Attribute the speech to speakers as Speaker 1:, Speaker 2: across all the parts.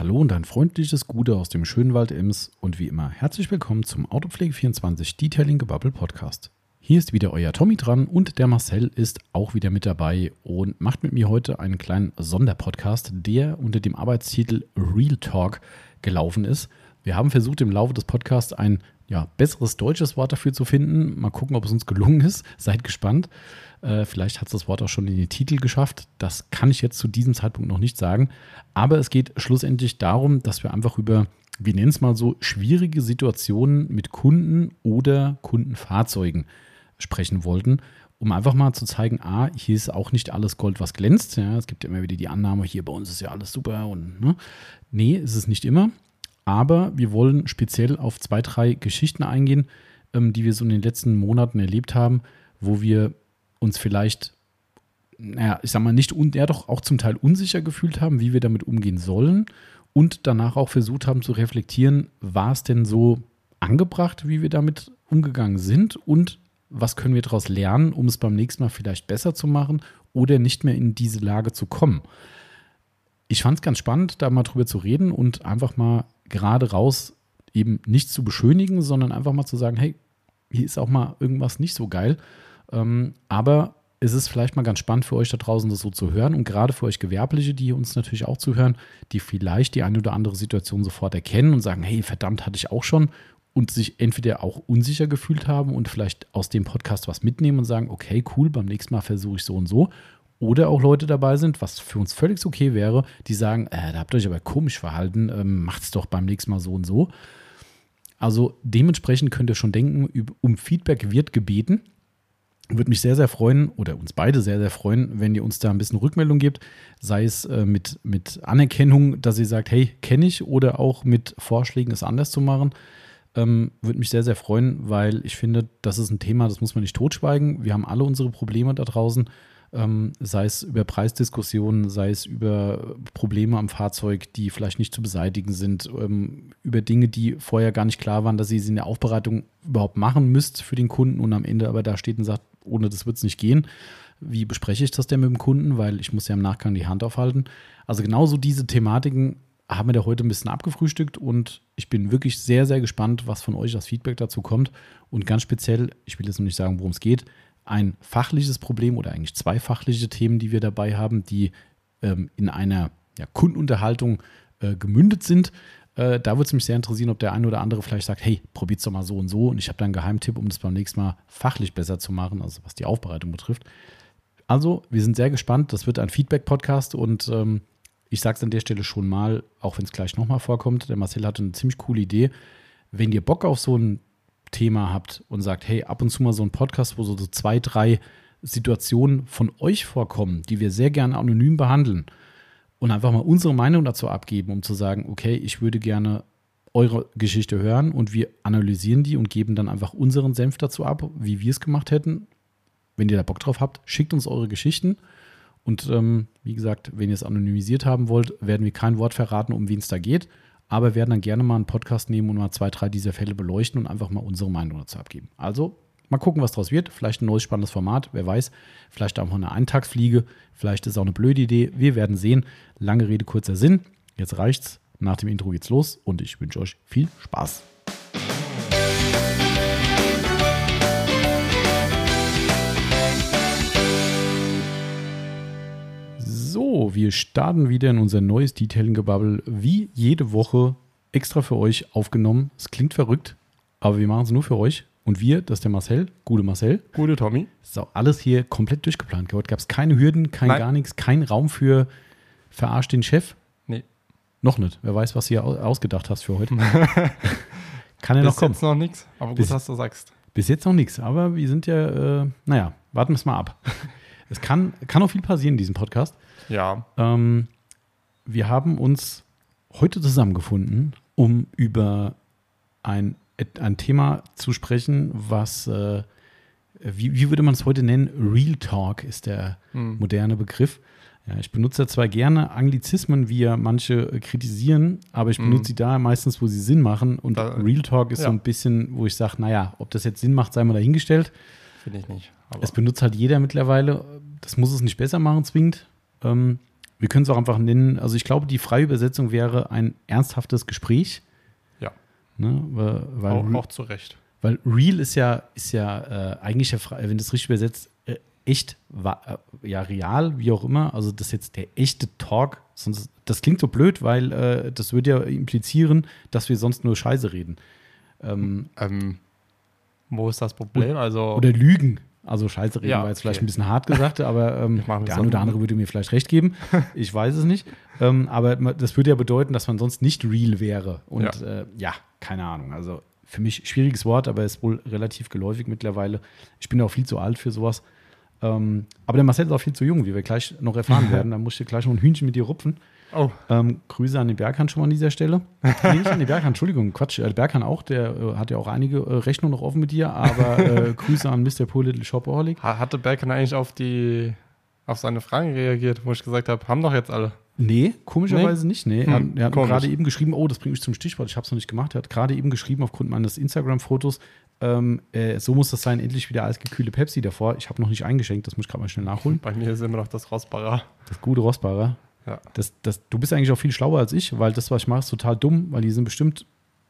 Speaker 1: Hallo und ein freundliches Gute aus dem schönen Wald Ems und wie immer herzlich willkommen zum Autopflege24 Detailing Gebubble Podcast. Hier ist wieder euer Tommy dran und der Marcel ist auch wieder mit dabei und macht mit mir heute einen kleinen Sonderpodcast, der unter dem Arbeitstitel Real Talk gelaufen ist. Wir haben versucht, im Laufe des Podcasts ein ja, besseres deutsches Wort dafür zu finden. Mal gucken, ob es uns gelungen ist. Seid gespannt. Äh, vielleicht hat es das Wort auch schon in den Titel geschafft. Das kann ich jetzt zu diesem Zeitpunkt noch nicht sagen. Aber es geht schlussendlich darum, dass wir einfach über, wir nennen es mal so, schwierige Situationen mit Kunden oder Kundenfahrzeugen sprechen wollten, um einfach mal zu zeigen, ah, hier ist auch nicht alles Gold, was glänzt. Ja, es gibt ja immer wieder die Annahme, hier bei uns ist ja alles super und ne? nee, ist es nicht immer. Aber wir wollen speziell auf zwei, drei Geschichten eingehen, ähm, die wir so in den letzten Monaten erlebt haben, wo wir uns vielleicht, naja, ich sag mal, nicht, und ja doch auch zum Teil unsicher gefühlt haben, wie wir damit umgehen sollen und danach auch versucht haben zu reflektieren, war es denn so angebracht, wie wir damit umgegangen sind und was können wir daraus lernen, um es beim nächsten Mal vielleicht besser zu machen oder nicht mehr in diese Lage zu kommen. Ich fand es ganz spannend, da mal drüber zu reden und einfach mal gerade raus eben nicht zu beschönigen, sondern einfach mal zu sagen, hey, hier ist auch mal irgendwas nicht so geil. Ähm, aber es ist vielleicht mal ganz spannend für euch da draußen, das so zu hören und gerade für euch Gewerbliche, die uns natürlich auch zuhören, die vielleicht die eine oder andere Situation sofort erkennen und sagen, hey, verdammt, hatte ich auch schon und sich entweder auch unsicher gefühlt haben und vielleicht aus dem Podcast was mitnehmen und sagen, okay, cool, beim nächsten Mal versuche ich so und so oder auch Leute dabei sind, was für uns völlig okay wäre, die sagen, äh, da habt ihr euch aber komisch verhalten, ähm, macht es doch beim nächsten Mal so und so. Also dementsprechend könnt ihr schon denken, um Feedback wird gebeten. Würde mich sehr, sehr freuen oder uns beide sehr, sehr freuen, wenn ihr uns da ein bisschen Rückmeldung gebt, sei es äh, mit, mit Anerkennung, dass ihr sagt, hey, kenne ich, oder auch mit Vorschlägen, es anders zu machen. Ähm, würde mich sehr, sehr freuen, weil ich finde, das ist ein Thema, das muss man nicht totschweigen. Wir haben alle unsere Probleme da draußen ähm, sei es über Preisdiskussionen, sei es über Probleme am Fahrzeug, die vielleicht nicht zu beseitigen sind, ähm, über Dinge, die vorher gar nicht klar waren, dass ihr sie in der Aufbereitung überhaupt machen müsst für den Kunden und am Ende aber da steht und sagt, ohne das wird es nicht gehen. Wie bespreche ich das denn mit dem Kunden? Weil ich muss ja im Nachgang die Hand aufhalten. Also genauso diese Thematiken haben wir da heute ein bisschen abgefrühstückt und ich bin wirklich sehr, sehr gespannt, was von euch als Feedback dazu kommt. Und ganz speziell, ich will jetzt noch nicht sagen, worum es geht, ein fachliches Problem oder eigentlich zwei fachliche Themen, die wir dabei haben, die ähm, in einer ja, Kundenunterhaltung äh, gemündet sind. Äh, da würde es mich sehr interessieren, ob der eine oder andere vielleicht sagt, hey, probiert's doch mal so und so und ich habe da einen Geheimtipp, um das beim nächsten Mal fachlich besser zu machen, also was die Aufbereitung betrifft. Also, wir sind sehr gespannt. Das wird ein Feedback-Podcast und ähm, ich sage es an der Stelle schon mal, auch wenn es gleich nochmal vorkommt, der Marcel hatte eine ziemlich coole Idee. Wenn ihr Bock auf so ein Thema habt und sagt, hey, ab und zu mal so ein Podcast, wo so zwei, drei Situationen von euch vorkommen, die wir sehr gerne anonym behandeln und einfach mal unsere Meinung dazu abgeben, um zu sagen, okay, ich würde gerne eure Geschichte hören und wir analysieren die und geben dann einfach unseren Senf dazu ab, wie wir es gemacht hätten. Wenn ihr da Bock drauf habt, schickt uns eure Geschichten. Und ähm, wie gesagt, wenn ihr es anonymisiert haben wollt, werden wir kein Wort verraten, um wen es da geht aber werden dann gerne mal einen Podcast nehmen und mal zwei, drei dieser Fälle beleuchten und einfach mal unsere Meinung dazu abgeben. Also mal gucken, was daraus wird. Vielleicht ein neues spannendes Format, wer weiß. Vielleicht auch eine Eintagsfliege. Vielleicht ist es auch eine blöde Idee. Wir werden sehen. Lange Rede, kurzer Sinn. Jetzt reicht's. Nach dem Intro geht's los und ich wünsche euch viel Spaß. So, wir starten wieder in unser neues Detailing-Gebubble, wie jede Woche extra für euch aufgenommen. Es klingt verrückt, aber wir machen es nur für euch. Und wir, das ist der Marcel. Gute Marcel.
Speaker 2: Gute Tommy.
Speaker 1: So, alles hier komplett durchgeplant. Heute gab es keine Hürden, kein Nein. gar nichts, kein Raum für verarscht den Chef.
Speaker 2: Nee.
Speaker 1: Noch nicht. Wer weiß, was du hier ausgedacht hast für heute. Kann
Speaker 2: ja
Speaker 1: noch kommen.
Speaker 2: Bis jetzt noch nichts, aber gut, bis, dass du sagst.
Speaker 1: Bis jetzt noch nichts, aber wir sind ja, äh, naja, warten wir es mal ab. es kann, kann auch viel passieren in diesem Podcast.
Speaker 2: Ja.
Speaker 1: Ähm, wir haben uns heute zusammengefunden, um über ein, ein Thema zu sprechen, was, äh, wie, wie würde man es heute nennen? Real Talk ist der hm. moderne Begriff. Ja, ich benutze zwar gerne Anglizismen, wie ja manche kritisieren, aber ich hm. benutze mhm. sie da meistens, wo sie Sinn machen. Und da, Real Talk ist ja. so ein bisschen, wo ich sage, naja, ob das jetzt Sinn macht, sei mal dahingestellt.
Speaker 2: Finde ich nicht.
Speaker 1: es benutzt halt jeder mittlerweile. Das muss es nicht besser machen, zwingend. Ähm, Wir können es auch einfach nennen. Also ich glaube, die freie Übersetzung wäre ein ernsthaftes Gespräch.
Speaker 2: Ja.
Speaker 1: Ne? Weil, weil,
Speaker 2: auch, auch zu Recht.
Speaker 1: Weil real ist ja, ist ja äh, eigentlich, wenn das richtig übersetzt, äh, echt, äh, ja, real, wie auch immer. Also das ist jetzt der echte Talk. Sonst, das klingt so blöd, weil äh, das würde ja implizieren, dass wir sonst nur Scheiße reden.
Speaker 2: Ähm, ähm, wo ist das Problem? Also
Speaker 1: oder Lügen. Also Scheiße reden ja, war jetzt okay. vielleicht ein bisschen hart gesagt, aber ähm, der eine oder andere würde mir vielleicht recht geben. Ich weiß es nicht. ähm, aber das würde ja bedeuten, dass man sonst nicht real wäre. Und ja, äh, ja keine Ahnung. Also für mich schwieriges Wort, aber ist wohl relativ geläufig mittlerweile. Ich bin auch viel zu alt für sowas. Ähm, aber der Marcel ist auch viel zu jung, wie wir gleich noch erfahren werden. Da muss ich gleich noch ein Hühnchen mit dir rupfen. Oh. Ähm, Grüße an den Berghahn schon mal an dieser Stelle. nee, nicht an den Berghahn, Entschuldigung, Quatsch. Äh, Berghahn auch, der äh, hat ja auch einige äh, Rechnungen noch offen mit dir, aber äh, Grüße an Mr. Poor Little Shopaholic.
Speaker 2: Hatte Berghahn eigentlich auf die auf seine Fragen reagiert, wo ich gesagt habe, haben doch jetzt alle.
Speaker 1: Nee, komischerweise nee? nicht. Nee. Hm, er, hat gerade eben geschrieben, oh, das bringt mich zum Stichwort, ich habe es noch nicht gemacht. Er hat gerade eben geschrieben, aufgrund meines Instagram-Fotos, ähm, äh, so muss das sein, endlich wieder eisgekühlte Pepsi davor. Ich habe noch nicht eingeschenkt, das muss ich gerade mal schnell nachholen.
Speaker 2: Bei mir ist immer noch das Rossbarer.
Speaker 1: Das gute Rossbarer. Ja. Das, das, du bist eigentlich auch viel schlauer als ich, weil das, was ich mache, ist total dumm, weil die sind bestimmt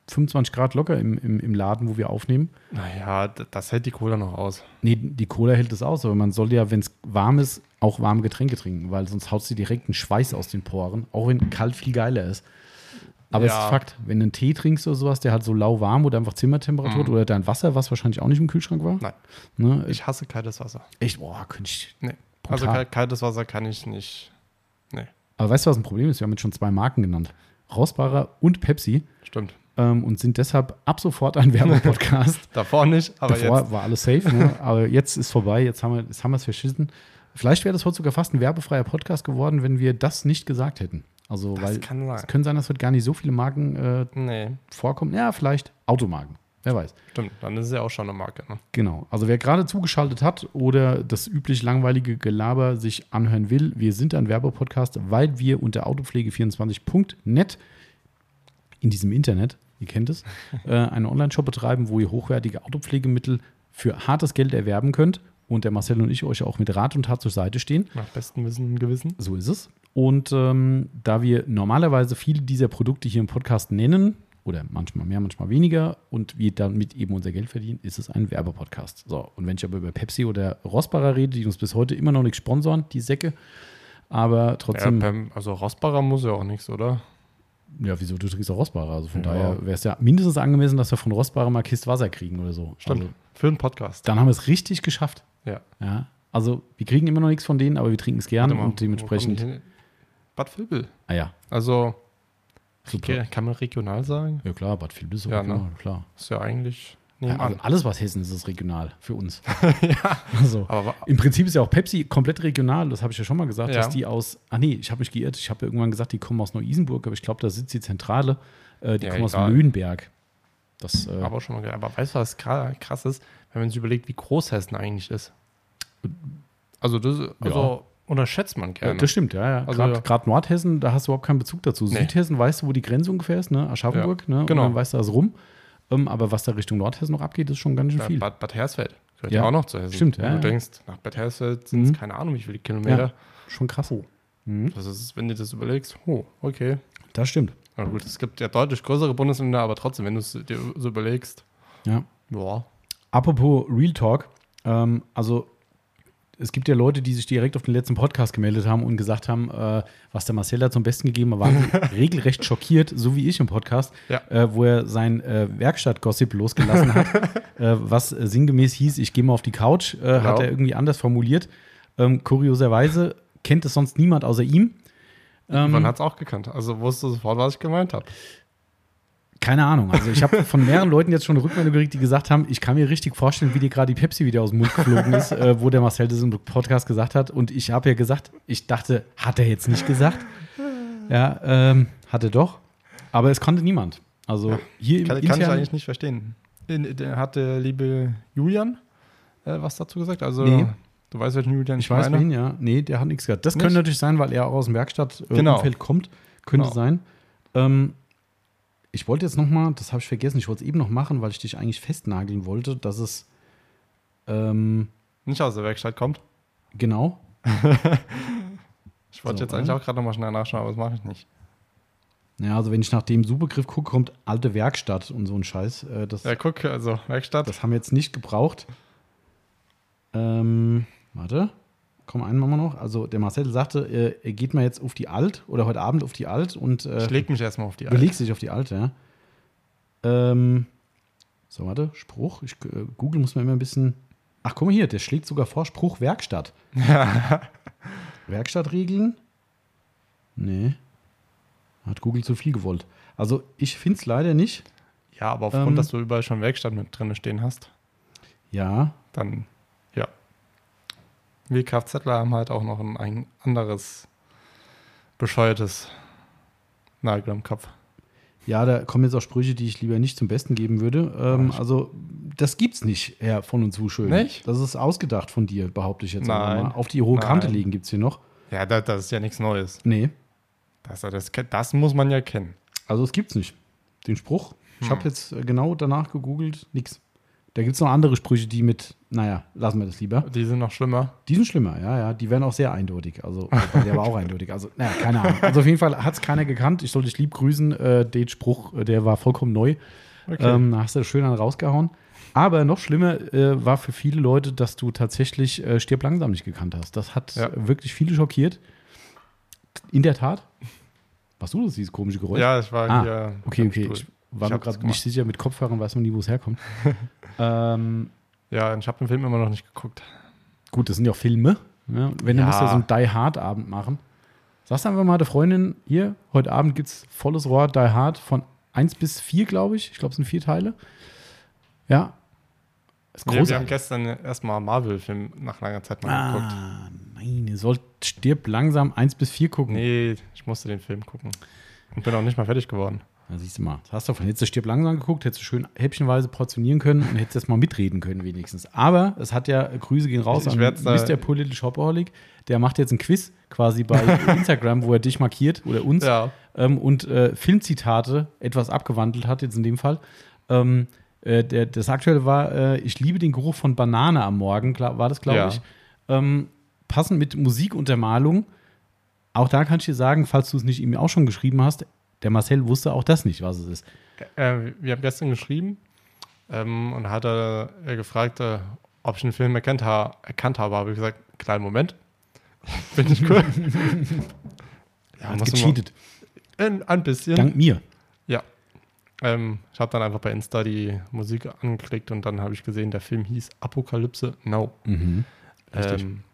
Speaker 1: 25 Grad locker im, im, im Laden, wo wir aufnehmen.
Speaker 2: Naja, das hält die Cola noch aus.
Speaker 1: Nee, die Cola hält es aus, aber man soll ja, wenn es warm ist, auch warme Getränke trinken, weil sonst haut sie direkt einen Schweiß aus den Poren, auch wenn kalt viel geiler ist. Aber ja. es ist Fakt, wenn du einen Tee trinkst oder sowas, der halt so lauwarm oder einfach Zimmertemperatur mhm. oder dein Wasser, was wahrscheinlich auch nicht im Kühlschrank war.
Speaker 2: Nein. Ne? Ich hasse kaltes Wasser.
Speaker 1: Echt? Boah, könnte ich.
Speaker 2: Nee. Also kaltes Wasser kann ich nicht.
Speaker 1: Aber weißt du, was ein Problem ist? Wir haben jetzt schon zwei Marken genannt. Rossbarer und Pepsi.
Speaker 2: Stimmt.
Speaker 1: Ähm, und sind deshalb ab sofort ein Werbepodcast.
Speaker 2: Davor nicht,
Speaker 1: aber Davor jetzt. war alles safe, ne? aber jetzt ist vorbei, jetzt haben wir jetzt haben es verschissen. Vielleicht wäre das heute sogar fast ein werbefreier Podcast geworden, wenn wir das nicht gesagt hätten. Also, das weil kann sein. es können sein, dass heute gar nicht so viele Marken äh, nee. vorkommen. Ja, vielleicht Automarken. Wer weiß.
Speaker 2: Stimmt, dann ist es ja auch schon eine Marke. Ne?
Speaker 1: Genau. Also wer gerade zugeschaltet hat oder das üblich langweilige Gelaber sich anhören will, wir sind ein Werbepodcast, weil wir unter autopflege24.net in diesem Internet, ihr kennt es, äh, einen Online-Shop betreiben, wo ihr hochwertige Autopflegemittel für hartes Geld erwerben könnt. Und der Marcel und ich euch auch mit Rat und Tat zur Seite stehen.
Speaker 2: Nach bestem Wissen und Gewissen.
Speaker 1: So ist es. Und ähm, da wir normalerweise viele dieser Produkte hier im Podcast nennen, oder manchmal mehr, manchmal weniger und wir damit eben unser Geld verdienen, ist es ein Werbepodcast. So, und wenn ich aber über Pepsi oder Rossbarer rede, die uns bis heute immer noch nicht sponsoren, die Säcke, aber trotzdem.
Speaker 2: Ja, also Rossbarer muss ja auch nichts, oder?
Speaker 1: Ja, wieso? Du trinkst auch Rossbarer. Also von ja. daher wäre es ja mindestens angemessen, dass wir von Rossbarer mal Kist Wasser kriegen oder so.
Speaker 2: Stimmt.
Speaker 1: Also,
Speaker 2: Für einen Podcast.
Speaker 1: Dann haben wir es richtig geschafft.
Speaker 2: Ja.
Speaker 1: ja. Also wir kriegen immer noch nichts von denen, aber wir trinken es gern und dementsprechend.
Speaker 2: Bad Vilbel.
Speaker 1: Ah ja.
Speaker 2: Also Super. Kann man regional sagen?
Speaker 1: Ja klar, Bad Vilbel ist
Speaker 2: ja, regional, ne? klar. Ist ja eigentlich
Speaker 1: ja, also alles, was Hessen ist, ist regional für uns. ja. Also, aber, Im Prinzip ist ja auch Pepsi komplett regional, das habe ich ja schon mal gesagt, ja. dass die aus, ach nee, ich habe mich geirrt, ich habe ja irgendwann gesagt, die kommen aus Neu-Isenburg, aber ich glaube, da sitzt die Zentrale, äh, die kommen egal. aus Lüneberg.
Speaker 2: Das, äh, aber schon mal, aber weißt du, was krass ist, wenn man sich überlegt, wie groß Hessen eigentlich ist? Also, das, also unterschätzt man gerne.
Speaker 1: das stimmt, ja. ja. Also, Gerade Nordhessen, da hast du überhaupt keinen Bezug dazu. Nee. Südhessen weißt du, wo die Grenze ungefähr ist, ne? Aschaffenburg, ja, ne? Genau. Und dann weißt du das rum. Um, ähm, aber was da Richtung Nordhessen noch abgeht, ist schon ganz schön viel.
Speaker 2: Bad, Bad Hersfeld gehört ja. auch noch zu Hessen.
Speaker 1: Stimmt,
Speaker 2: ja. du denkst, nach Bad Hersfeld sind es mhm. keine Ahnung, wie viele Kilometer. Ja,
Speaker 1: schon krass. Oh.
Speaker 2: Mhm. Das ist, wenn du das überlegst, oh, okay.
Speaker 1: Das stimmt.
Speaker 2: Na gut, es gibt ja deutlich größere Bundesländer, aber trotzdem, wenn du es dir so überlegst.
Speaker 1: Ja. Boah. Apropos Real Talk, ähm, also es gibt ja Leute, die sich direkt auf den letzten Podcast gemeldet haben und gesagt haben, äh, was der Marcel da zum Besten gegeben hat, waren regelrecht schockiert, so wie ich im Podcast, ja. äh, wo er sein äh, Werkstatt-Gossip losgelassen hat, äh, was sinngemäß hieß, ich gehe mal auf die Couch, äh, genau. hat er irgendwie anders formuliert. Ähm, kurioserweise kennt es sonst niemand außer ihm.
Speaker 2: Ähm, Man hat es auch gekannt, also wusste sofort, was ich gemeint habe.
Speaker 1: Keine Ahnung. Also ich habe von mehreren Leuten jetzt schon eine Rückmeldung gekriegt, die gesagt haben, ich kann mir richtig vorstellen, wie dir gerade die Pepsi wieder aus dem Mund geflogen ist, äh, wo der Marcel das im Podcast gesagt hat. Und ich habe ja gesagt, ich dachte, hat er jetzt nicht gesagt? Ja, ähm, hatte doch. Aber es konnte niemand. Also hier
Speaker 2: kann, kann ich eigentlich nicht verstehen. Hat der liebe Julian äh, was dazu gesagt? Also nee. du weißt, welchen Julian
Speaker 1: ich, ich weiß wen, ja. Nee, der hat nichts gesagt. Das nicht? könnte natürlich sein, weil er auch aus dem Werkstattumfeld äh, genau. kommt. Könnte genau. sein. Ähm, ich wollte jetzt noch mal, das habe ich vergessen, ich wollte es eben noch machen, weil ich dich eigentlich festnageln wollte, dass es ähm,
Speaker 2: nicht aus der Werkstatt kommt.
Speaker 1: Genau.
Speaker 2: Ich wollte so, jetzt eigentlich auch gerade nochmal schnell nachschauen, aber das mache ich nicht.
Speaker 1: Ja, also wenn ich nach dem Suchbegriff gucke, kommt alte Werkstatt und so ein Scheiß. Äh, das,
Speaker 2: ja, guck, also Werkstatt.
Speaker 1: Das haben wir jetzt nicht gebraucht. Ähm, warte, komm, einen machen wir noch. Also der Marcel sagte, äh, er geht mal jetzt auf die Alt oder heute Abend auf die Alt und.
Speaker 2: Äh, ich leg mich erstmal auf die
Speaker 1: Alt. Du legst dich auf die Alt, ja. Ähm, so, warte, Spruch. Ich, äh, Google muss man immer ein bisschen. Ach, guck mal hier, der schlägt sogar vor Spruch Werkstatt. Werkstattregeln? Nee. Hat Google zu viel gewollt. Also ich finde es leider nicht.
Speaker 2: Ja, aber aufgrund, ähm, dass du überall schon Werkstatt mit drin stehen hast.
Speaker 1: Ja.
Speaker 2: Dann. Wir Kfzler haben halt auch noch ein, ein anderes bescheuertes Nagel im Kopf.
Speaker 1: Ja, da kommen jetzt auch Sprüche, die ich lieber nicht zum Besten geben würde. Ähm, also, das gibt's nicht, Herr von und zu schön.
Speaker 2: Nicht?
Speaker 1: Das ist ausgedacht von dir, behaupte ich jetzt
Speaker 2: Nein.
Speaker 1: mal. Auf die hohe Nein. Kante legen gibt es hier noch.
Speaker 2: Ja, das, das, ist ja nichts Neues.
Speaker 1: Nee.
Speaker 2: Das, das, das muss man ja kennen.
Speaker 1: Also, es gibt's nicht. Den Spruch. Ich hm. habe jetzt genau danach gegoogelt, nix. Da gibt es noch andere Sprüche, die mit, naja, lassen wir das lieber.
Speaker 2: Die sind noch schlimmer.
Speaker 1: Die sind schlimmer, ja, ja. Die werden auch sehr eindeutig. Also, der war auch eindeutig. Also, naja, keine Ahnung. Also, auf jeden Fall hat es keiner gekannt. Ich soll dich lieb grüßen. Äh, den Spruch, äh, der war vollkommen neu. Okay. Ähm, da hast du schön an rausgehauen. Aber noch schlimmer äh, war für viele Leute, dass du tatsächlich äh, Stirb langsam nicht gekannt hast. Das hat ja. wirklich viele schockiert. In der Tat. Was du das, dieses komische Geräusch?
Speaker 2: Ja, ich war
Speaker 1: ah, hier. Okay, okay. Ich war ich mir gerade nicht sicher, mit Kopfhörern weiß man nie, wo es herkommt.
Speaker 2: ähm, ja, ich habe den Film immer noch nicht geguckt.
Speaker 1: Gut, das sind ja auch Filme. Ja, wenn, ja. dann musst du so einen Die Hard-Abend machen. Sagst du einfach mal der Freundin, hier, heute Abend gibt es volles Rohr Die Hard von 1 bis 4, glaube ich. Ich glaube, es sind vier Teile. Ja.
Speaker 2: Ist großartig. wir haben gestern erstmal Marvel-Film nach langer Zeit mal ah, geguckt.
Speaker 1: Nein, ihr sollt stirb langsam 1 bis 4 gucken.
Speaker 2: Nee, ich musste den Film gucken. Und bin auch nicht mal fertig geworden.
Speaker 1: Da siehst du mal. Das hast du von du Stirb langsam geguckt, hättest du schön häppchenweise portionieren können und hättest jetzt mal mitreden können, wenigstens. Aber es hat ja, Grüße gehen raus
Speaker 2: ich an
Speaker 1: Mr. Political Shopaholic. Der macht jetzt ein Quiz quasi bei Instagram, wo er dich markiert oder uns
Speaker 2: ja.
Speaker 1: ähm, und äh, Filmzitate etwas abgewandelt hat, jetzt in dem Fall. Ähm, äh, der, das aktuelle war, äh, ich liebe den Geruch von Banane am Morgen, war das, glaube ja. ich. Ähm, passend mit Musikuntermalung. Auch da kann ich dir sagen, falls du es nicht ihm auch schon geschrieben hast, der Marcel wusste auch das nicht, was es ist.
Speaker 2: Äh, wir haben gestern geschrieben ähm, und hat er, er gefragt, äh, ob ich den Film erkannt, ha erkannt habe. Habe ich gesagt, kleinen Moment. Bin ich cool.
Speaker 1: ja, hat gecheatet.
Speaker 2: Ein, ein bisschen.
Speaker 1: Dank mir.
Speaker 2: Ja. Ähm, ich habe dann einfach bei Insta die Musik angeklickt und dann habe ich gesehen, der Film hieß Apokalypse Now.
Speaker 1: Mhm. Ähm,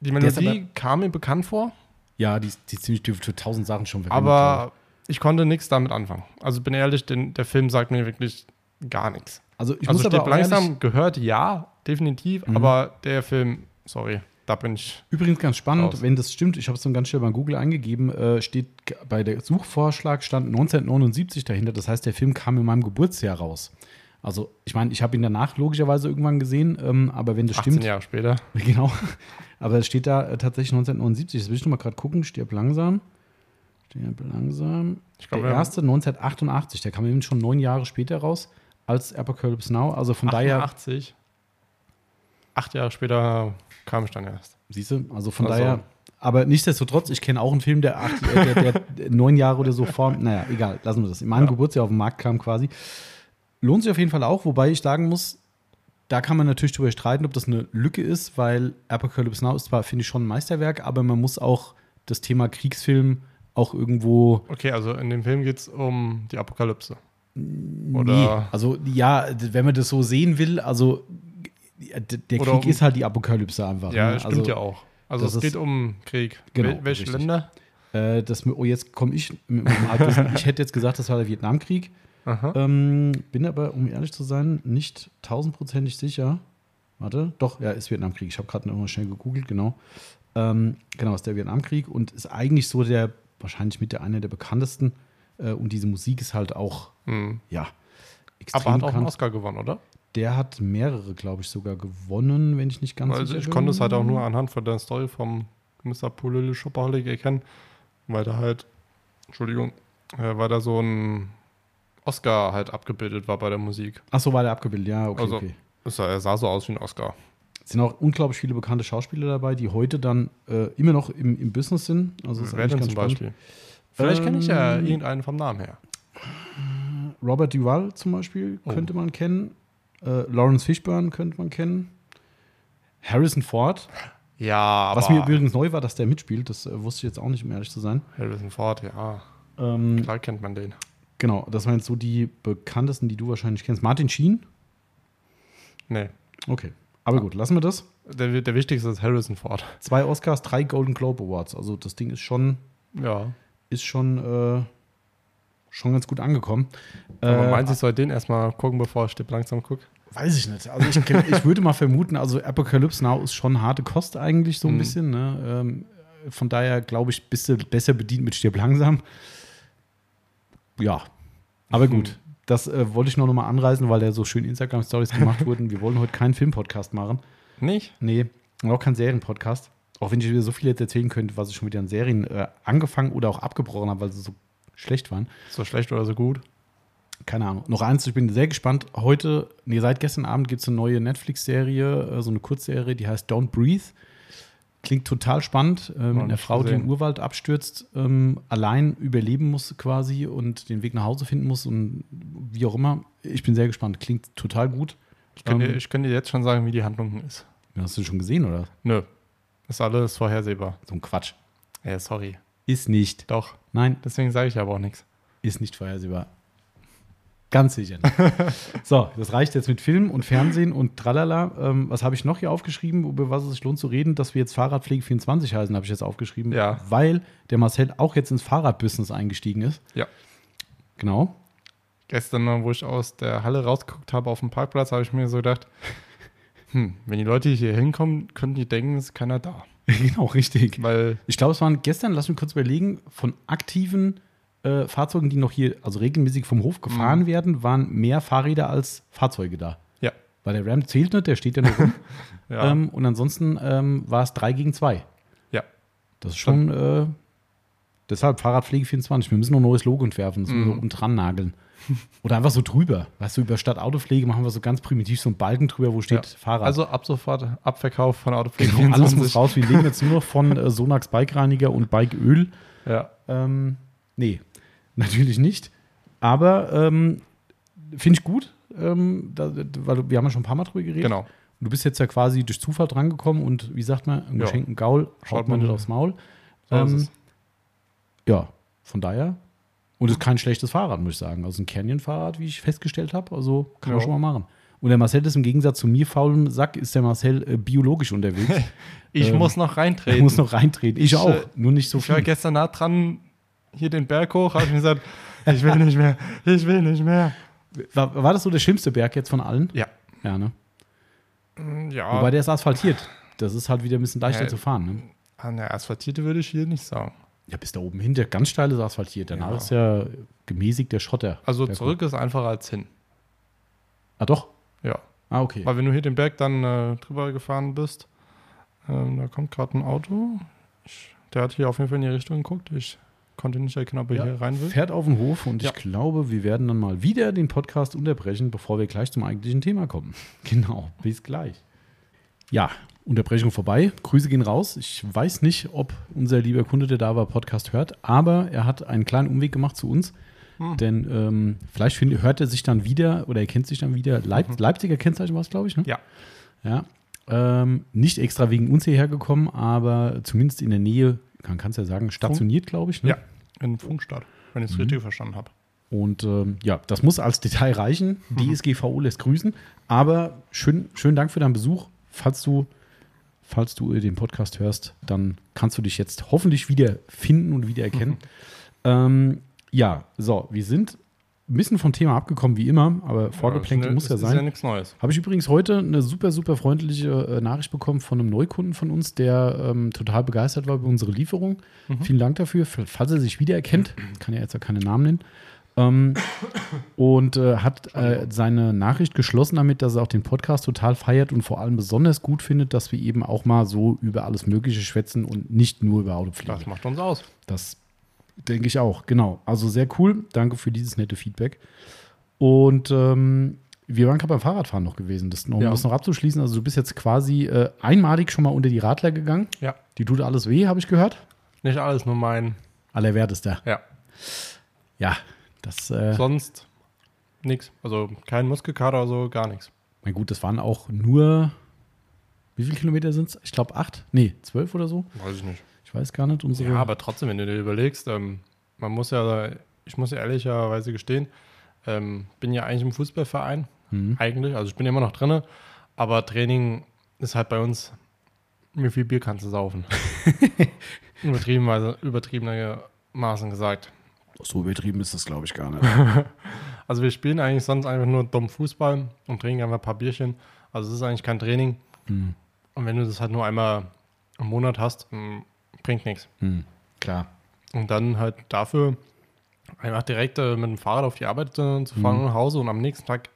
Speaker 2: die Melodie kam mir bekannt vor.
Speaker 1: Ja, die, die ziemlich für tausend Sachen schon
Speaker 2: verwendet. Aber ich konnte nichts damit anfangen. Also bin ehrlich, den, der Film sagt mir wirklich gar nichts.
Speaker 1: Also ich
Speaker 2: also
Speaker 1: muss aber
Speaker 2: langsam gehört, ja, definitiv, mhm. aber der Film, sorry, da bin ich.
Speaker 1: Übrigens ganz spannend, raus. wenn das stimmt, ich habe es dann ganz schnell bei Google eingegeben, äh, steht bei der Suchvorschlag stand 1979 dahinter. Das heißt, der Film kam in meinem Geburtsjahr raus. Also, ich meine, ich habe ihn danach logischerweise irgendwann gesehen, ähm, aber wenn das 18 stimmt.
Speaker 2: Jahre später.
Speaker 1: Genau. Aber es steht da äh, tatsächlich 1979. Das will ich noch mal gerade gucken. Stirb langsam. Stirb langsam. Ich glaub, der erste 1988. Der kam eben schon neun Jahre später raus als Apocalypse Now. Also von
Speaker 2: 88. daher. Acht Jahre später kam ich dann erst.
Speaker 1: Siehst du? Also von also. daher. Aber nichtsdestotrotz, ich kenne auch einen Film, der, acht, äh, der, der neun Jahre oder so vor. Naja, egal, lassen wir das. In meinem ja. Geburtsjahr auf den Markt kam quasi. Lohnt sich auf jeden Fall auch, wobei ich sagen muss, da kann man natürlich darüber streiten, ob das eine Lücke ist, weil Apocalypse Now ist zwar, finde ich, schon ein Meisterwerk, aber man muss auch das Thema Kriegsfilm auch irgendwo.
Speaker 2: Okay, also in dem Film geht es um die Apokalypse.
Speaker 1: Oder? Nee, also ja, wenn man das so sehen will, also der Krieg um, ist halt die Apokalypse einfach.
Speaker 2: Ja, ne? stimmt also, ja auch. Also es geht um Krieg.
Speaker 1: Genau,
Speaker 2: Welche richtig. Länder?
Speaker 1: Äh, das, oh, jetzt komme ich mit Ich hätte jetzt gesagt, das war der Vietnamkrieg. Ähm, bin aber, um ehrlich zu sein, nicht tausendprozentig sicher. Warte, doch, ja, ist Vietnamkrieg. Ich habe gerade noch mal schnell gegoogelt, genau. Ähm, genau, ist der Vietnamkrieg und ist eigentlich so der, wahrscheinlich mit der einer der bekanntesten. Äh, und diese Musik ist halt auch,
Speaker 2: mhm.
Speaker 1: ja,
Speaker 2: extrem Aber hat auch einen Oscar gewonnen, oder?
Speaker 1: Der hat mehrere, glaube ich, sogar gewonnen, wenn ich nicht ganz
Speaker 2: also. Ich konnte es halt auch nur anhand von der Story vom Mr. Polele Schopperholic erkennen, weil da halt, Entschuldigung, äh, weil da so ein Oscar halt abgebildet war bei der Musik.
Speaker 1: Ach so, war der abgebildet, ja, okay.
Speaker 2: Also,
Speaker 1: okay.
Speaker 2: Er sah so aus wie ein Oscar.
Speaker 1: Es sind auch unglaublich viele bekannte Schauspieler dabei, die heute dann äh, immer noch im, im Business sind. Also es ist
Speaker 2: Wer denn
Speaker 1: ganz
Speaker 2: zum
Speaker 1: spannend.
Speaker 2: Beispiel? Vielleicht kenne ich ja
Speaker 1: Ähm,
Speaker 2: irgendeinen vom Namen her.
Speaker 1: Robert Duvall zum Beispiel
Speaker 2: Oh.
Speaker 1: könnte man kennen. Äh, Lawrence Fishburne könnte man kennen. Harrison Ford.
Speaker 2: Ja, aber
Speaker 1: Was mir übrigens neu war, dass der mitspielt, das äh, wusste ich jetzt auch nicht, um ehrlich zu sein.
Speaker 2: Harrison Ford, ja.
Speaker 1: Ähm,
Speaker 2: Klar kennt man den.
Speaker 1: genau, das waren jetzt so die bekanntesten, die du wahrscheinlich kennst. Martin Sheen?
Speaker 2: Nee.
Speaker 1: Okay. Aber gut, lassen wir das.
Speaker 2: Der, der wichtigste ist Harrison Ford.
Speaker 1: Zwei Oscars, drei Golden Globe Awards. Also das Ding ist schon,
Speaker 2: Ja.
Speaker 1: ist schon, äh, schon ganz gut angekommen.
Speaker 2: Aber
Speaker 1: Äh,
Speaker 2: meinst du, ich soll den erstmal gucken, bevor ich Stipp langsam gucke?
Speaker 1: Weiß ich nicht. Also ich, ich würde mal vermuten, also Apocalypse Now ist schon harte Kost eigentlich so ein
Speaker 2: Mhm.
Speaker 1: bisschen. Ne? Ähm, von daher glaube ich, bist du besser bedient mit Stirb langsam. Ja, aber gut. Das äh, wollte ich noch mal anreißen, weil da so schön Instagram-Stories gemacht wurden. Wir wollen heute keinen Film-Podcast machen.
Speaker 2: Nicht?
Speaker 1: Nee, und auch keinen Serien-Podcast. Auch wenn ich wieder so viel jetzt erzählen könnte, was ich schon wieder an Serien äh, angefangen oder auch abgebrochen habe, weil sie so schlecht waren.
Speaker 2: So schlecht oder so gut?
Speaker 1: Keine Ahnung. Noch eins, ich bin sehr gespannt. Heute, nee, seit gestern Abend gibt es eine neue Netflix-Serie, äh, so eine Kurzserie, die heißt Don't Breathe. Klingt total spannend. Äh, mit einer Frau, die
Speaker 2: gesehen.
Speaker 1: im Urwald abstürzt, ähm, allein überleben muss quasi und den Weg nach Hause finden muss und wie auch immer. Ich bin sehr gespannt. Klingt total gut.
Speaker 2: Ich kann,
Speaker 1: Ähm,
Speaker 2: dir, ich kann dir jetzt schon sagen, wie die Handlung ist.
Speaker 1: Hast du schon gesehen, oder?
Speaker 2: Nö. Ist alles vorhersehbar.
Speaker 1: So ein Quatsch.
Speaker 2: Ja, sorry.
Speaker 1: Ist nicht.
Speaker 2: Doch.
Speaker 1: Nein,
Speaker 2: Deswegen sage ich aber auch nichts.
Speaker 1: ist nicht vorhersehbar. Ganz sicher. nicht. so, das reicht jetzt mit Film und Fernsehen und tralala. Ähm, was habe ich noch hier aufgeschrieben, über was es sich lohnt zu reden? Dass wir jetzt Fahrradpflege 24 heißen, habe ich jetzt aufgeschrieben.
Speaker 2: Ja.
Speaker 1: Weil der Marcel auch jetzt ins Fahrradbusiness eingestiegen ist.
Speaker 2: Ja.
Speaker 1: Genau.
Speaker 2: Gestern, wo ich aus der Halle rausgeguckt habe auf dem Parkplatz, habe ich mir so gedacht, hm, wenn die Leute hier hinkommen, könnten die denken, es ist keiner da.
Speaker 1: genau, richtig.
Speaker 2: Weil,
Speaker 1: Ich glaube, es waren gestern, lass mich kurz überlegen, von aktiven äh, Fahrzeugen, die noch hier, also regelmäßig vom Hof gefahren
Speaker 2: Mhm.
Speaker 1: werden, waren mehr Fahrräder als Fahrzeuge da.
Speaker 2: ja.
Speaker 1: Weil der Ram zählt nicht, der steht ja noch rum.
Speaker 2: Ja.
Speaker 1: Ähm, und ansonsten ähm, war es 3 gegen 2.
Speaker 2: ja.
Speaker 1: Das ist schon, äh, deshalb Fahrradpflege 24. Wir müssen noch ein neues Logo entwerfen, das müssen wir
Speaker 2: Mhm.
Speaker 1: oben dran nageln. Oder einfach so drüber. Weißt du, über statt Autopflege machen wir so ganz primitiv so einen Balken drüber, wo steht
Speaker 2: ja.
Speaker 1: Fahrrad.
Speaker 2: Also ab sofort Abverkauf von Autopflege
Speaker 1: genau, alles
Speaker 2: 24.
Speaker 1: muss raus. Wir leben jetzt nur noch von äh, Sonax Bikereiniger und Bikeöl.
Speaker 2: Ja.
Speaker 1: Ähm, nee, natürlich nicht. Aber ähm, finde ich gut, ähm, da, weil wir haben ja schon ein paar Mal drüber geredet.
Speaker 2: Genau.
Speaker 1: Du bist jetzt ja quasi durch Zufall drangekommen und wie sagt man,
Speaker 2: Ja.
Speaker 1: geschenkten Gaul
Speaker 2: Schaut
Speaker 1: man nicht aufs Maul. Ähm. Ja, von daher. Und es ist kein schlechtes Fahrrad, muss ich sagen. Also ein Canyon-Fahrrad, wie ich festgestellt habe. Also kann man schon mal machen. Und der Marcel ist im Gegensatz zu mir, faulem Sack, ist der Marcel äh, biologisch unterwegs.
Speaker 2: Ich
Speaker 1: ähm,
Speaker 2: muss noch reintreten.
Speaker 1: muss noch reintreten. Ich,
Speaker 2: Ich,
Speaker 1: auch,
Speaker 2: äh,
Speaker 1: nur nicht so
Speaker 2: ich war
Speaker 1: viel.
Speaker 2: gestern nah dran, hier den Berg hoch, habe ich mir gesagt, ich will nicht mehr, ich will nicht mehr.
Speaker 1: War, war das so der schlimmste Berg jetzt von allen?
Speaker 2: Ja.
Speaker 1: Ja, ne?
Speaker 2: Ja,
Speaker 1: Wobei der ist asphaltiert. Das ist halt wieder ein bisschen leichter
Speaker 2: Ja.
Speaker 1: zu fahren. Ne?
Speaker 2: an der asphaltierte würde ich hier nicht sagen.
Speaker 1: Ja, bis da oben hin, der ganz steile ist asphaltiert. Danach
Speaker 2: Ja.
Speaker 1: ist ja gemäßigt der Schotter.
Speaker 2: Also
Speaker 1: Berg-
Speaker 2: zurück ist einfacher als hin.
Speaker 1: Ah, doch.
Speaker 2: Ja.
Speaker 1: Ah, okay.
Speaker 2: Weil wenn du hier den Berg dann äh, drüber gefahren bist, ähm, da kommt gerade ein Auto. Ich, der hat hier auf jeden Fall in die Richtung geguckt. Ich konnte nicht erkennen, ob er
Speaker 1: Ja,
Speaker 2: hier rein will.
Speaker 1: Fährt auf den Hof und
Speaker 2: Ja.
Speaker 1: ich glaube, wir werden dann mal wieder den Podcast unterbrechen, bevor wir gleich zum eigentlichen Thema kommen. Genau, bis gleich. Ja, Unterbrechung vorbei. Grüße gehen raus. Ich weiß nicht, ob unser lieber Kunde, der da war, Podcast hört, aber er hat einen kleinen Umweg gemacht zu uns.
Speaker 2: Hm.
Speaker 1: Denn ähm, vielleicht find, hört er sich dann wieder oder er kennt sich dann wieder. Leip
Speaker 2: Mhm.
Speaker 1: Leipziger Kennzeichen war es, glaube ich. Ne?
Speaker 2: Ja.
Speaker 1: Ja. Ähm, nicht extra wegen uns hierher gekommen, aber zumindest in der Nähe, man kann es ja sagen, stationiert, glaube ich. Ne?
Speaker 2: Ja. In Funkstadt, wenn ich es
Speaker 1: Mhm.
Speaker 2: richtig verstanden habe.
Speaker 1: Und ähm, ja, das muss als Detail reichen.
Speaker 2: Mhm.
Speaker 1: DSGVO lässt grüßen. Aber schön, schönen Dank für deinen Besuch. Falls du, falls du den Podcast hörst, dann kannst du dich jetzt hoffentlich wieder finden und wiedererkennen. ähm, ja, so, wir sind ein bisschen vom Thema abgekommen, wie immer, aber Vorgeplänkel
Speaker 2: Ja,
Speaker 1: muss ja
Speaker 2: ist
Speaker 1: sein.
Speaker 2: ja nichts Neues.
Speaker 1: Habe ich übrigens heute eine super, super freundliche äh, Nachricht bekommen von einem Neukunden von uns, der ähm, total begeistert war über unsere Lieferung.
Speaker 2: Mhm.
Speaker 1: Vielen Dank dafür. Falls er sich wiedererkennt, kann er jetzt ja keine Namen nennen. Ähm, und äh, hat äh, seine Nachricht geschlossen damit, dass er auch den Podcast total feiert und vor allem besonders gut findet, dass wir eben auch mal so über alles Mögliche schwätzen und nicht nur über Autopflege.
Speaker 2: Das macht uns aus.
Speaker 1: Das denke ich auch, genau. Also sehr cool. Danke für dieses nette Feedback. Und ähm, Wir waren gerade beim Fahrradfahren noch gewesen, das, um
Speaker 2: Ja.
Speaker 1: das noch abzuschließen. Also du bist jetzt quasi äh, einmalig schon mal unter die Radler gegangen.
Speaker 2: Ja.
Speaker 1: Die tut alles weh, habe ich gehört.
Speaker 2: Nicht alles, nur mein.
Speaker 1: Allerwertester.
Speaker 2: Ja.
Speaker 1: Ja, das, äh,
Speaker 2: Sonst nichts. Also kein Muskelkater oder so, gar nichts.
Speaker 1: na gut, das waren auch nur, wie viele Kilometer sind es? Ich glaube acht, nee, zwölf oder so.
Speaker 2: Weiß ich nicht.
Speaker 1: Ich weiß gar nicht. Unsere,
Speaker 2: Ja, aber trotzdem, wenn du dir überlegst, ähm, man muss ja, ich muss ja ehrlicherweise gestehen, ähm, bin ja eigentlich im Fußballverein,
Speaker 1: Mhm.
Speaker 2: eigentlich, also ich bin immer noch drinne, aber Training ist halt bei uns, wie viel Bier kannst du saufen? Übertriebenweise, übertriebenermaßen gesagt.
Speaker 1: so übertrieben ist das, glaube ich, gar nicht.
Speaker 2: Also wir spielen eigentlich sonst einfach nur dumm Fußball und trinken einfach ein paar Bierchen. Also es ist eigentlich kein Training.
Speaker 1: Hm.
Speaker 2: Und wenn du das halt nur einmal im Monat hast, mm, bringt nichts.
Speaker 1: Hm. Klar.
Speaker 2: Und dann halt dafür einfach direkt äh, mit dem Fahrrad auf die Arbeit äh, zu fahren und nach Hause und am nächsten Tag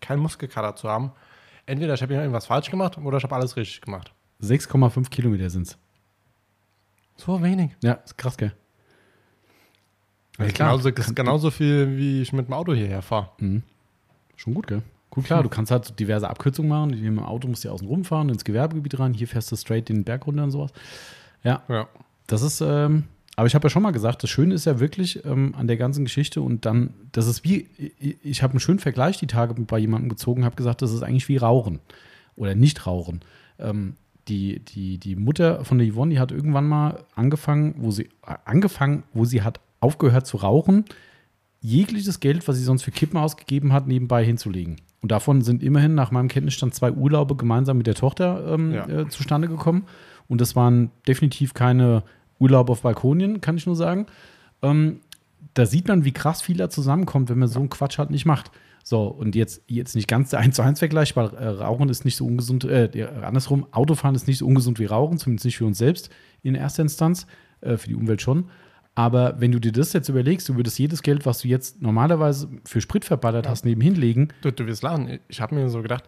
Speaker 2: keinen Muskelkater zu haben. Entweder ich habe irgendwas falsch gemacht oder ich habe alles richtig gemacht.
Speaker 1: 6,5 Kilometer sind es.
Speaker 2: So wenig.
Speaker 1: Ja, ist krass, gell?
Speaker 2: Das
Speaker 1: Ja,
Speaker 2: genauso, das ist genauso viel, wie ich mit dem Auto hierher fahre.
Speaker 1: Mhm. Schon gut, gell? Gut, klar, du kannst halt diverse Abkürzungen machen. Im Auto musst du ja außen rumfahren, ins Gewerbegebiet rein. Hier fährst du straight den Berg runter und sowas. Ja,
Speaker 2: Ja.
Speaker 1: das ist, ähm, aber ich habe ja schon mal gesagt, das Schöne ist ja wirklich ähm, an der ganzen Geschichte und dann, das ist wie, ich, ich habe einen schönen Vergleich die Tage bei jemandem gezogen, habe gesagt, das ist eigentlich wie Rauchen oder nicht Rauchen. Ähm, die, die, die Mutter von der Yvonne, die hat irgendwann mal angefangen, wo sie, äh, angefangen, wo sie hat aufgehört zu rauchen, jegliches Geld, was sie sonst für Kippen ausgegeben hat, nebenbei hinzulegen. Und davon sind immerhin nach meinem Kenntnisstand zwei Urlaube gemeinsam mit der Tochter ähm,
Speaker 2: Ja.
Speaker 1: äh, zustande gekommen. Und das waren definitiv keine Urlaube auf Balkonien, kann ich nur sagen. Ähm, da sieht man, wie krass viel da zusammenkommt, wenn man so einen Quatsch halt nicht macht. So, und jetzt, jetzt nicht ganz der 1 zu 1 Vergleich, weil äh, Rauchen ist nicht so ungesund, äh, ja, andersrum, Autofahren ist nicht so ungesund wie Rauchen, zumindest nicht für uns selbst in erster Instanz, äh, für die Umwelt schon. Aber wenn du dir das jetzt überlegst, du würdest jedes Geld, was du jetzt normalerweise für Sprit verballert hast, nebenhin legen,
Speaker 2: Du, du wirst lachen. Ich habe mir so gedacht,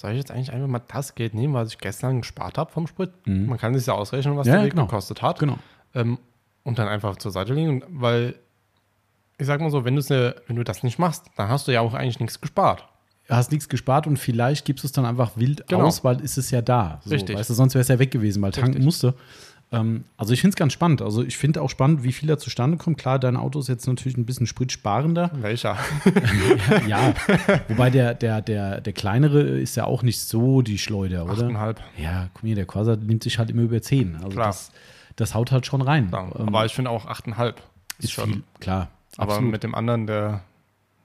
Speaker 2: soll ich jetzt eigentlich einfach mal das Geld nehmen, was ich gestern gespart habe vom Sprit? Man kann sich ja ausrechnen, was
Speaker 1: Mhm. Ja,
Speaker 2: der Weg
Speaker 1: genau.
Speaker 2: gekostet hat.
Speaker 1: genau.
Speaker 2: Ähm, und dann einfach zur Seite legen, weil ich sag mal so, wenn, ne, wenn du das nicht machst, dann hast du ja auch eigentlich nichts gespart.
Speaker 1: hast nichts gespart und vielleicht gibst du es dann einfach wild
Speaker 2: Genau.
Speaker 1: aus, weil ist es ja da. So,
Speaker 2: Richtig.
Speaker 1: Weißt du, sonst wäre es ja weg gewesen, weil tanken
Speaker 2: Richtig.
Speaker 1: musste. Ähm, also ich finde es ganz spannend. Also ich finde auch spannend, wie viel da zustande kommt. Klar, dein Auto ist jetzt natürlich ein bisschen spritsparender.
Speaker 2: Welcher?
Speaker 1: ja, wobei der, der, der, der kleinere ist ja auch nicht so die Schleuder, oder?
Speaker 2: 8,5.
Speaker 1: Ja, guck mal, der Quasar nimmt sich halt immer über 10. Also
Speaker 2: Klar.
Speaker 1: das, das haut halt schon rein.
Speaker 2: Ja,
Speaker 1: Ähm,
Speaker 2: aber ich finde auch 8,5 ist,
Speaker 1: ist
Speaker 2: schon.
Speaker 1: viel, klar.
Speaker 2: aber
Speaker 1: absolut.
Speaker 2: mit dem anderen, der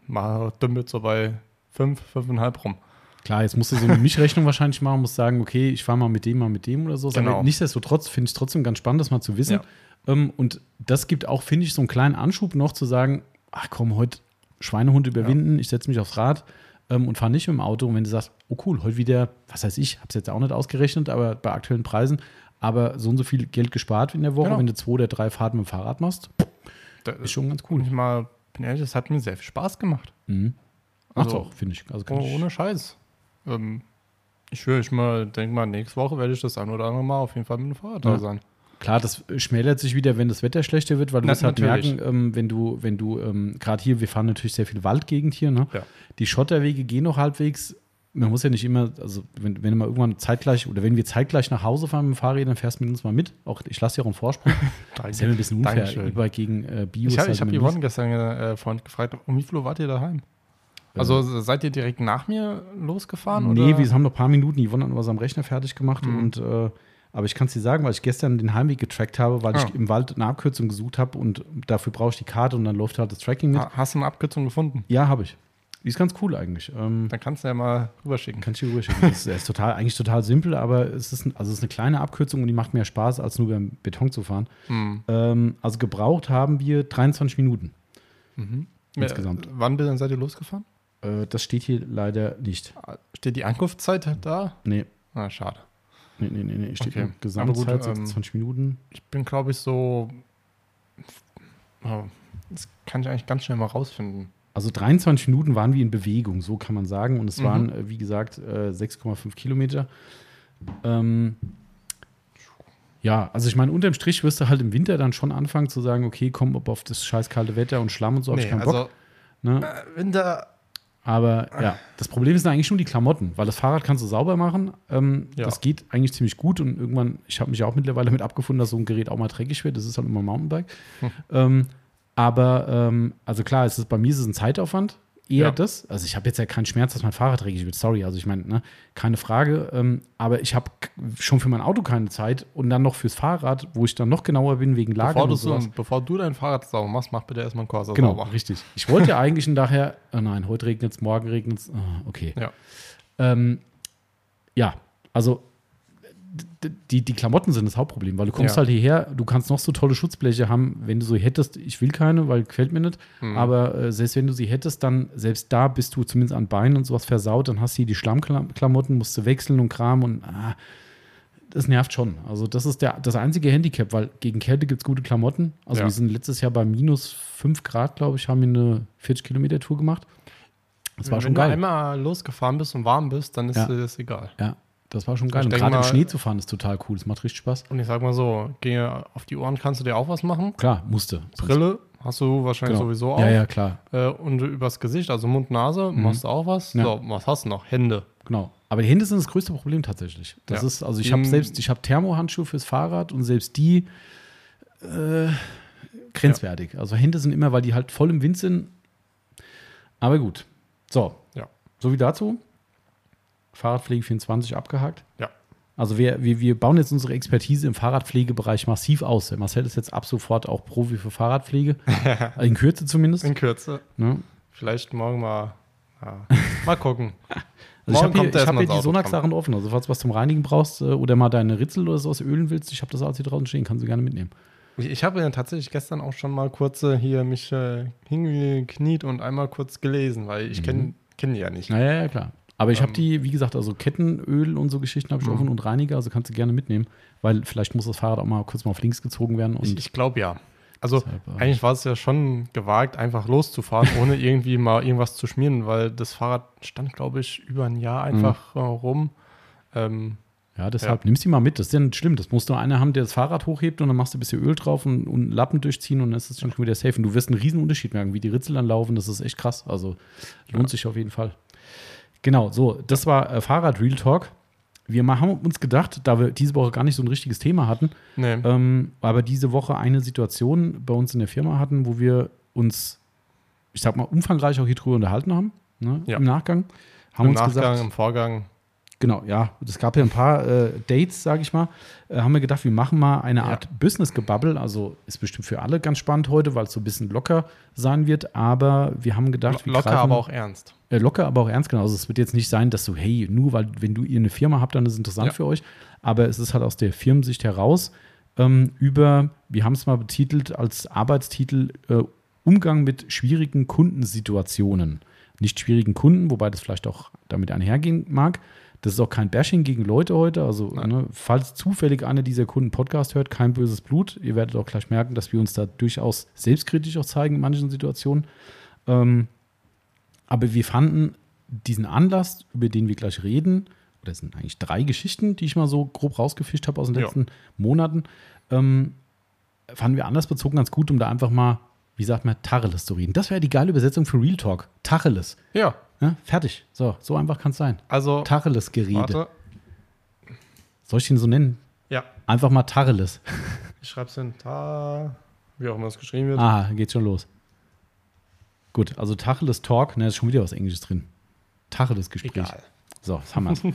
Speaker 2: mal dümpelt so bei 5, 5,5 rum.
Speaker 1: Klar, jetzt musst du so eine Mischrechnung wahrscheinlich machen, musst sagen, okay, ich fahre mal mit dem, mal mit dem oder so.
Speaker 2: Genau.
Speaker 1: Aber nichtsdestotrotz finde ich es trotzdem ganz spannend, das mal zu wissen.
Speaker 2: Ja.
Speaker 1: Ähm, und das gibt auch, finde ich, so einen kleinen Anschub noch zu sagen, ach komm, heute Schweinehund überwinden, ich setze mich aufs Rad ähm, und fahre nicht mit dem Auto. Und wenn du sagst, oh cool, heute wieder, was weiß ich, habe es jetzt auch nicht ausgerechnet, aber bei aktuellen Preisen, aber so und so viel Geld gespart in der Woche,
Speaker 2: Genau.
Speaker 1: wenn du zwei oder drei Fahrten mit dem Fahrrad machst,
Speaker 2: Da
Speaker 1: ist schon ganz cool.
Speaker 2: ich mal, bin ehrlich, das hat mir sehr viel Spaß gemacht.
Speaker 1: Mhm. Macht's
Speaker 2: Also-
Speaker 1: auch, finde ich. Also
Speaker 2: Oh,
Speaker 1: ich
Speaker 2: ohne Scheiß. Ähm, ich will, ich mal, denke mal, nächste Woche werde ich das ein oder andere Mal auf jeden Fall mit dem Fahrrad
Speaker 1: Ja.
Speaker 2: da sein.
Speaker 1: Klar, das schmälert sich wieder, wenn das Wetter schlechter wird, weil du
Speaker 2: Na,
Speaker 1: musst halt
Speaker 2: natürlich.
Speaker 1: merken, ähm, wenn du, wenn du, ähm, gerade hier, wir fahren natürlich sehr viel Waldgegend hier, ne?
Speaker 2: Ja.
Speaker 1: Die Schotterwege gehen noch halbwegs. Man muss ja nicht immer, also wenn, wenn du mal irgendwann zeitgleich oder wenn wir zeitgleich nach Hause fahren mit dem Fahrrad, dann fährst du mit uns mal mit. Auch ich lasse dir auch einen Vorsprung. ist ja ein bisschen unfair.
Speaker 2: Dankeschön.
Speaker 1: Überall gegen äh, Bio.
Speaker 2: Ich habe
Speaker 1: halt
Speaker 2: hab
Speaker 1: immer
Speaker 2: Yvonne gestern äh, vorhin gefragt, um wie viel Uhr wart ihr daheim? Also seid ihr direkt nach mir losgefahren?
Speaker 1: Nee,
Speaker 2: oder?
Speaker 1: wir haben noch ein paar Minuten. Yvonne hat was am Rechner fertig gemacht.
Speaker 2: Mhm.
Speaker 1: Und, äh, aber ich kann es dir sagen, weil ich gestern den Heimweg getrackt habe, weil
Speaker 2: Ah.
Speaker 1: ich im Wald eine Abkürzung gesucht habe und dafür brauche ich die Karte und dann läuft halt das Tracking mit.
Speaker 2: Ha- Hast du eine Abkürzung gefunden?
Speaker 1: Ja, habe ich. Die ist ganz cool eigentlich. Ähm,
Speaker 2: Dann kannst du ja mal rüberschicken.
Speaker 1: kann ich dir rüberschicken. Das ist, ist total, eigentlich total simpel, aber es ist, ein, also es ist eine kleine Abkürzung und die macht mehr Spaß, als nur beim Beton zu fahren.
Speaker 2: Hm.
Speaker 1: Ähm, also gebraucht haben wir 23 Minuten.
Speaker 2: Mhm.
Speaker 1: Insgesamt.
Speaker 2: Äh, Wann seid ihr losgefahren?
Speaker 1: Äh, das steht hier leider nicht.
Speaker 2: Steht die Ankunftszeit da?
Speaker 1: Nee,
Speaker 2: Ah, schade.
Speaker 1: nee, nee, nee. nee. Steht
Speaker 2: Okay.
Speaker 1: Gesamtzeit
Speaker 2: gut, ähm,
Speaker 1: 26 Minuten.
Speaker 2: Ich bin, glaube ich, so. Oh, das kann ich eigentlich ganz schnell mal rausfinden.
Speaker 1: Also 23 Minuten waren wir in Bewegung, so kann man sagen. Und es
Speaker 2: Mhm.
Speaker 1: waren, äh, wie gesagt, äh, 6,5 Kilometer. Ähm, ja, also ich meine, unterm Strich wirst du halt im Winter dann schon anfangen zu sagen, okay, komm, ob auf das scheiß kalte Wetter und Schlamm und so hab ich keinen Bock.
Speaker 2: also
Speaker 1: Ne?
Speaker 2: äh, Winter
Speaker 1: Aber ja, das Problem sind eigentlich nur die Klamotten, weil das Fahrrad kannst du sauber machen. Ähm,
Speaker 2: Ja.
Speaker 1: Das geht eigentlich ziemlich gut und irgendwann, ich habe mich auch mittlerweile damit abgefunden, dass so ein Gerät auch mal dreckig wird. Das ist halt immer ein Mountainbike.
Speaker 2: Hm.
Speaker 1: Ähm, aber, ähm, also klar, es ist, bei mir ist es ein Zeitaufwand. Eher
Speaker 2: Ja.
Speaker 1: das. Also ich habe jetzt ja keinen Schmerz, dass mein Fahrrad dreckig wird. Sorry, also ich meine, ne, keine Frage. Ähm, aber ich habe schon für mein Auto keine Zeit und dann noch fürs Fahrrad, wo ich dann noch genauer bin wegen Lager
Speaker 2: Bevor
Speaker 1: und
Speaker 2: du,
Speaker 1: sowas.
Speaker 2: so, bevor du dein Fahrrad sauber machst, mach bitte erstmal einen Corsa
Speaker 1: Genau,
Speaker 2: sauber.
Speaker 1: richtig. Ich wollte ja eigentlich nachher, oh nein, heute regnet es, morgen regnet es. okay.
Speaker 2: Ja.
Speaker 1: Ähm, ja, also die, die Klamotten sind das Hauptproblem, weil du kommst
Speaker 2: Ja.
Speaker 1: halt hierher, du kannst noch so tolle Schutzbleche haben, wenn du so hättest, ich will keine, weil gefällt mir nicht,
Speaker 2: Mhm.
Speaker 1: aber äh, selbst wenn du sie hättest, dann selbst da bist du zumindest an Beinen und sowas versaut, dann hast du hier die Schlammklamotten, musst du wechseln und Kram und ah, das nervt schon. Also das ist der, das einzige Handicap, weil gegen Kälte gibt es gute Klamotten. Also
Speaker 2: Ja.
Speaker 1: wir sind letztes Jahr bei minus 5 Grad, glaube ich, haben wir eine 40 Kilometer Tour gemacht. Das war
Speaker 2: Wenn
Speaker 1: schon
Speaker 2: du
Speaker 1: geil.
Speaker 2: einmal losgefahren bist und warm bist, dann ist
Speaker 1: Ja.
Speaker 2: dir das egal.
Speaker 1: Ja, das war schon geil.
Speaker 2: Ich
Speaker 1: Und gerade im Schnee zu fahren ist total cool. Das macht richtig Spaß.
Speaker 2: Und ich sag mal so, gehe auf die Ohren kannst du dir auch was machen.
Speaker 1: Klar, musste.
Speaker 2: Brille hast du wahrscheinlich
Speaker 1: Genau.
Speaker 2: sowieso auch.
Speaker 1: Ja, ja, klar.
Speaker 2: Äh, und übers Gesicht, also Mund, Nase, machst du auch was.
Speaker 1: Ja.
Speaker 2: So, was hast du noch? Hände.
Speaker 1: Genau. Aber die Hände sind das größte Problem tatsächlich. Das
Speaker 2: Ja.
Speaker 1: ist, also ich habe selbst, ich habe Thermohandschuhe fürs Fahrrad und selbst die äh, grenzwertig. Also Hände sind immer, weil die halt voll im Wind sind. Aber gut. So.
Speaker 2: Ja.
Speaker 1: So wie dazu. Fahrradpflege 24 abgehakt.
Speaker 2: Ja.
Speaker 1: Also wir, wir, wir bauen jetzt unsere Expertise im Fahrradpflegebereich massiv aus. Der Marcel ist jetzt ab sofort auch Profi für Fahrradpflege. In Kürze zumindest.
Speaker 2: In Kürze.
Speaker 1: Ne?
Speaker 2: Vielleicht morgen mal. Ja. Mal gucken.
Speaker 1: Also ich habe hier, ich hab hier die Sonax-Sachen offen. Also falls du was zum Reinigen brauchst äh, oder mal deine Ritzel oder sowas ölen willst, ich habe das alles hier draußen stehen, kannst du gerne mitnehmen.
Speaker 2: Ich, ich habe ja tatsächlich gestern auch schon mal kurz hier mich äh, hingekniet und einmal kurz gelesen, weil ich kenne kenn die ja nicht.
Speaker 1: Naja, ja, klar. Aber ich habe
Speaker 2: Ähm.
Speaker 1: die, wie gesagt, also Kettenöl und so Geschichten habe ich
Speaker 2: Mhm.
Speaker 1: offen und Reiniger, also kannst du gerne mitnehmen, weil vielleicht muss das Fahrrad auch mal kurz mal auf links gezogen werden. Und
Speaker 2: Ich, ich glaube ja. Also
Speaker 1: Deshalb, äh,
Speaker 2: eigentlich war es ja schon gewagt, einfach loszufahren, ohne irgendwie mal irgendwas zu schmieren, weil das Fahrrad stand, glaube ich, über ein Jahr einfach äh, rum. Ähm,
Speaker 1: ja, deshalb nimmst du die mal mit. Das ist ja nicht schlimm. Das muss nur einer haben, der das Fahrrad hochhebt und dann machst du ein bisschen Öl drauf und, und einen Lappen durchziehen und dann ist es schon wieder safe. Und du wirst einen riesen Unterschied merken, wie die Ritzel anlaufen. Das ist echt krass. Also lohnt sich auf jeden Fall. Genau, so, das war äh, Fahrrad Real Talk. Wir haben uns gedacht, da wir diese Woche gar nicht so ein richtiges Thema hatten,
Speaker 2: nee.
Speaker 1: ähm, aber diese Woche eine Situation bei uns in der Firma hatten, wo wir uns, ich sag mal, umfangreich auch hier drüber unterhalten haben, ne,
Speaker 2: Ja.
Speaker 1: im Nachgang. Haben
Speaker 2: Im
Speaker 1: uns
Speaker 2: Nachgang,
Speaker 1: gesagt,
Speaker 2: im Vorgang.
Speaker 1: genau, ja, es gab ja ein paar äh, Dates, sage ich mal, äh, haben wir gedacht, wir machen mal eine
Speaker 2: Ja.
Speaker 1: Art Business-Gebubble, also ist bestimmt für alle ganz spannend heute, weil es so ein bisschen locker sein wird, aber wir haben gedacht, wir
Speaker 2: Locker, aber auch ernst.
Speaker 1: Äh, locker, aber auch ernst genommen. Also es wird jetzt nicht sein, dass du, hey, nur weil, wenn du ihr eine Firma habt, dann ist es interessant
Speaker 2: Ja.
Speaker 1: für euch. Aber es ist halt aus der Firmensicht heraus ähm, über, wir haben es mal betitelt als Arbeitstitel, äh, Umgang mit schwierigen Kundensituationen. Nicht schwierigen Kunden, wobei das vielleicht auch damit einhergehen mag. Das ist auch kein Bashing gegen Leute heute. Also, ne, falls zufällig einer dieser Kunden Podcast hört, kein böses Blut. Ihr werdet auch gleich merken, dass wir uns da durchaus selbstkritisch auch zeigen in manchen Situationen. Ähm, aber wir fanden diesen Anlass, über den wir gleich reden, oder es sind eigentlich drei Geschichten, die ich mal so grob rausgefischt habe aus den
Speaker 2: Ja.
Speaker 1: letzten Monaten, ähm, fanden wir anlassbezogen ganz gut, um da einfach mal, wie sagt man, Tacheles zu reden. Das wäre die geile Übersetzung für Real Talk. Tacheles.
Speaker 2: Ja,
Speaker 1: Ja, fertig. So, so einfach kann es sein.
Speaker 2: also.
Speaker 1: Tacheles-Gerede.
Speaker 2: Warte.
Speaker 1: Soll ich den so nennen?
Speaker 2: Ja,
Speaker 1: Einfach mal Tacheles.
Speaker 2: ich schreibe es hin. Ta, wie auch immer es geschrieben wird.
Speaker 1: Aha, geht schon los. Gut, also Tacheles Talk, ne, ist schon wieder was Englisches drin. Tacheles Gespräch.
Speaker 2: Egal.
Speaker 1: So, das haben wir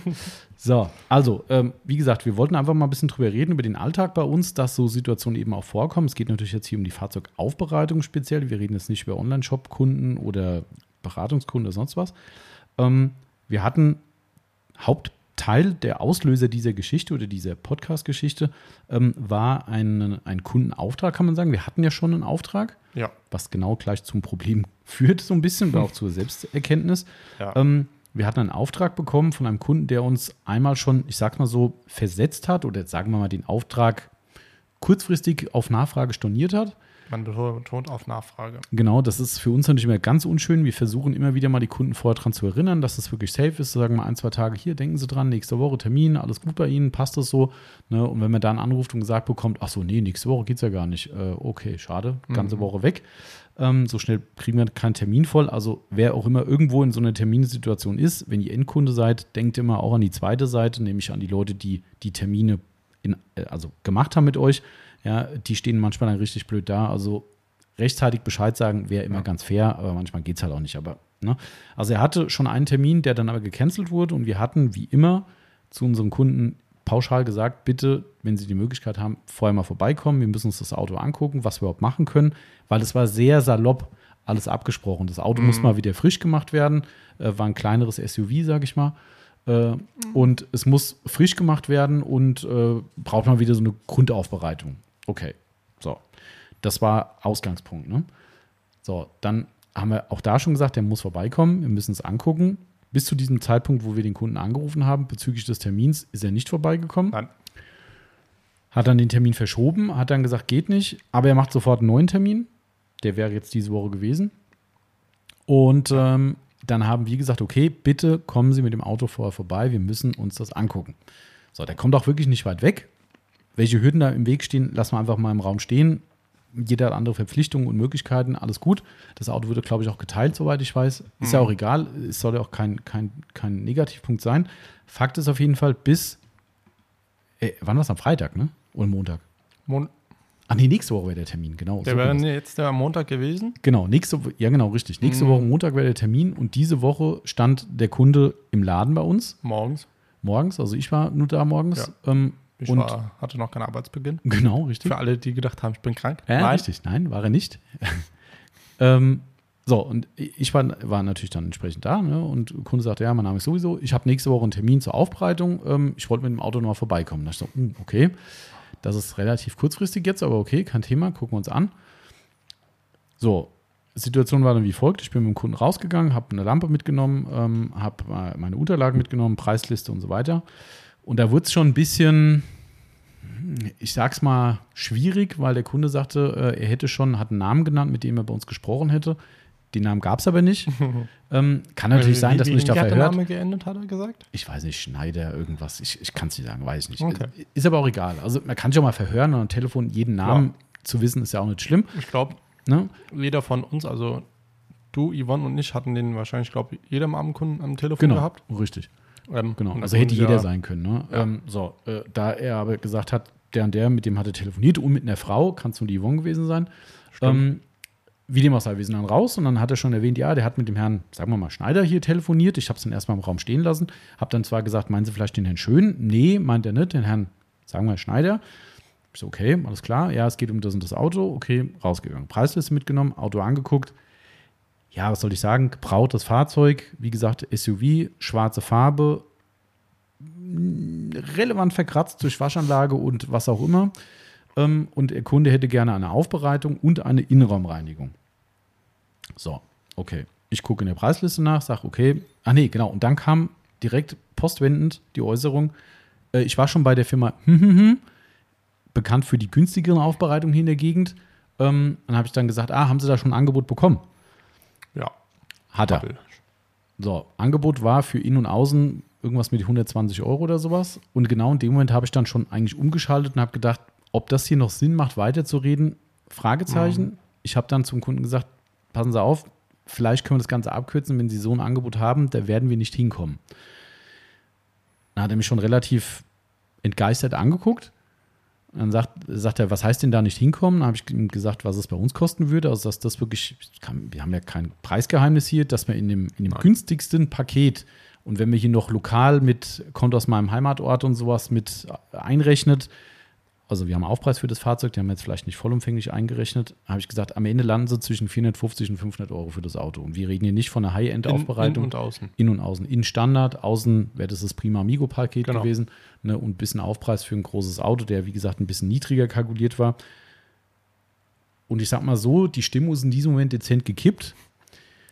Speaker 1: So, also, ähm, wie gesagt, wir wollten einfach mal ein bisschen drüber reden, über den Alltag bei uns, dass so Situationen eben auch vorkommen. Es geht natürlich jetzt hier um die Fahrzeugaufbereitung speziell. Wir reden jetzt nicht über Online-Shop-Kunden oder Beratungskunden oder sonst was. Ähm, wir hatten Hauptteil der Auslöser dieser Geschichte oder dieser Podcast-Geschichte ähm, war ein, ein Kundenauftrag, kann man sagen. Wir hatten ja schon einen Auftrag,
Speaker 2: Ja,
Speaker 1: was genau gleich zum Problem führt, so ein bisschen, oder auch zur Selbsterkenntnis.
Speaker 2: ja.
Speaker 1: Ähm, wir hatten einen Auftrag bekommen von einem Kunden, der uns einmal schon, ich sag mal so, versetzt hat oder sagen wir mal den Auftrag kurzfristig auf Nachfrage storniert hat.
Speaker 2: Man betont auf Nachfrage.
Speaker 1: Genau, das ist für uns natürlich immer ganz unschön. Wir versuchen immer wieder mal die Kunden vorher daran zu erinnern, dass es wirklich safe ist. Sagen wir ein, zwei Tage hier, denken Sie dran, nächste Woche Termin, alles gut bei Ihnen, passt das so? Ne? Und wenn man dann anruft und gesagt bekommt, ach so, nee, nächste Woche geht es ja gar nicht. Äh, okay, schade, ganze
Speaker 2: Mhm.
Speaker 1: Woche weg. Ähm, so schnell kriegen wir keinen Termin voll. Also wer auch immer irgendwo in so einer Terminsituation ist, wenn ihr Endkunde seid, denkt immer auch an die zweite Seite, nämlich an die Leute, die die Termine in, äh, also gemacht haben mit euch. Ja, die stehen manchmal dann richtig blöd da. Also rechtzeitig Bescheid sagen wäre immer
Speaker 2: Ja.
Speaker 1: ganz fair, aber manchmal geht es halt auch nicht. Aber, ne? Also er hatte schon einen Termin, der dann aber gecancelt wurde und wir hatten wie immer zu unseren Kunden pauschal gesagt, bitte, wenn Sie die Möglichkeit haben, vorher mal vorbeikommen. Wir müssen uns das Auto angucken, was wir überhaupt machen können, weil es war sehr salopp alles abgesprochen. Das Auto muss mal wieder frisch gemacht werden, äh, war ein kleineres SUV, sage ich mal. Äh, Und es muss frisch gemacht werden und äh, braucht mal wieder so eine Grundaufbereitung. Okay, so. Das war Ausgangspunkt. Ne? So, dann haben wir auch da schon gesagt, der muss vorbeikommen. Wir müssen es angucken. Bis zu diesem Zeitpunkt, wo wir den Kunden angerufen haben, bezüglich des Termins, ist er nicht vorbeigekommen.
Speaker 2: Nein.
Speaker 1: Hat dann den Termin verschoben, hat dann gesagt, geht nicht, aber er macht sofort einen neuen Termin. Der wäre jetzt diese Woche gewesen. Und ähm, dann haben wir gesagt, okay, bitte kommen Sie mit dem Auto vorher vorbei, wir müssen uns das angucken. So, der kommt auch wirklich nicht weit weg. Welche Hürden da im Weg stehen, lassen wir einfach mal im Raum stehen. Jeder hat andere Verpflichtungen und Möglichkeiten, alles gut. Das Auto wurde, glaube ich, auch geteilt, soweit ich weiß. Ist ja auch egal, es soll ja auch kein, kein, kein Negativpunkt sein. Fakt ist auf jeden Fall, bis, äh, wann war es am Freitag, ne? Oder Montag?
Speaker 2: Mon
Speaker 1: Ach nee, nächste Woche wäre der Termin, genau.
Speaker 2: der
Speaker 1: so
Speaker 2: wäre jetzt der am Montag gewesen.
Speaker 1: Genau, nächste ja genau, richtig. Nächste
Speaker 2: Mhm.
Speaker 1: Woche Montag wäre der Termin und diese Woche stand der Kunde im Laden bei uns
Speaker 2: Morgens.
Speaker 1: morgens, also ich war nur da morgens. Ähm,
Speaker 2: Ich
Speaker 1: und
Speaker 2: war, hatte noch keinen Arbeitsbeginn.
Speaker 1: genau, richtig.
Speaker 2: Für alle, die gedacht haben, ich bin krank.
Speaker 1: Ja,
Speaker 2: Nein.
Speaker 1: richtig, nein, war er nicht. ähm, so, und ich war, war natürlich dann entsprechend da ne? und der Kunde sagte, ja, mein Name ist sowieso, ich habe nächste Woche einen Termin zur Aufbereitung, ähm, ich wollte mit dem Auto noch mal vorbeikommen. Da ich so, hm, okay, das ist relativ kurzfristig jetzt, aber okay, kein Thema, gucken wir uns an. So, Situation war dann wie folgt, ich bin mit dem Kunden rausgegangen, habe eine Lampe mitgenommen, ähm, habe meine Unterlagen mitgenommen, Preisliste und so weiter. Und da wurde es schon ein bisschen, ich sag's mal, schwierig, weil der Kunde sagte, äh, er hätte schon, hat einen Namen genannt, mit dem er bei uns gesprochen hätte. Den Namen gab es aber nicht. ähm, kann natürlich
Speaker 2: Äh,
Speaker 1: sein, dass man sich da
Speaker 2: wie hat der
Speaker 1: verhört.
Speaker 2: Name geendet, hat er gesagt?
Speaker 1: Ich weiß nicht, Schneider, irgendwas. Ich, ich kann es nicht sagen, weiß ich nicht.
Speaker 2: Okay.
Speaker 1: Ist aber auch egal. Also man kann sich auch mal verhören und am Telefon jeden Namen zu wissen, ist ja auch nicht schlimm.
Speaker 2: Ich glaube,
Speaker 1: Ne?
Speaker 2: jeder von uns, also du, Yvonne und ich, hatten den wahrscheinlich, ich glaube, jeder mal am Kunden am Telefon
Speaker 1: Genau,
Speaker 2: gehabt.
Speaker 1: richtig.
Speaker 2: Ähm,
Speaker 1: Genau. Also hätte jeder
Speaker 2: ja-
Speaker 1: sein können. Ne?
Speaker 2: Ja.
Speaker 1: Ähm, so, äh, da er aber gesagt hat, der und der, mit dem hat er telefoniert und mit einer Frau, kann es nur die Yvonne gewesen sein. Ähm, wie dem auch sei, wir sind dann raus und dann hat er schon erwähnt, ja, der hat mit dem Herrn, sagen wir mal, Schneider hier telefoniert. Ich habe es dann erstmal im Raum stehen lassen. Habe dann zwar gesagt, meinen Sie vielleicht den Herrn Schön? Nee, meint er nicht, den Herrn, sagen wir, Schneider. Ich so, okay, alles klar. Ja, es geht um das und das Auto. Okay, rausgegangen. Preisliste mitgenommen, Auto angeguckt. Ja, was soll ich sagen? Gebrautes Fahrzeug, wie gesagt, SUV, schwarze Farbe, relevant verkratzt durch Waschanlage und was auch immer. Ähm, und der Kunde hätte gerne eine Aufbereitung und eine Innenraumreinigung. So, okay. Ich gucke in der Preisliste nach, sage, okay. Ach nee, genau. Und dann kam direkt postwendend die Äußerung, äh, ich war schon bei der Firma bekannt für die günstigeren Aufbereitungen hier in der Gegend. Ähm, dann habe ich dann gesagt, ah, haben Sie da schon ein Angebot bekommen? Hat er. So, Angebot war für Innen und Außen irgendwas mit 120 Euro oder sowas. Und genau in dem Moment habe ich dann schon eigentlich umgeschaltet und habe gedacht, ob das hier noch Sinn macht, weiterzureden? Fragezeichen. Ich habe dann zum Kunden gesagt, passen Sie auf, vielleicht können wir das Ganze abkürzen, wenn Sie so ein Angebot haben, da werden wir nicht hinkommen. Dann hat er mich schon relativ entgeistert angeguckt. Dann sagt, sagt er, was heißt denn da nicht hinkommen? Dann habe ich ihm gesagt, was es bei uns kosten würde. Also, dass das wirklich, kann, wir haben ja kein Preisgeheimnis hier, dass wir in dem, in dem
Speaker 2: Nein.
Speaker 1: günstigsten Paket und wenn wir hier noch lokal mit, kommt aus meinem Heimatort und sowas mit einrechnet, also wir haben Aufpreis für das Fahrzeug, die haben wir jetzt vielleicht nicht vollumfänglich eingerechnet, habe ich gesagt, am Ende landen sie zwischen 450 und 500 Euro für das Auto. Und wir reden hier nicht von einer
Speaker 2: In,
Speaker 1: High-End-Aufbereitung.
Speaker 2: in und außen.
Speaker 1: Innen und außen. Innen Standard, außen wäre das das Prima Amigo-Paket
Speaker 2: Genau.
Speaker 1: gewesen. Ne, und ein bisschen Aufpreis für ein großes Auto, der, wie gesagt, ein bisschen niedriger kalkuliert war. Und ich sag mal so, die Stimmung ist in diesem Moment dezent gekippt.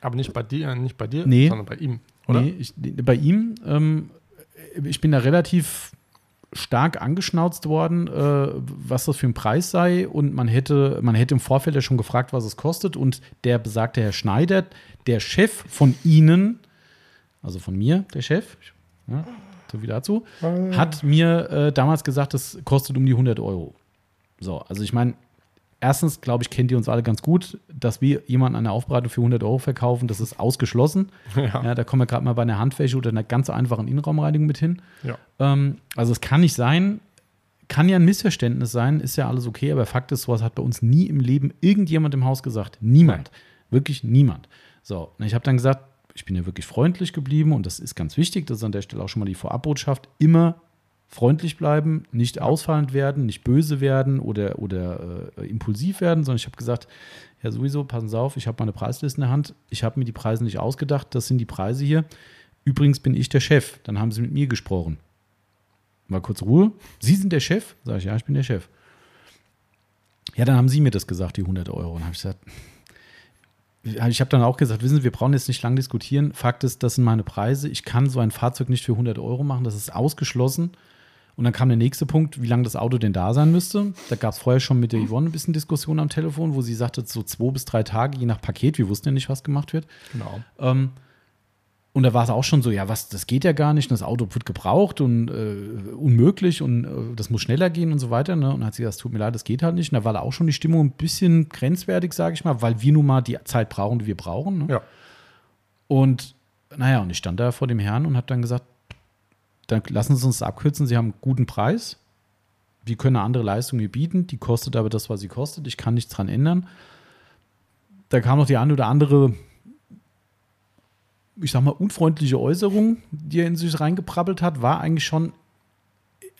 Speaker 2: Aber nicht bei dir, nicht bei dir,
Speaker 1: Nee.
Speaker 2: sondern bei ihm, oder?
Speaker 1: Nee, ich, bei ihm, ähm, ich bin da relativ stark angeschnauzt worden, äh, was das für ein Preis sei. Und man hätte, man hätte im Vorfeld ja schon gefragt, was es kostet. Und der besagte Herr Schneider, der Chef von Ihnen, also von mir, der Chef, ja, so wie dazu, hat mir äh, damals gesagt, das kostet um die 100 Euro. So, also ich meine, erstens, glaube ich, kennt ihr uns alle ganz gut, dass wir jemanden eine Aufbereitung für 100 Euro verkaufen, das ist ausgeschlossen.
Speaker 2: Ja.
Speaker 1: Ja, da kommen wir gerade mal bei einer Handwäsche oder einer ganz einfachen Innenraumreinigung mit hin.
Speaker 2: Ja.
Speaker 1: Ähm, also es kann nicht sein, kann ja ein Missverständnis sein, ist ja alles okay, aber Fakt ist, sowas hat bei uns nie im Leben irgendjemand im Haus gesagt. Niemand. Wirklich niemand. So, und ich habe dann gesagt, ich bin ja wirklich freundlich geblieben und das ist ganz wichtig, das ist an der Stelle auch schon mal die Vorabbotschaft, immer freundlich bleiben, nicht ausfallend werden, nicht böse werden oder, oder äh, impulsiv werden, sondern ich habe gesagt, ja sowieso, passen Sie auf, ich habe meine Preisliste in der Hand, ich habe mir die Preise nicht ausgedacht, das sind die Preise hier. Übrigens bin ich der Chef, dann haben Sie mit mir gesprochen. Mal kurz Ruhe. Sie sind der Chef? Sag ich, ja, ich bin der Chef. Ja, dann haben Sie mir das gesagt, die 100 Euro. Und habe ich gesagt, ich habe dann auch gesagt, wissen Sie, wir brauchen jetzt nicht lang diskutieren. Fakt ist, das sind meine Preise. Ich kann so ein Fahrzeug nicht für 100 Euro machen. Das ist ausgeschlossen. Und dann kam der nächste Punkt, wie lange das Auto denn da sein müsste. Da gab es vorher schon mit der Yvonne ein bisschen Diskussion am Telefon, wo sie sagte, so zwei bis drei Tage, je nach Paket. Wir wussten ja nicht, was gemacht wird.
Speaker 2: Genau.
Speaker 1: Ähm, und da war es auch schon so, ja, was, das geht ja gar nicht, das Auto wird gebraucht und äh, unmöglich und äh, das muss schneller gehen und so weiter. Ne? Und hat sie gesagt, es tut mir leid, das geht halt nicht. Und da war da auch schon die Stimmung ein bisschen grenzwertig, sage ich mal, weil wir nun mal die Zeit brauchen, die wir brauchen. Ne?
Speaker 2: Ja.
Speaker 1: Und naja, und ich stand da vor dem Herrn und habe dann gesagt, dann lassen Sie uns das abkürzen, Sie haben einen guten Preis. Wir können eine andere Leistung hier bieten, die kostet aber das, was sie kostet. Ich kann nichts dran ändern. Da kam noch die eine oder andere ich sag mal, unfreundliche Äußerung, die er in sich reingeprabbelt hat, war eigentlich schon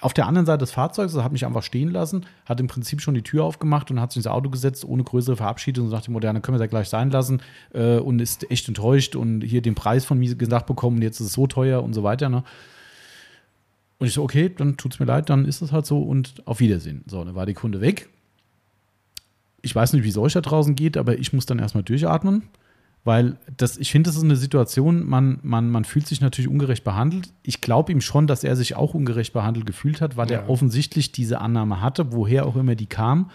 Speaker 1: auf der anderen Seite des Fahrzeugs, er hat mich einfach stehen lassen, hat im Prinzip schon die Tür aufgemacht und hat sich ins Auto gesetzt, ohne größere Verabschiedung und sagte, moderne können wir das gleich sein lassen äh, und ist echt enttäuscht und hier den Preis von mir gesagt bekommen, jetzt ist es so teuer und so weiter. Ne? Und ich so, okay, dann tut es mir leid, dann ist es halt so und auf Wiedersehen. So, dann war die Kunde weg. Ich weiß nicht, wie es euch da draußen geht, aber ich muss dann erstmal durchatmen. Weil das, ich finde, das ist eine Situation, man, man, man fühlt sich natürlich ungerecht behandelt. Ich glaube ihm schon, dass er sich auch ungerecht behandelt gefühlt hat, weil
Speaker 2: Ja.
Speaker 1: er offensichtlich diese Annahme hatte, woher auch immer die kam.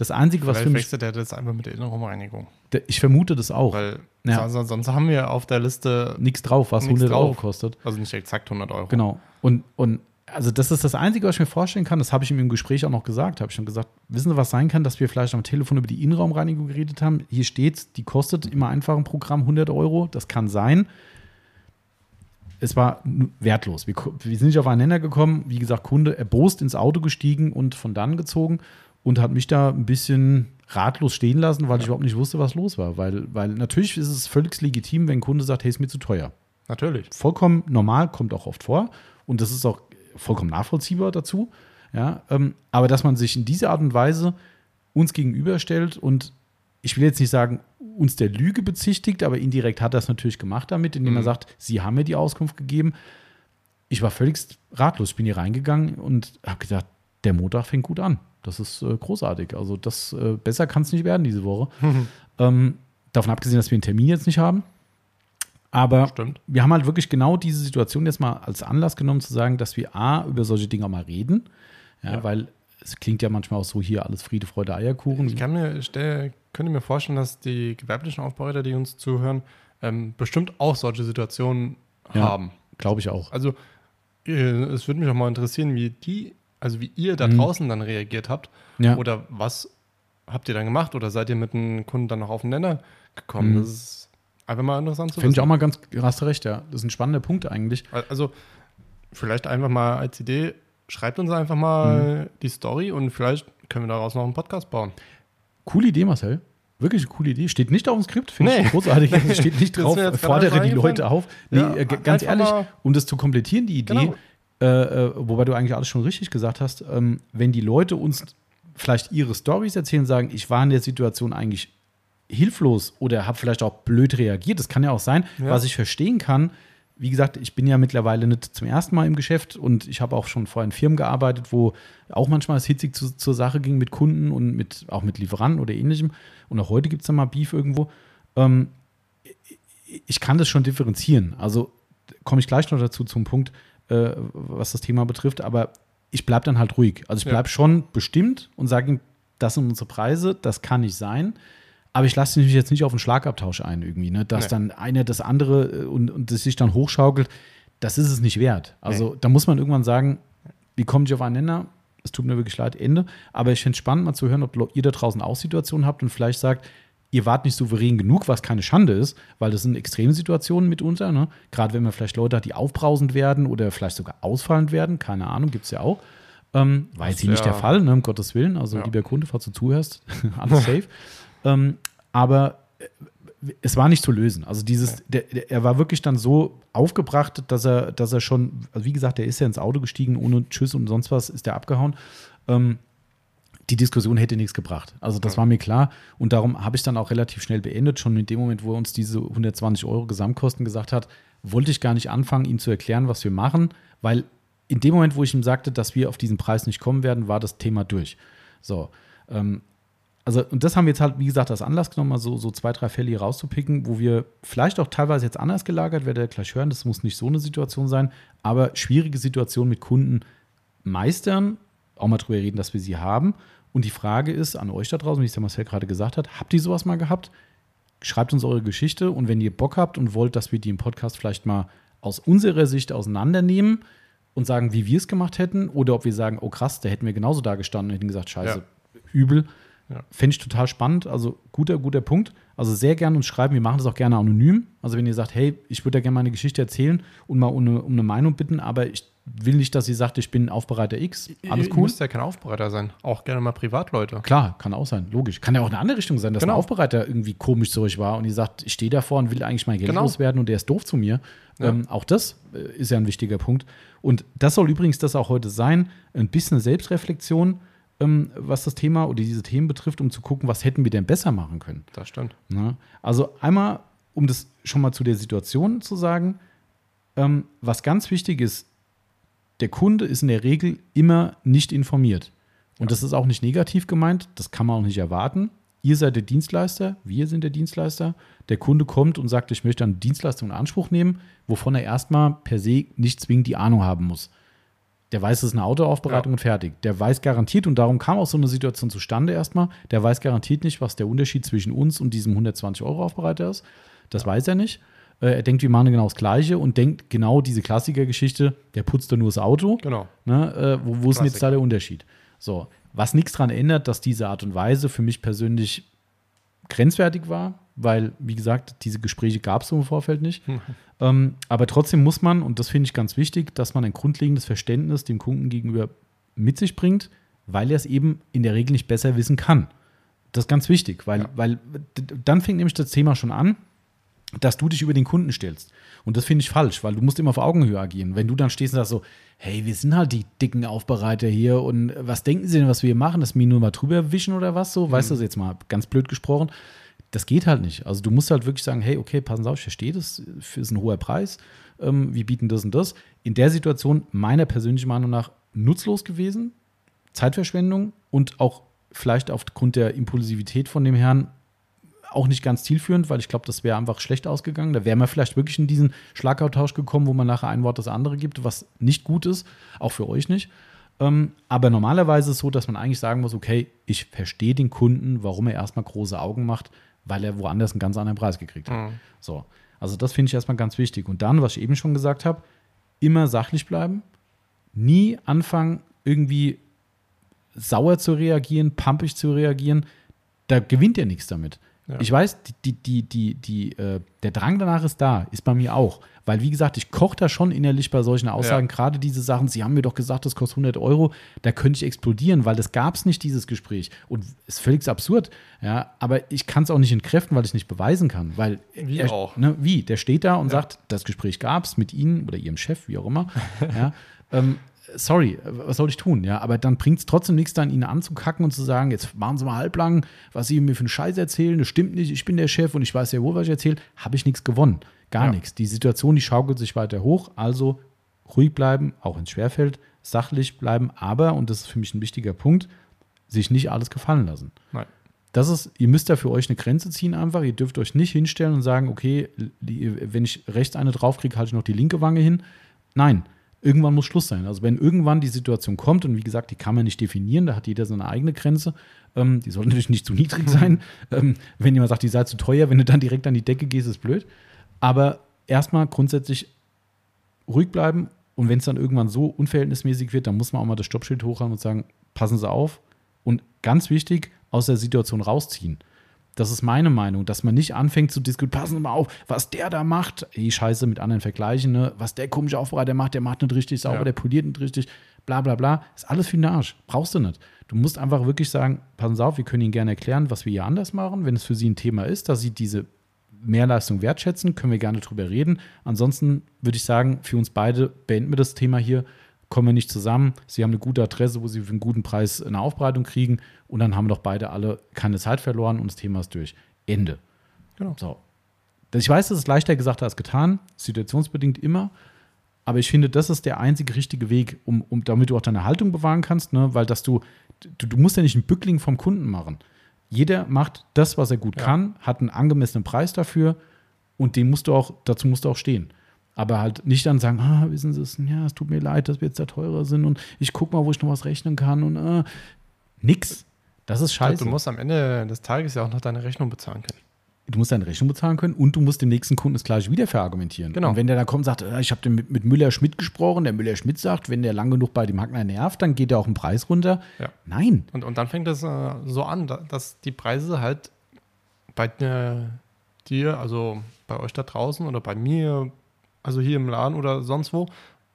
Speaker 1: Das Einzige, was
Speaker 2: Vielleicht
Speaker 1: für mich,
Speaker 2: wechselt er das einfach mit der Innenraumreinigung.
Speaker 1: ich vermute das auch,
Speaker 2: Weil
Speaker 1: Ja.
Speaker 2: sonst, sonst haben wir auf der Liste,
Speaker 1: nichts drauf, was
Speaker 2: Nix
Speaker 1: 100 Euro
Speaker 2: drauf.
Speaker 1: kostet.
Speaker 2: also nicht exakt 100 Euro.
Speaker 1: Genau. Und, und also das ist das Einzige, was ich mir vorstellen kann. Das habe ich ihm im Gespräch auch noch gesagt. Habe ich schon gesagt, wissen Sie, was sein kann, dass wir vielleicht am Telefon über die Innenraumreinigung geredet haben? Hier steht, die kostet immer einfach im Programm 100 Euro. Das kann sein. Es war wertlos. Wir, wir sind nicht auf einen Nenner gekommen. Wie gesagt, Kunde erbost ins Auto gestiegen und von dann gezogen und hat mich da ein bisschen ratlos stehen lassen, weil ich überhaupt nicht wusste, was los war. Weil, weil natürlich ist es völlig legitim, wenn ein Kunde sagt, hey, ist mir zu teuer
Speaker 2: Natürlich.
Speaker 1: vollkommen normal, kommt auch oft vor. Und das ist auch vollkommen nachvollziehbar dazu. Ja, ähm, aber dass man sich in dieser Art und Weise uns gegenüberstellt und ich will jetzt nicht sagen, uns der Lüge bezichtigt, aber indirekt hat er es natürlich gemacht damit, indem er
Speaker 2: Mhm.
Speaker 1: sagt, Sie haben mir die Auskunft gegeben. Ich war völlig ratlos. Ich bin hier reingegangen und habe gedacht, der Montag fängt gut an. Das ist äh, großartig. Also das äh, besser kann es nicht werden diese Woche. Ähm, davon abgesehen, dass wir einen Termin jetzt nicht haben. Aber
Speaker 2: Stimmt.
Speaker 1: wir haben halt wirklich genau diese Situation jetzt mal als Anlass genommen, zu sagen, dass wir A, über solche Dinge mal reden. Ja,
Speaker 2: Ja.
Speaker 1: weil es klingt ja manchmal auch so hier alles Friede, Freude, Eierkuchen.
Speaker 2: Ich kann mir, stell, könnte mir vorstellen, dass die gewerblichen Aufbereiter, die uns zuhören, ähm, bestimmt auch solche Situationen
Speaker 1: Ja.
Speaker 2: haben.
Speaker 1: Glaube ich auch.
Speaker 2: Also, äh, es würde mich auch mal interessieren, wie die, also wie ihr da
Speaker 1: Mhm.
Speaker 2: draußen dann reagiert habt.
Speaker 1: Ja.
Speaker 2: Oder was habt ihr dann gemacht? Oder seid ihr mit einem Kunden dann noch auf den Nenner gekommen?
Speaker 1: Mhm.
Speaker 2: Das ist einfach mal interessant zu
Speaker 1: Finde ich auch mal ganz, hast recht, ja. Das ist ein spannender Punkt eigentlich.
Speaker 2: Also, vielleicht einfach mal als Idee, schreibt uns einfach mal
Speaker 1: Mhm.
Speaker 2: die Story und vielleicht können wir daraus noch einen Podcast bauen.
Speaker 1: Coole Idee, Marcel. Wirklich eine coole Idee. Steht nicht auf dem Skript, finde
Speaker 2: Nee.
Speaker 1: ich großartig. Steht nicht drauf, fordere die. Leute auf. Nee,
Speaker 2: Ja,
Speaker 1: äh, ganz ehrlich, um das zu komplettieren, die Idee,
Speaker 2: Genau.
Speaker 1: Äh, äh, wobei du eigentlich alles schon richtig gesagt hast, ähm, wenn die Leute uns vielleicht ihre Stories erzählen, sagen, ich war in der Situation eigentlich hilflos oder habe vielleicht auch blöd reagiert, das kann ja auch sein,
Speaker 2: Ja.
Speaker 1: was ich verstehen kann. Wie gesagt, ich bin ja mittlerweile nicht zum ersten Mal im Geschäft und ich habe auch schon vorher in Firmen gearbeitet, wo auch manchmal es hitzig zu, zur Sache ging mit Kunden und mit, auch mit Lieferanten oder ähnlichem. Und auch heute gibt es da mal Beef irgendwo. Ähm, ich kann das schon differenzieren. Also komme ich gleich noch dazu zum Punkt, äh, was das Thema betrifft. Aber ich bleibe dann halt ruhig. Also ich
Speaker 2: Ja.
Speaker 1: bleibe schon bestimmt und sage ihm, das sind unsere Preise, das kann nicht sein. Aber ich lasse mich jetzt nicht auf einen Schlagabtausch ein irgendwie, ne? dass
Speaker 2: Nee.
Speaker 1: dann einer das andere äh, und, und das sich dann hochschaukelt. Das ist es nicht wert. Also da muss man irgendwann sagen, wie kommen die aufeinander? Es tut mir wirklich leid, Ende. Aber ich finde es spannend, mal zu hören, ob ihr da draußen auch Situationen habt und vielleicht sagt, ihr wart nicht souverän genug, was keine Schande ist, weil das sind extreme Situationen mitunter. Ne? Gerade wenn man vielleicht Leute hat, die aufbrausend werden oder vielleicht sogar ausfallend werden, keine Ahnung, gibt es ja auch. Ähm, war jetzt hier nicht der Fall, ne, um Gottes Willen. Also,
Speaker 2: Ja.
Speaker 1: lieber Kunde, falls du zuhörst, alles safe. ähm, aber äh, es war nicht zu lösen. Also dieses, der, der, er war wirklich dann so aufgebracht, dass er, dass er schon, also wie gesagt, der ist ja ins Auto gestiegen, ohne Tschüss und sonst was, ist der abgehauen. Ähm, die Diskussion hätte nichts gebracht. Also das war mir klar. Und darum habe ich dann auch relativ schnell beendet. Schon in dem Moment, wo er uns diese 120 Euro Gesamtkosten gesagt hat, wollte ich gar nicht anfangen, ihm zu erklären, was wir machen, weil in dem Moment, wo ich ihm sagte, dass wir auf diesen Preis nicht kommen werden, war das Thema durch. So. Ähm, also, und das haben wir jetzt halt, wie gesagt, als Anlass genommen, mal so, so zwei, drei Fälle hier rauszupicken, wo wir vielleicht auch teilweise jetzt anders gelagert, werdet ihr gleich hören, das muss nicht so eine Situation sein, aber schwierige Situationen mit Kunden meistern, auch mal drüber reden, dass wir sie haben. Und die Frage ist an euch da draußen, wie es der Marcel gerade gesagt hat, habt ihr sowas mal gehabt? Schreibt uns eure Geschichte und wenn ihr Bock habt und wollt, dass wir die im Podcast vielleicht mal aus unserer Sicht auseinandernehmen und sagen, wie wir es gemacht hätten, oder ob wir sagen, oh krass, da hätten wir genauso da gestanden und hätten gesagt, scheiße, übel.
Speaker 2: Ja.
Speaker 1: Fände ich total spannend. Also guter, guter Punkt. Also sehr gerne uns schreiben. Wir machen das auch gerne anonym. Also wenn ihr sagt, hey, ich würde da gerne meine Geschichte erzählen und mal um eine, um eine Meinung bitten, aber ich will nicht, dass ihr sagt, ich bin Aufbereiter X. Alles
Speaker 2: Ihr
Speaker 1: cool.
Speaker 2: müsst ja kein Aufbereiter sein. Auch gerne mal Privatleute.
Speaker 1: Klar, kann auch sein, logisch. Kann ja auch in eine andere Richtung sein, dass
Speaker 2: Genau.
Speaker 1: ein Aufbereiter irgendwie komisch zu euch war und ihr sagt, ich stehe davor und will eigentlich mein Geld
Speaker 2: Genau.
Speaker 1: loswerden und der ist doof zu mir.
Speaker 2: Ja.
Speaker 1: Ähm, auch das äh, ist ja ein wichtiger Punkt. Und das soll übrigens das auch heute sein, ein bisschen eine Selbstreflexion, ähm, was das Thema oder diese Themen betrifft, um zu gucken, was hätten wir denn besser machen können.
Speaker 2: Das stimmt.
Speaker 1: Ne? Also einmal, um das schon mal zu der Situation zu sagen, ähm, was ganz wichtig ist, der Kunde ist in der Regel immer nicht informiert. Und das ist auch nicht negativ gemeint, das kann man auch nicht erwarten. Ihr seid der Dienstleister, wir sind der Dienstleister. Der Kunde kommt und sagt, ich möchte eine Dienstleistung in Anspruch nehmen, wovon er erstmal per se nicht zwingend die Ahnung haben muss. Der weiß, es ist eine Autoaufbereitung
Speaker 2: Ja.
Speaker 1: und fertig. Der weiß garantiert, und darum kam auch so eine Situation zustande erstmal, der weiß garantiert nicht, was der Unterschied zwischen uns und diesem 120-Euro-Aufbereiter ist. Das weiß er nicht. Äh, Er denkt, wir machen genau das Gleiche und denkt genau diese Klassikergeschichte, der putzt da nur das Auto.
Speaker 2: Genau.
Speaker 1: Ne, äh, wo wo ist denn jetzt da der Unterschied? So, was nichts daran ändert, dass diese Art und Weise für mich persönlich grenzwertig war, weil, wie gesagt, diese Gespräche gab es so im Vorfeld nicht. Ähm, aber trotzdem muss man, und das finde ich ganz wichtig, dass man ein grundlegendes Verständnis dem Kunden gegenüber mit sich bringt, weil er es eben in der Regel nicht besser wissen kann. Das ist ganz wichtig, weil,
Speaker 2: Ja.
Speaker 1: weil dann fängt nämlich das Thema schon an, dass du dich über den Kunden stellst. Und das finde ich falsch, weil du musst immer auf Augenhöhe agieren. Wenn du dann stehst und sagst so, hey, wir sind halt die dicken Aufbereiter hier und was denken sie denn, was wir hier machen, dass wir nur mal drüber wischen oder was so? Weißt du, das jetzt mal ganz blöd gesprochen. Das geht halt nicht. Also du musst halt wirklich sagen, hey, okay, passen Sie auf, ich verstehe das, ist ein hoher Preis, ähm, wir bieten das und das. In der Situation meiner persönlichen Meinung nach nutzlos gewesen, Zeitverschwendung und auch vielleicht aufgrund der Impulsivität von dem Herrn auch nicht ganz zielführend, weil ich glaube, das wäre einfach schlecht ausgegangen. Da wären wir vielleicht wirklich in diesen Schlagabtausch gekommen, wo man nachher ein Wort das andere gibt, was nicht gut ist, auch für euch nicht. Ähm, aber normalerweise ist es so, dass man eigentlich sagen muss, okay, ich verstehe den Kunden, warum er erstmal große Augen macht, weil er woanders einen ganz anderen Preis gekriegt hat.
Speaker 2: Mhm.
Speaker 1: So, also das finde ich erstmal ganz wichtig. Und dann, was ich eben schon gesagt habe, immer sachlich bleiben, nie anfangen, irgendwie sauer zu reagieren, pumpig zu reagieren. Da gewinnt ihr nichts damit.
Speaker 2: Ja.
Speaker 1: Ich weiß, die, die, die, die, äh, der Drang danach ist da, ist bei mir auch. Weil, wie gesagt, ich koche da schon innerlich bei solchen Aussagen,
Speaker 2: Ja.
Speaker 1: gerade diese Sachen, Sie haben mir doch gesagt, das kostet 100 Euro, da könnte ich explodieren, weil das gab es nicht, dieses Gespräch. Und ist völlig absurd. Ja, aber ich kann es auch nicht entkräften, weil ich es nicht beweisen kann. Weil
Speaker 2: Wie
Speaker 1: er,
Speaker 2: auch.
Speaker 1: Ne, wie? Der steht da und
Speaker 2: Ja.
Speaker 1: sagt, das Gespräch gab es mit Ihnen oder Ihrem Chef, wie auch immer. ja, ähm, sorry, was soll ich tun? Ja, aber dann bringt es trotzdem nichts, dann ihn anzukacken und zu sagen, jetzt machen Sie mal halblang, was Sie mir für einen Scheiß erzählen, das stimmt nicht, ich bin der Chef und ich weiß ja wohl, was ich erzähle, habe ich nichts gewonnen. Gar
Speaker 2: Ja.
Speaker 1: nichts. Die Situation, die schaukelt sich weiter hoch, also ruhig bleiben, auch ins Schwerfeld, sachlich bleiben, aber, und das ist für mich ein wichtiger Punkt, sich nicht alles gefallen lassen.
Speaker 2: Nein.
Speaker 1: Das ist, ihr müsst da für euch eine Grenze ziehen einfach. Ihr dürft euch nicht hinstellen und sagen, okay, li- wenn ich rechts eine draufkriege, halte ich noch die linke Wange hin. Nein, Irgendwann muss Schluss sein. Also wenn irgendwann die Situation kommt, und wie gesagt, die kann man nicht definieren, da hat jeder seine eigene Grenze, ähm, die soll natürlich nicht zu niedrig sein. ähm, wenn jemand sagt, die sei zu teuer, wenn du dann direkt an die Decke gehst, ist blöd. Aber erstmal grundsätzlich ruhig bleiben und wenn es dann irgendwann so unverhältnismäßig wird, dann muss man auch mal das Stoppschild hochhaben und sagen, passen Sie auf. Und ganz wichtig, aus der Situation rausziehen. Das ist meine Meinung, dass man nicht anfängt zu diskutieren, passen Sie mal auf, was der da macht, die Scheiße mit anderen vergleichen, ne? was der komische Aufbereiter macht, der macht nicht richtig sauber,
Speaker 2: Ja.
Speaker 1: der poliert nicht richtig, bla bla bla. Ist alles für den Arsch. Brauchst du nicht. Du musst einfach wirklich sagen, passen Sie auf, wir können Ihnen gerne erklären, was wir hier anders machen. Wenn es für Sie ein Thema ist, dass Sie diese Mehrleistung wertschätzen, können wir gerne drüber reden. Ansonsten würde ich sagen, für uns beide beenden wir das Thema hier, kommen wir nicht zusammen. Sie haben eine gute Adresse, wo Sie für einen guten Preis eine Aufbereitung kriegen und dann haben doch beide alle keine Zeit verloren und das Thema ist durch. Ende.
Speaker 2: Genau.
Speaker 1: So. Ich weiß, das ist leichter gesagt als getan, situationsbedingt immer. Aber ich finde, das ist der einzige richtige Weg, um, um damit du auch deine Haltung bewahren kannst, ne? weil dass du, du, du musst ja nicht einen Bückling vom Kunden machen. Jeder macht das, was er gut
Speaker 2: Ja.
Speaker 1: kann, hat einen angemessenen Preis dafür und den musst du auch, dazu musst du auch stehen. Aber halt nicht dann sagen, ah, wissen Sie es, ja, es tut mir leid, dass wir jetzt da teurer sind und ich guck mal, wo ich noch was rechnen kann und äh, nix. Das ist scheiße.
Speaker 2: Du musst am Ende des Tages ja auch noch deine Rechnung bezahlen können.
Speaker 1: du musst deine Rechnung bezahlen können und du musst dem nächsten Kunden das gleiche wieder verargumentieren.
Speaker 2: Genau.
Speaker 1: Und wenn der dann kommt und sagt, äh, ich habe mit, mit Müller-Schmidt gesprochen, der Müller-Schmidt sagt, wenn der lang genug bei dem Hackner nervt, dann geht er auch im Preis runter.
Speaker 2: Ja.
Speaker 1: Nein.
Speaker 2: Und, und dann fängt es äh, so an, da, dass die Preise halt bei äh, dir, also bei euch da draußen oder bei mir, also hier im Laden oder sonst wo,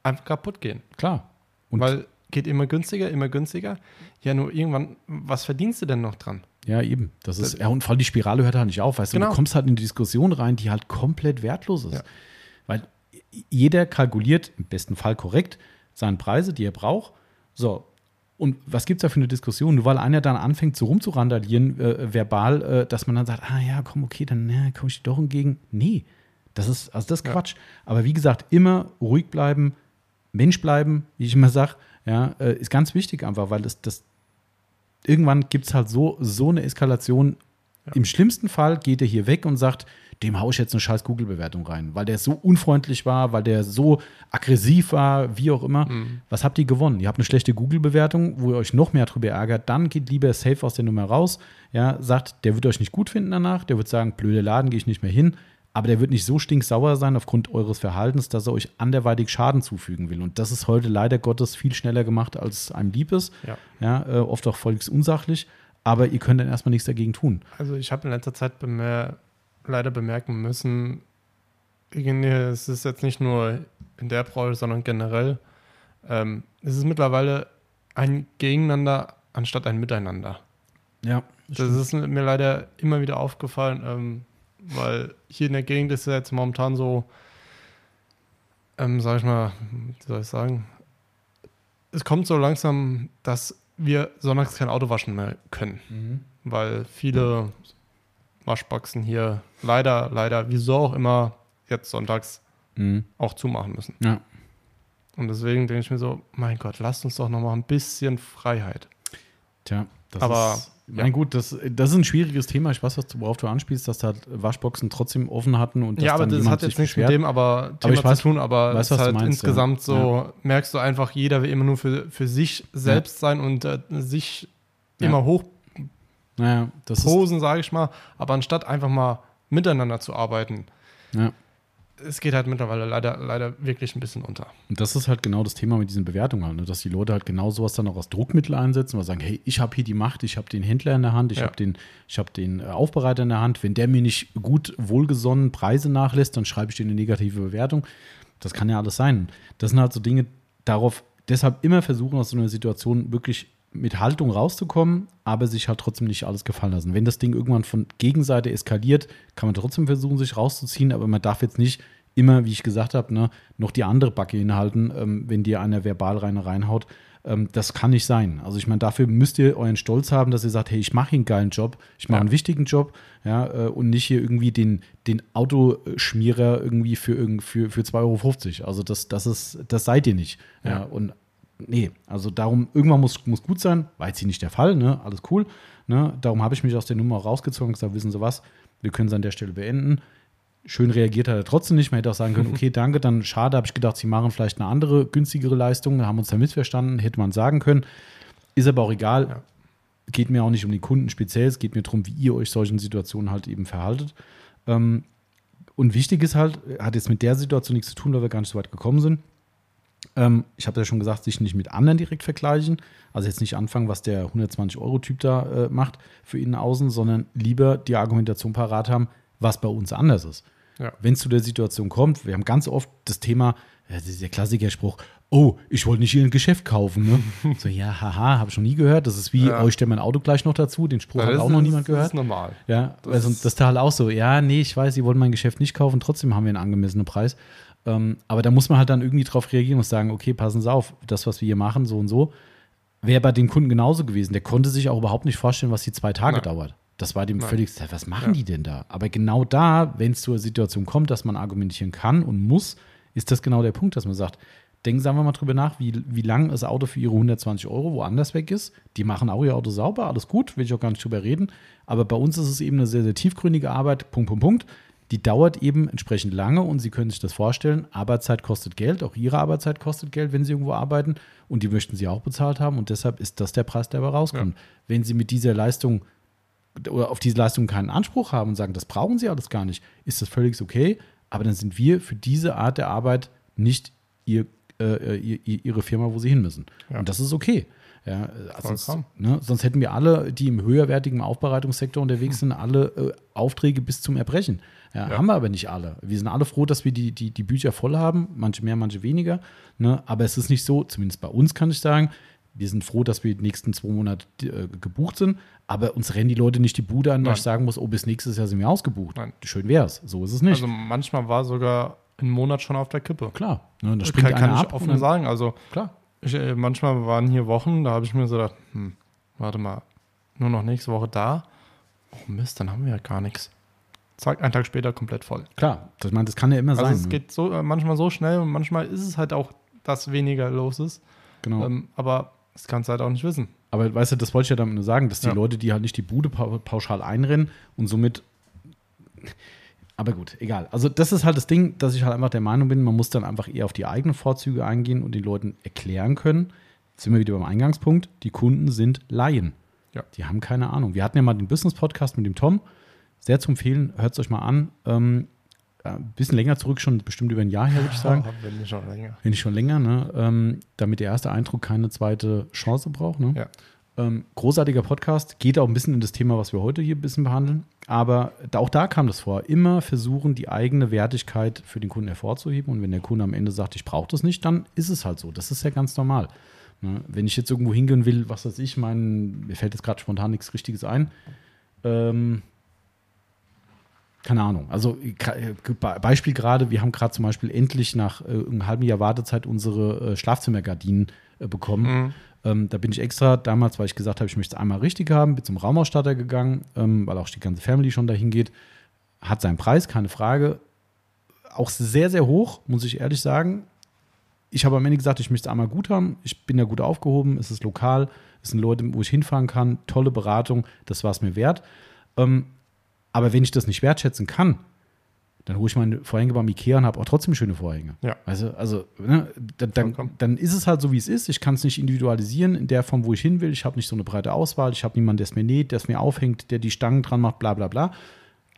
Speaker 2: einfach kaputt gehen.
Speaker 1: Klar. Und
Speaker 2: Weil geht immer günstiger, immer günstiger. Ja, nur irgendwann, was verdienst du denn noch dran?
Speaker 1: Ja, eben. Das ist, ja, und vor allem die Spirale hört halt nicht auf. Weißt du,
Speaker 2: Genau.
Speaker 1: du kommst halt in eine Diskussion rein, die halt komplett wertlos ist.
Speaker 2: Ja.
Speaker 1: Weil jeder kalkuliert im besten Fall korrekt seine Preise, die er braucht. So. Und was gibt es da für eine Diskussion? Nur weil einer dann anfängt, so rumzurandalieren, äh, verbal, äh, dass man dann sagt, ah ja, komm, okay, dann ja, komme ich dir doch entgegen. Nee, das ist, also das ist
Speaker 2: Ja.
Speaker 1: Quatsch. Aber wie gesagt, immer ruhig bleiben, Mensch bleiben, wie ich immer sage, ja, äh, ist ganz wichtig einfach, weil das, das irgendwann gibt es halt so, so eine Eskalation. Im schlimmsten Fall geht er hier weg und sagt, dem haue ich jetzt eine scheiß Google-Bewertung rein, weil der so unfreundlich war, weil der so aggressiv war, wie auch immer. Was habt ihr gewonnen? Ihr habt eine schlechte Google-Bewertung, wo ihr euch noch mehr drüber ärgert. Dann geht lieber safe aus der Nummer raus. Ja, sagt, der wird euch nicht gut finden danach. Der wird sagen, blöde Laden, gehe ich nicht mehr hin. Aber der wird nicht so stinksauer sein aufgrund eures Verhaltens, dass er euch anderweitig Schaden zufügen will. Und das ist heute leider Gottes viel schneller gemacht, als einem lieb ist.
Speaker 2: Ja.
Speaker 1: Ja, äh, oft auch volksunsachlich. Aber ihr könnt dann erstmal nichts dagegen tun.
Speaker 2: Also ich habe in letzter Zeit bemer leider bemerken müssen, es ist jetzt nicht nur in der Branche, sondern generell, ähm, es ist mittlerweile ein Gegeneinander anstatt ein Miteinander.
Speaker 1: Ja.
Speaker 2: Das ist mir leider immer wieder aufgefallen, ähm, weil hier in der Gegend ist es jetzt momentan so, ähm, sag ich mal, wie soll ich sagen, es kommt so langsam, dass wir sonntags kein Auto waschen mehr können, weil viele Waschboxen hier leider, leider, wieso auch immer, jetzt sonntags
Speaker 1: Mhm.
Speaker 2: auch zumachen müssen.
Speaker 1: Ja.
Speaker 2: Und deswegen denke ich mir so, mein Gott, lasst uns doch noch mal ein bisschen Freiheit.
Speaker 1: Tja, das
Speaker 2: Aber,
Speaker 1: ist, mein gut, das, das ist ein schwieriges Thema. Ich weiß, was du- worauf du anspielst, dass da halt Waschboxen trotzdem offen hatten und dass
Speaker 2: Ja, aber das hat jetzt nichts mit dem aber Thema
Speaker 1: ich weiß-
Speaker 2: zu tun, aber
Speaker 1: weiß, was
Speaker 2: halt
Speaker 1: meinst,
Speaker 2: insgesamt
Speaker 1: ja.
Speaker 2: so, merkst du einfach, jeder will immer nur für, für sich selbst sein und äh, sich
Speaker 1: Ja.
Speaker 2: immer
Speaker 1: Naja, das ist,
Speaker 2: hochposen, sage ich mal, aber anstatt einfach mal miteinander zu arbeiten,
Speaker 1: ja.
Speaker 2: Es geht halt mittlerweile leider, leider wirklich ein bisschen unter.
Speaker 1: Und das ist halt genau das Thema mit diesen Bewertungen, halt, ne? dass die Leute halt genau sowas dann auch als Druckmittel einsetzen, weil sie sagen, hey, ich habe hier die Macht, ich habe den Händler in der Hand, ich
Speaker 2: Ja.
Speaker 1: habe den, ich hab den äh, Aufbereiter in der Hand. Wenn der mir nicht gut wohlgesonnen Preise nachlässt, dann schreibe ich dir eine negative Bewertung. Das kann ja alles sein. Das sind halt so Dinge, darauf deshalb immer versuchen, aus so einer Situation wirklich mit Haltung rauszukommen, aber sich halt trotzdem nicht alles gefallen lassen. Wenn das Ding irgendwann von Gegenseite eskaliert, kann man trotzdem versuchen, sich rauszuziehen, aber man darf jetzt nicht immer, wie ich gesagt habe, ne, noch die andere Backe hinhalten, ähm, wenn dir einer verbal rein reinhaut. Ähm, das kann nicht sein. Also ich meine, dafür müsst ihr euren Stolz haben, dass ihr sagt, hey, ich mache hier einen geilen Job, ich mache
Speaker 2: Ja.
Speaker 1: einen wichtigen Job, ja, äh, und nicht hier irgendwie den, den Autoschmierer irgendwie für, für, für 2,50 Euro. Also das, das ist, das seid ihr nicht. Ja.
Speaker 2: Ja.
Speaker 1: und nee, also darum, irgendwann muss, muss gut sein, war jetzt hier nicht der Fall, ne? Alles cool. Ne? Darum habe ich mich aus der Nummer rausgezogen und gesagt, wissen Sie was, wir können es an der Stelle beenden. Schön reagiert hat er trotzdem nicht. Man hätte auch sagen können, okay, danke, dann schade, habe ich gedacht, sie machen vielleicht eine andere, günstigere Leistung, haben uns da missverstanden, hätte man sagen können. Ist aber auch egal.
Speaker 2: Ja.
Speaker 1: Geht mir auch nicht um die Kunden speziell, es geht mir darum, wie ihr euch solchen Situationen halt eben verhaltet. Ähm, und wichtig ist halt, hat jetzt mit der Situation nichts zu tun, weil wir gar nicht so weit gekommen sind. Ähm, ich habe ja schon gesagt, sich nicht mit anderen direkt vergleichen. Also jetzt nicht anfangen, was der 120-Euro-Typ da äh, macht für innen außen, sondern lieber die Argumentation parat haben, was bei uns anders ist.
Speaker 2: Ja.
Speaker 1: Wenn es zu der Situation kommt, wir haben ganz oft das Thema, ja, das ist der Klassikerspruch, oh, ich wollte nicht hier ein Geschäft kaufen. Ne? so, ja, haha, habe ich schon nie gehört. Das ist wie,
Speaker 2: Ja.
Speaker 1: oh, ich stelle mein Auto gleich noch dazu. Den Spruch
Speaker 2: Ja,
Speaker 1: hat
Speaker 2: das
Speaker 1: auch noch niemand
Speaker 2: Das
Speaker 1: gehört.
Speaker 2: ist normal.
Speaker 1: Ja,
Speaker 2: Das
Speaker 1: also das ist halt auch so, ja, nee, ich weiß, sie wollen mein Geschäft nicht kaufen, trotzdem haben wir einen angemessenen Preis. Ähm, aber da muss man halt dann irgendwie drauf reagieren und sagen, okay, passen Sie auf, das, was wir hier machen, so und so, wäre bei dem Kunden genauso gewesen. Der konnte sich auch überhaupt nicht vorstellen, was die zwei Tage
Speaker 2: Nein.
Speaker 1: dauert. Das war dem
Speaker 2: Nein.
Speaker 1: völlig, was machen
Speaker 2: Ja.
Speaker 1: die denn da? Aber genau da, wenn es zur Situation kommt, dass man argumentieren kann und muss, ist das genau der Punkt, dass man sagt, denken Sie einfach mal drüber nach, wie, wie lang das Auto für Ihre 120 Euro woanders weg ist. Die machen auch Ihr Auto sauber, alles gut, will ich auch gar nicht drüber reden. Aber bei uns ist es eben eine sehr, sehr tiefgründige Arbeit, Punkt, Punkt, Punkt. Die dauert eben entsprechend lange und Sie können sich das vorstellen. Arbeitszeit kostet Geld, auch Ihre Arbeitszeit kostet Geld, wenn Sie irgendwo arbeiten. Und die möchten Sie auch bezahlt haben. Und deshalb ist das der Preis, der dabei rauskommt. Wenn Sie mit dieser Leistung oder auf diese Leistung keinen Anspruch haben und sagen, das brauchen sie alles gar nicht, ist das völlig okay. Aber dann sind wir für diese Art der Arbeit nicht ihr, äh, ihr, ihr, ihre Firma, wo sie hin müssen.
Speaker 2: Ja.
Speaker 1: Und das ist okay. Ja, also sonst, ne, sonst hätten wir alle, die im höherwertigen Aufbereitungssektor unterwegs sind, alle äh, Aufträge bis zum Erbrechen. Ja,
Speaker 2: Ja.
Speaker 1: Haben wir aber nicht alle. Wir sind alle froh, dass wir die, die, die Bücher voll haben, manche mehr, manche weniger. Ne? Aber es ist nicht so, zumindest bei uns kann ich sagen, wir sind froh, dass wir die nächsten zwei Monate äh, gebucht sind, aber uns rennen die Leute nicht die Bude an, dass
Speaker 2: Nein.
Speaker 1: ich sagen muss, oh, bis nächstes Jahr sind wir ausgebucht.
Speaker 2: Nein.
Speaker 1: Schön wär's. So ist es nicht.
Speaker 2: Also manchmal war sogar ein Monat schon auf der Kippe.
Speaker 1: klar. Ne, da springt
Speaker 2: kann, kann ich
Speaker 1: ab.
Speaker 2: offen sagen. Also
Speaker 1: Klar.
Speaker 2: ich, äh, manchmal waren hier Wochen, da habe ich mir so gedacht, hm, warte mal, nur noch nächste Woche da. Oh Mist, dann haben wir ja gar nichts. Zack, einen Tag später komplett voll.
Speaker 1: Klar. Das, ich meine, das kann ja immer
Speaker 2: Also
Speaker 1: sein.
Speaker 2: es
Speaker 1: ne?
Speaker 2: geht so äh, manchmal so schnell und manchmal ist es halt auch, dass weniger los ist.
Speaker 1: genau.
Speaker 2: Ähm, aber das kannst du halt auch nicht wissen.
Speaker 1: Aber weißt du, das wollte ich ja damit nur sagen, dass die
Speaker 2: Ja.
Speaker 1: Leute, die halt nicht die Bude pau- pauschal einrennen und somit. Aber gut, egal. Also, das ist halt das Ding, dass ich halt einfach der Meinung bin, man muss dann einfach eher auf die eigenen Vorzüge eingehen und den Leuten erklären können. Jetzt sind wir wieder beim Eingangspunkt. Die Kunden sind Laien.
Speaker 2: Ja.
Speaker 1: Die haben keine Ahnung. Wir hatten ja mal den Business-Podcast mit dem Tom. Sehr zu empfehlen. Hört es euch mal an. Ähm, ein bisschen länger zurück, schon bestimmt über ein Jahr her, würde ich sagen.
Speaker 2: Wenn nicht schon länger.
Speaker 1: Wenn nicht schon länger, ne? ähm, damit der erste Eindruck keine zweite Chance braucht. Ne?
Speaker 2: Ja.
Speaker 1: Ähm, großartiger Podcast, geht auch ein bisschen in das Thema, was wir heute hier ein bisschen behandeln. Aber da, auch da kam das vor. Immer versuchen, die eigene Wertigkeit für den Kunden hervorzuheben. Und wenn der Kunde am Ende sagt, ich brauche das nicht, dann ist es halt so. Das ist ja ganz normal. Ne? Wenn ich jetzt irgendwo hingehen will, was weiß ich, mein, mir fällt jetzt gerade spontan nichts Richtiges ein. Ähm, keine Ahnung. Also äh, Be- Beispiel gerade, wir haben gerade zum Beispiel endlich nach äh, einem halben Jahr Wartezeit unsere äh, Schlafzimmergardinen äh, bekommen.
Speaker 2: Mhm.
Speaker 1: Ähm, da bin ich extra damals, weil ich gesagt habe, ich möchte es einmal richtig haben, bin zum Raumausstatter gegangen, ähm, weil auch die ganze Family schon dahin geht. Hat seinen Preis, keine Frage. Auch sehr, sehr hoch, muss ich ehrlich sagen. Ich habe am Ende gesagt, ich möchte es einmal gut haben. Ich bin da gut aufgehoben, es ist lokal, es sind Leute, wo ich hinfahren kann, tolle Beratung, das war es mir wert. Ähm, aber wenn ich das nicht wertschätzen kann, dann hole ich meine Vorhänge beim Ikea und habe auch trotzdem schöne Vorhänge.
Speaker 2: Ja.
Speaker 1: Also, also ne, dann, dann, dann ist es halt so, wie es ist. Ich kann es nicht individualisieren in der Form, wo ich hin will. Ich habe nicht so eine breite Auswahl. Ich habe niemanden, der es mir näht, der es mir aufhängt, der die Stangen dran macht, bla bla bla.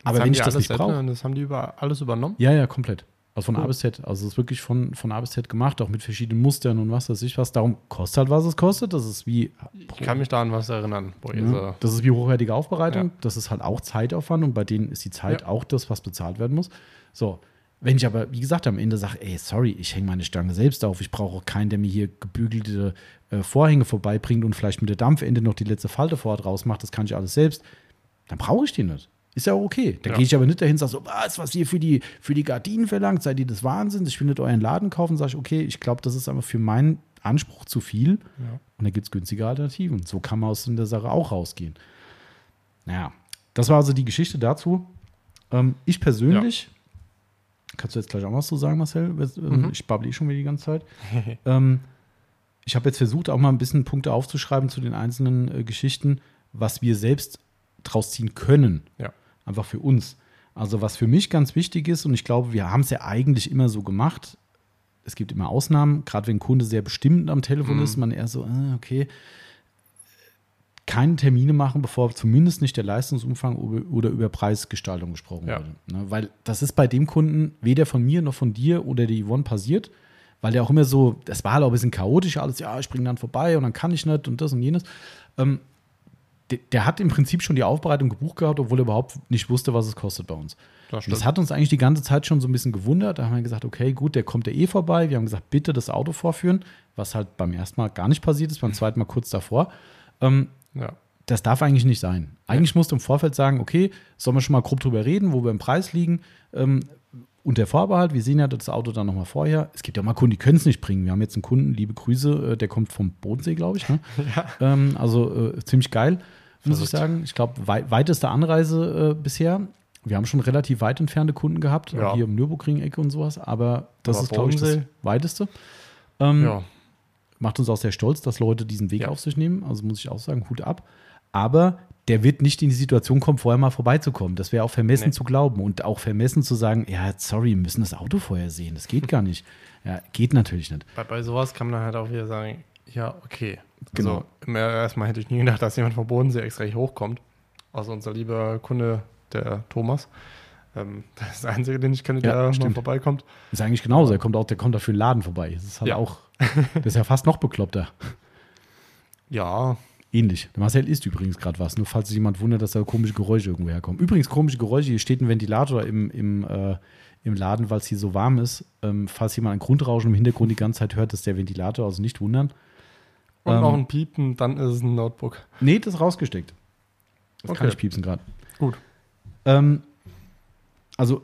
Speaker 1: Aber wenn ich das nicht brauche.
Speaker 2: Das haben die über alles übernommen.
Speaker 1: Ja, ja, komplett. Also von
Speaker 2: Cool.
Speaker 1: A bis Z. Also es ist wirklich von, von A bis Z gemacht, auch mit verschiedenen Mustern und was weiß ich was. Darum kostet halt, was es kostet. Das ist wie
Speaker 2: Ich kann mich da an was erinnern.
Speaker 1: Ja,
Speaker 2: so,
Speaker 1: das ist wie hochwertige Aufbereitung.
Speaker 2: Ja.
Speaker 1: Das ist halt auch Zeitaufwand und bei denen ist die Zeit
Speaker 2: Ja.
Speaker 1: auch das, was bezahlt werden muss. So, wenn ich aber, wie gesagt, am Ende sage, ey, sorry, ich hänge meine Stange selbst auf, ich brauche keinen, der mir hier gebügelte äh, Vorhänge vorbeibringt und vielleicht mit der Dampfende noch die letzte Falte vorher draus macht, das kann ich alles selbst, dann brauche ich die nicht. Ist ja auch okay. Da
Speaker 2: Ja.
Speaker 1: gehe ich aber nicht dahin und sage so, was, was ihr für die, für die Gardinen verlangt, seid ihr des Wahnsinns, ich will nicht euren Laden kaufen, sage ich, okay, ich glaube, das ist einfach für meinen Anspruch zu viel.
Speaker 2: Ja.
Speaker 1: Und da gibt es günstige Alternativen. So kann man aus der Sache auch rausgehen. Naja, das war also die Geschichte dazu. Ähm, ich persönlich, kannst du jetzt gleich auch was zu sagen, Marcel?
Speaker 2: Mhm.
Speaker 1: Ich babble eh schon wieder die ganze Zeit. ähm, ich habe jetzt versucht, auch mal ein bisschen Punkte aufzuschreiben zu den einzelnen äh, Geschichten, was wir selbst draus ziehen können.
Speaker 2: Ja.
Speaker 1: Einfach für uns. Also was für mich ganz wichtig ist, und ich glaube, wir haben es ja eigentlich immer so gemacht, es gibt immer Ausnahmen, gerade wenn ein Kunde sehr bestimmt am Telefon
Speaker 2: Mhm.
Speaker 1: ist, man eher so, äh, okay, keine Termine machen, bevor zumindest nicht der Leistungsumfang oder über Preisgestaltung gesprochen
Speaker 2: Ja.
Speaker 1: wurde. Ne? Weil das ist bei dem Kunden weder von mir noch von dir oder der Yvonne passiert, weil der auch immer so, das war halt auch ein bisschen chaotisch alles, ja, ich bringe dann vorbei und dann kann ich nicht und das und jenes. Ähm, der, der hat im Prinzip schon die Aufbereitung gebucht gehabt, obwohl er überhaupt nicht wusste, was es kostet bei uns.
Speaker 2: Das
Speaker 1: das hat uns eigentlich die ganze Zeit schon so ein bisschen gewundert. Da haben wir gesagt, okay, gut, der kommt ja eh vorbei. Wir haben gesagt, bitte das Auto vorführen, was halt beim ersten Mal gar nicht passiert ist, beim zweiten Mal kurz davor. Ähm,
Speaker 2: ja.
Speaker 1: das darf eigentlich nicht sein. Eigentlich musst du im Vorfeld sagen, okay, sollen wir schon mal grob drüber reden, wo wir im Preis liegen. Ähm, und der Vorbehalt, wir sehen ja das Auto dann nochmal vorher. Es gibt ja mal Kunden, die können es nicht bringen. Wir haben jetzt einen Kunden, liebe Grüße, äh, der kommt vom Bodensee, glaube ich. Ne? Ähm, also äh, ziemlich geil, muss ich
Speaker 2: Verrückt.
Speaker 1: sagen. Ich glaube, wei weiteste Anreise äh, bisher. Wir haben schon relativ weit entfernte Kunden gehabt,
Speaker 2: Ja.
Speaker 1: auch hier im Nürburgring-Ecke und sowas, aber das
Speaker 2: Aber
Speaker 1: ist, glaube ich, das weiteste. Ähm,
Speaker 2: ja.
Speaker 1: macht uns auch sehr stolz, dass Leute diesen Weg
Speaker 2: Ja.
Speaker 1: auf sich nehmen. Also muss ich auch sagen, Hut ab. Aber der wird nicht in die Situation kommen, vorher mal vorbeizukommen. Das wäre auch vermessen
Speaker 2: Nee.
Speaker 1: zu glauben und auch vermessen zu sagen, ja, sorry, wir müssen das Auto vorher sehen. Das geht gar nicht. Ja, geht natürlich nicht.
Speaker 2: Bei, bei sowas kann man dann halt auch wieder sagen, ja, okay.
Speaker 1: Genau.
Speaker 2: Also, erstmal hätte ich nie gedacht, dass jemand vom Bodensee extra hier hochkommt. Also unser lieber Kunde, der Thomas. Ähm, das ist der Einzige, den ich kenne,
Speaker 1: Ja,
Speaker 2: der mal
Speaker 1: stimmt.
Speaker 2: vorbeikommt.
Speaker 1: Ist eigentlich genauso. Er kommt auch, der kommt dafür den Laden vorbei. Das ist halt
Speaker 2: Ja.
Speaker 1: auch, das ist ja fast noch bekloppter.
Speaker 2: Ja,
Speaker 1: Ähnlich. Der Marcel isst übrigens gerade was, nur falls sich jemand wundert, dass da komische Geräusche irgendwo herkommen. Übrigens, komische Geräusche, hier steht ein Ventilator im, im, äh, im Laden, weil es hier so warm ist. Ähm, falls jemand ein Grundrauschen im Hintergrund die ganze Zeit hört, ist der Ventilator, also nicht wundern.
Speaker 2: und
Speaker 1: Ähm,
Speaker 2: noch ein Piepen, dann ist es ein Notebook.
Speaker 1: Nee, das ist rausgesteckt. Das kann
Speaker 2: Okay.
Speaker 1: ich piepsen gerade.
Speaker 2: Gut.
Speaker 1: Ähm, also,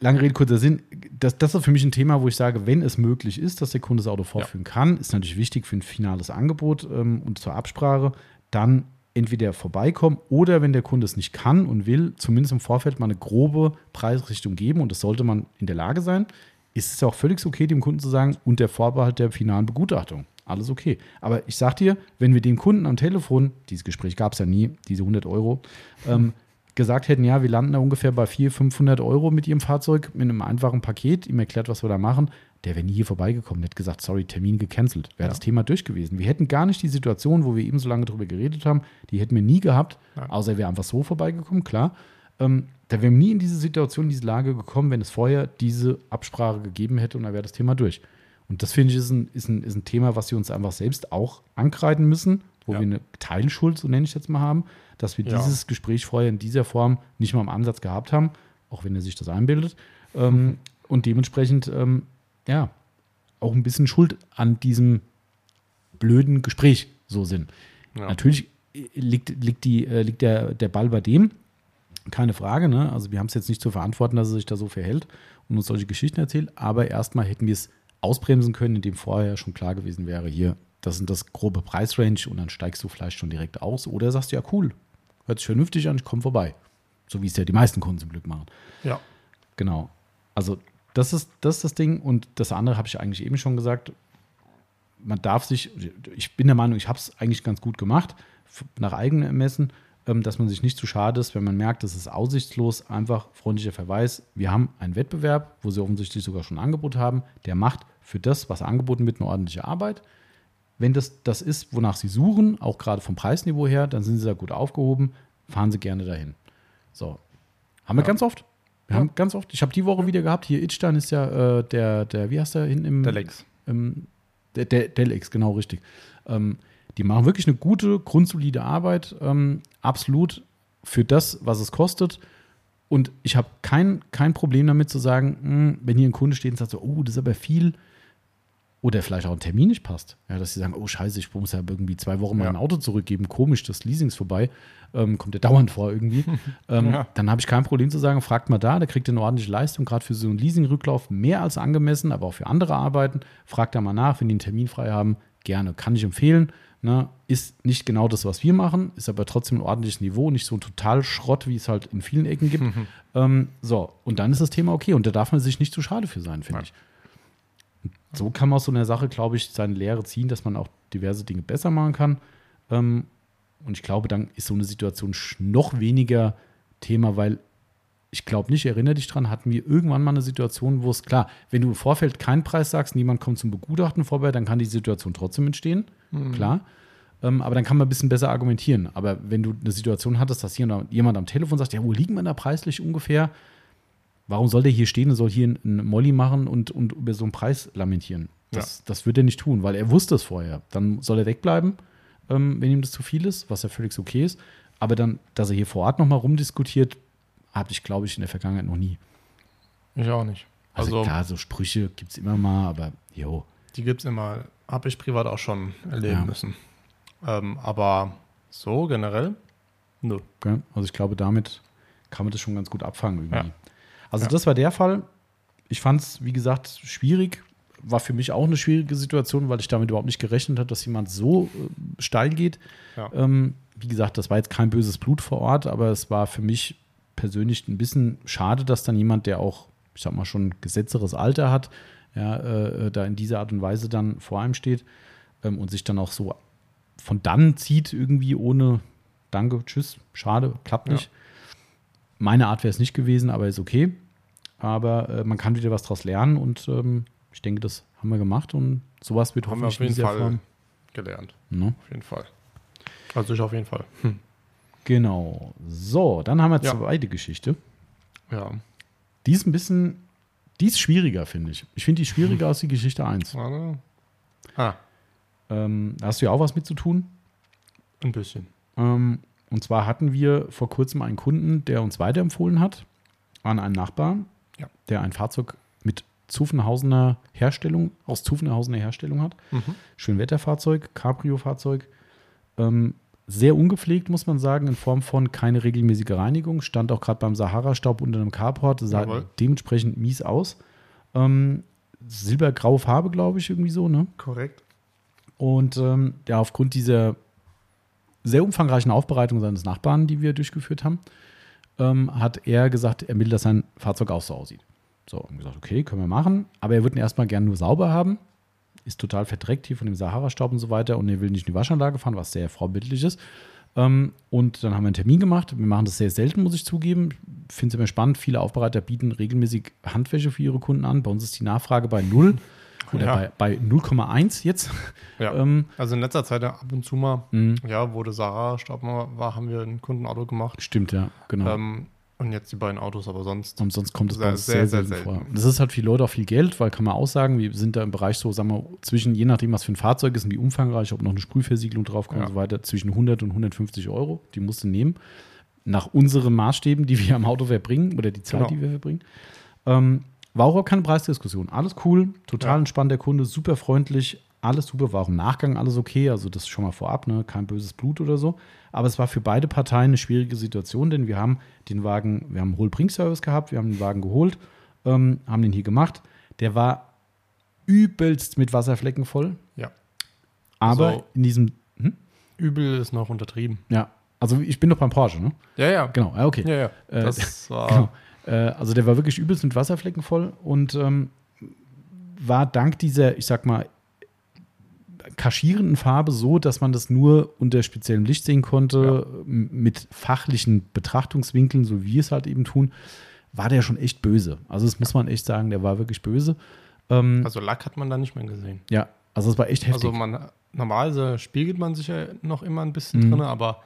Speaker 1: lange Rede, kurzer Sinn. Das, das ist für mich ein Thema, wo ich sage, wenn es möglich ist, dass der Kunde das Auto vorführen kann, ist natürlich wichtig für ein finales Angebot ähm, und zur Absprache, dann entweder vorbeikommen oder wenn der Kunde es nicht kann und will, zumindest im Vorfeld mal eine grobe Preisrichtung geben und das sollte man in der Lage sein, ist es ja auch völlig okay, dem Kunden zu sagen, und der Vorbehalt der finalen Begutachtung. Alles okay. Aber ich sag dir, wenn wir dem Kunden am Telefon, dieses Gespräch gab es ja nie, diese 100 Euro, ähm, gesagt hätten, ja, wir landen da ungefähr bei 400, 500 Euro mit ihrem Fahrzeug, mit einem einfachen Paket, ihm erklärt, was wir da machen, der wäre nie hier vorbeigekommen, der hätte gesagt, sorry, Termin gecancelt. Wäre
Speaker 2: Ja.
Speaker 1: das Thema durch gewesen. Wir hätten gar nicht die Situation, wo wir eben so lange drüber geredet haben, die hätten wir nie gehabt,
Speaker 2: Ja.
Speaker 1: außer er wäre einfach so vorbeigekommen, klar. Ähm, da wären wir nie in diese Situation, in diese Lage gekommen, wenn es vorher diese Absprache gegeben hätte und dann wäre das Thema durch. Und das finde ich ist ein, ist, ein, ist ein Thema, was wir uns einfach selbst auch ankreiden müssen, wo
Speaker 2: Ja.
Speaker 1: wir eine Teilschuld, so nenne ich jetzt mal, haben, dass wir
Speaker 2: Ja.
Speaker 1: dieses Gespräch vorher in dieser Form nicht mal im Ansatz gehabt haben, auch wenn er sich das einbildet. Ähm, und dementsprechend, ähm, ja, auch ein bisschen Schuld an diesem blöden Gespräch so sind.
Speaker 2: Ja.
Speaker 1: Natürlich liegt, liegt, die, äh, liegt der, der Ball bei dem, keine Frage. Ne? Also wir haben es jetzt nicht zu verantworten, dass er sich da so verhält und uns solche Geschichten erzählt, aber erstmal hätten wir es ausbremsen können, indem vorher schon klar gewesen wäre, hier, das sind das grobe Preisrange und dann steigst du vielleicht schon direkt aus oder sagst, ja cool, hört sich vernünftig an, ich komme vorbei. So wie es ja die meisten Kunden zum Glück machen.
Speaker 2: Ja.
Speaker 1: Genau. Also das ist, das ist das Ding. Und das andere habe ich eigentlich eben schon gesagt. Man darf sich, ich bin der Meinung, ich habe es eigentlich ganz gut gemacht, nach eigenem Ermessen, ähm, dass man sich nicht zu schade ist, wenn man merkt, das ist aussichtslos, einfach freundlicher Verweis. Wir haben einen Wettbewerb, wo sie offensichtlich sogar schon ein Angebot haben, der macht für das, was angeboten wird, eine ordentliche Arbeit. Wenn das das ist, wonach Sie suchen, auch gerade vom Preisniveau her, dann sind Sie da gut aufgehoben, fahren Sie gerne dahin. So. Haben wir
Speaker 2: Ja.
Speaker 1: ganz oft. Wir
Speaker 2: Ja.
Speaker 1: haben ganz oft. Ich habe die Woche wieder gehabt. Hier Itstein ist ja äh, der, der, wie heißt der hinten im.
Speaker 2: Der Lex.
Speaker 1: Im, der, der, der Lex, genau richtig. Ähm, die machen wirklich eine gute, grundsolide Arbeit. Ähm, absolut für das, was es kostet. Und ich habe kein, kein Problem damit zu sagen, hm, wenn hier ein Kunde steht und sagt so, oh, das ist aber viel. Oder vielleicht auch ein Termin nicht passt. Ja, dass sie sagen, oh scheiße, ich muss ja irgendwie zwei Wochen
Speaker 2: Ja.
Speaker 1: mein Auto zurückgeben. Komisch, das Leasing ist vorbei. Ähm, kommt ja dauernd vor irgendwie. ähm,
Speaker 2: Ja.
Speaker 1: Dann habe ich kein Problem zu sagen, fragt mal da, der kriegt eine ordentliche Leistung, gerade für so einen Leasing-Rücklauf mehr als angemessen, aber auch für andere Arbeiten. Fragt da mal nach, wenn die einen Termin frei haben. Gerne, kann ich empfehlen. Ne? Ist nicht genau das, was wir machen, ist aber trotzdem ein ordentliches Niveau, nicht so ein total Schrott, wie es halt in vielen Ecken gibt. ähm, so, und dann ist das Thema okay und da darf man sich nicht zu schade für sein, finde ich. So kann man aus so einer Sache, glaube ich, seine Lehre ziehen, dass man auch diverse Dinge besser machen kann. Ähm, und ich glaube, dann ist so eine Situation noch weniger Thema, weil ich glaube nicht, erinnere dich dran, hatten wir irgendwann mal eine Situation, wo es klar, wenn du im Vorfeld keinen Preis sagst, niemand kommt zum Begutachten vorbei, dann kann die Situation trotzdem entstehen, klar. Ähm, aber dann kann man ein bisschen besser argumentieren. Aber wenn du eine Situation hattest, dass hier jemand am Telefon sagt, ja, wo liegen wir da preislich ungefähr? Warum soll der hier stehen und soll hier einen Molly machen und, und über so einen Preis lamentieren? Das, das wird er nicht tun, weil er wusste es vorher. Dann soll er wegbleiben, ähm, wenn ihm das zu viel ist, was ja völlig okay ist. Aber dann, dass er hier vor Ort nochmal rumdiskutiert, habe ich, glaube ich, in der Vergangenheit noch nie.
Speaker 2: Ich auch nicht.
Speaker 1: Also,
Speaker 2: Also,
Speaker 1: klar, so Sprüche gibt es immer mal, aber jo.
Speaker 2: die gibt es immer. Habe ich privat auch schon erleben
Speaker 1: Ja.
Speaker 2: müssen. Ähm, aber so generell? Nö.
Speaker 1: Gell? Also ich glaube, damit kann man das schon ganz gut abfangen irgendwie.
Speaker 2: Ja.
Speaker 1: Also
Speaker 2: Ja.
Speaker 1: das war der Fall. Ich fand es, wie gesagt, schwierig. War für mich auch eine schwierige Situation, weil ich damit überhaupt nicht gerechnet habe, dass jemand so äh, steil geht.
Speaker 2: Ja.
Speaker 1: Ähm, wie gesagt, das war jetzt kein böses Blut vor Ort, aber es war für mich persönlich ein bisschen schade, dass dann jemand, der auch, ich sag mal, schon ein gesetzeres Alter hat, ja, äh, da in dieser Art und Weise dann vor einem steht ähm, und sich dann auch so von dann zieht, irgendwie ohne Danke, tschüss, schade, klappt
Speaker 2: Ja.
Speaker 1: Meine Art wäre es nicht gewesen, aber ist okay. Aber äh, man kann wieder was daraus lernen und ähm, ich denke, das haben wir gemacht und sowas wird
Speaker 2: Haben wir
Speaker 1: hoffentlich
Speaker 2: auf jeden Fall
Speaker 1: Form.
Speaker 2: gelernt.
Speaker 1: Ne?
Speaker 2: Auf jeden Fall. Also ich auf jeden Fall. Hm.
Speaker 1: Genau. So, dann haben wir
Speaker 2: Ja.
Speaker 1: zweite Geschichte.
Speaker 2: Ja.
Speaker 1: Die ist ein bisschen, die ist schwieriger, finde ich. Ich finde die schwieriger als die Geschichte 1.
Speaker 2: Warte. Ah,
Speaker 1: Ähm, hast du ja auch was mit zu tun.
Speaker 2: ein bisschen.
Speaker 1: Ähm, und zwar hatten wir vor kurzem einen Kunden, der uns weiterempfohlen hat an einen Nachbarn,
Speaker 2: Ja.
Speaker 1: der ein Fahrzeug mit Zuffenhausener Herstellung, aus Zuffenhausener Herstellung hat.
Speaker 2: Mhm.
Speaker 1: Schönwetterfahrzeug, Cabrio-Fahrzeug. Ähm, sehr ungepflegt, muss man sagen, in Form von keine regelmäßige Reinigung. Stand auch gerade beim Sahara-Staub unter einem Carport, sah
Speaker 2: Jawohl.
Speaker 1: dementsprechend mies aus. Ähm, silbergraue Farbe, glaube ich, irgendwie so, ne?
Speaker 2: Korrekt.
Speaker 1: Und ähm, ja, aufgrund dieser sehr umfangreichen Aufbereitung seines Nachbarn, die wir durchgeführt haben, ähm, hat er gesagt, er will, dass sein Fahrzeug auch so aussieht. So, haben gesagt, okay, können wir machen, aber er würde ihn erstmal gerne nur sauber haben. Ist total verdreckt hier von dem Sahara-Staub und so weiter und er will nicht in die Waschanlage fahren, was sehr vorbildlich ist. Ähm, und dann haben wir einen Termin gemacht. Wir machen das sehr selten, muss ich zugeben. Finde es immer spannend. Viele Aufbereiter bieten regelmäßig Handwäsche für ihre Kunden an. Bei uns ist die Nachfrage bei 0 oder
Speaker 2: Ja.
Speaker 1: bei, bei 0,1 jetzt.
Speaker 2: Ja.
Speaker 1: Ähm,
Speaker 2: Also in letzter Zeit ab und zu mal,
Speaker 1: Mhm.
Speaker 2: ja, wo der Sarah Staub mal war, haben wir ein Kundenauto gemacht.
Speaker 1: Stimmt, ja, genau.
Speaker 2: Ähm, und jetzt die beiden Autos, aber sonst.
Speaker 1: und sonst kommt es
Speaker 2: sehr, sehr,
Speaker 1: sehr,
Speaker 2: sehr
Speaker 1: selten vor. Das ist halt für die Leute auch viel Geld, weil kann man aussagen, wir sind da im Bereich so, sagen wir, zwischen, je nachdem, was für ein Fahrzeug ist und wie umfangreich, ob noch eine Sprühversiegelung draufkommt
Speaker 2: Ja.
Speaker 1: und so weiter, zwischen 100 und 150 Euro. Die musst du nehmen. Nach unseren Maßstäben, die wir am Auto verbringen oder die Zeit,
Speaker 2: Genau.
Speaker 1: die wir verbringen. Ähm, war auch keine Preisdiskussion. Alles cool, total
Speaker 2: Ja.
Speaker 1: entspannt der Kunde, super freundlich, alles super, war auch im Nachgang alles okay, also das schon mal vorab, ne? kein böses Blut oder so. Aber es war für beide Parteien eine schwierige Situation, denn wir haben den Wagen, wir haben einen Hol-Bring-Service gehabt, wir haben den Wagen geholt, ähm, haben den hier gemacht. Der war übelst mit Wasserflecken voll,
Speaker 2: Ja.
Speaker 1: aber
Speaker 2: Also-
Speaker 1: in diesem, hm?
Speaker 2: Übel ist noch untertrieben.
Speaker 1: ja, also ich bin doch beim Porsche, ne?
Speaker 2: Ja, ja.
Speaker 1: Genau, ja, okay.
Speaker 2: Ja, ja.
Speaker 1: Äh,
Speaker 2: Das war.
Speaker 1: Genau. Äh, also der war wirklich übelst mit Wasserflecken voll und ähm, war dank dieser, ich sag mal, kaschierenden Farbe so, dass man das nur unter speziellem Licht sehen konnte, m- mit fachlichen Betrachtungswinkeln, so wie wir es halt eben tun, war der schon echt böse. Also das muss man echt sagen, der war wirklich böse. Ähm,
Speaker 2: Also Lack hat man da nicht mehr gesehen.
Speaker 1: ja, also es war echt heftig.
Speaker 2: Also man normalerweise spiegelt man sich ja noch immer ein bisschen
Speaker 1: Mhm.
Speaker 2: drin, aber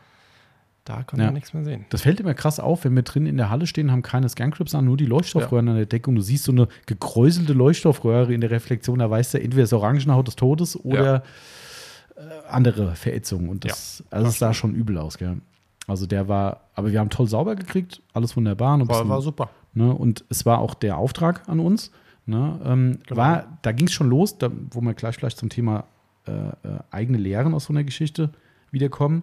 Speaker 2: da kann
Speaker 1: Ja.
Speaker 2: man nichts mehr sehen.
Speaker 1: Das fällt immer krass auf, wenn wir drin in der Halle stehen, haben keine Scancrypts an, nur die Leuchtstoffröhren an der Decke und du siehst so eine gekräuselte Leuchtstoffröhre in der Reflexion, da weißt du, entweder ist Orangenhaut des Todes oder äh, andere Verätzungen. Und das, also es sah schon übel aus, gell? Also der war, aber wir haben toll sauber gekriegt, alles wunderbar.
Speaker 2: War,
Speaker 1: bisschen-
Speaker 2: war super.
Speaker 1: ne, und es war auch der Auftrag an uns. Ne, ähm,
Speaker 2: Genau.
Speaker 1: war, da ging es schon los, da, wo wir gleich vielleicht zum Thema äh, äh, eigene Lehren aus so einer Geschichte wiederkommen.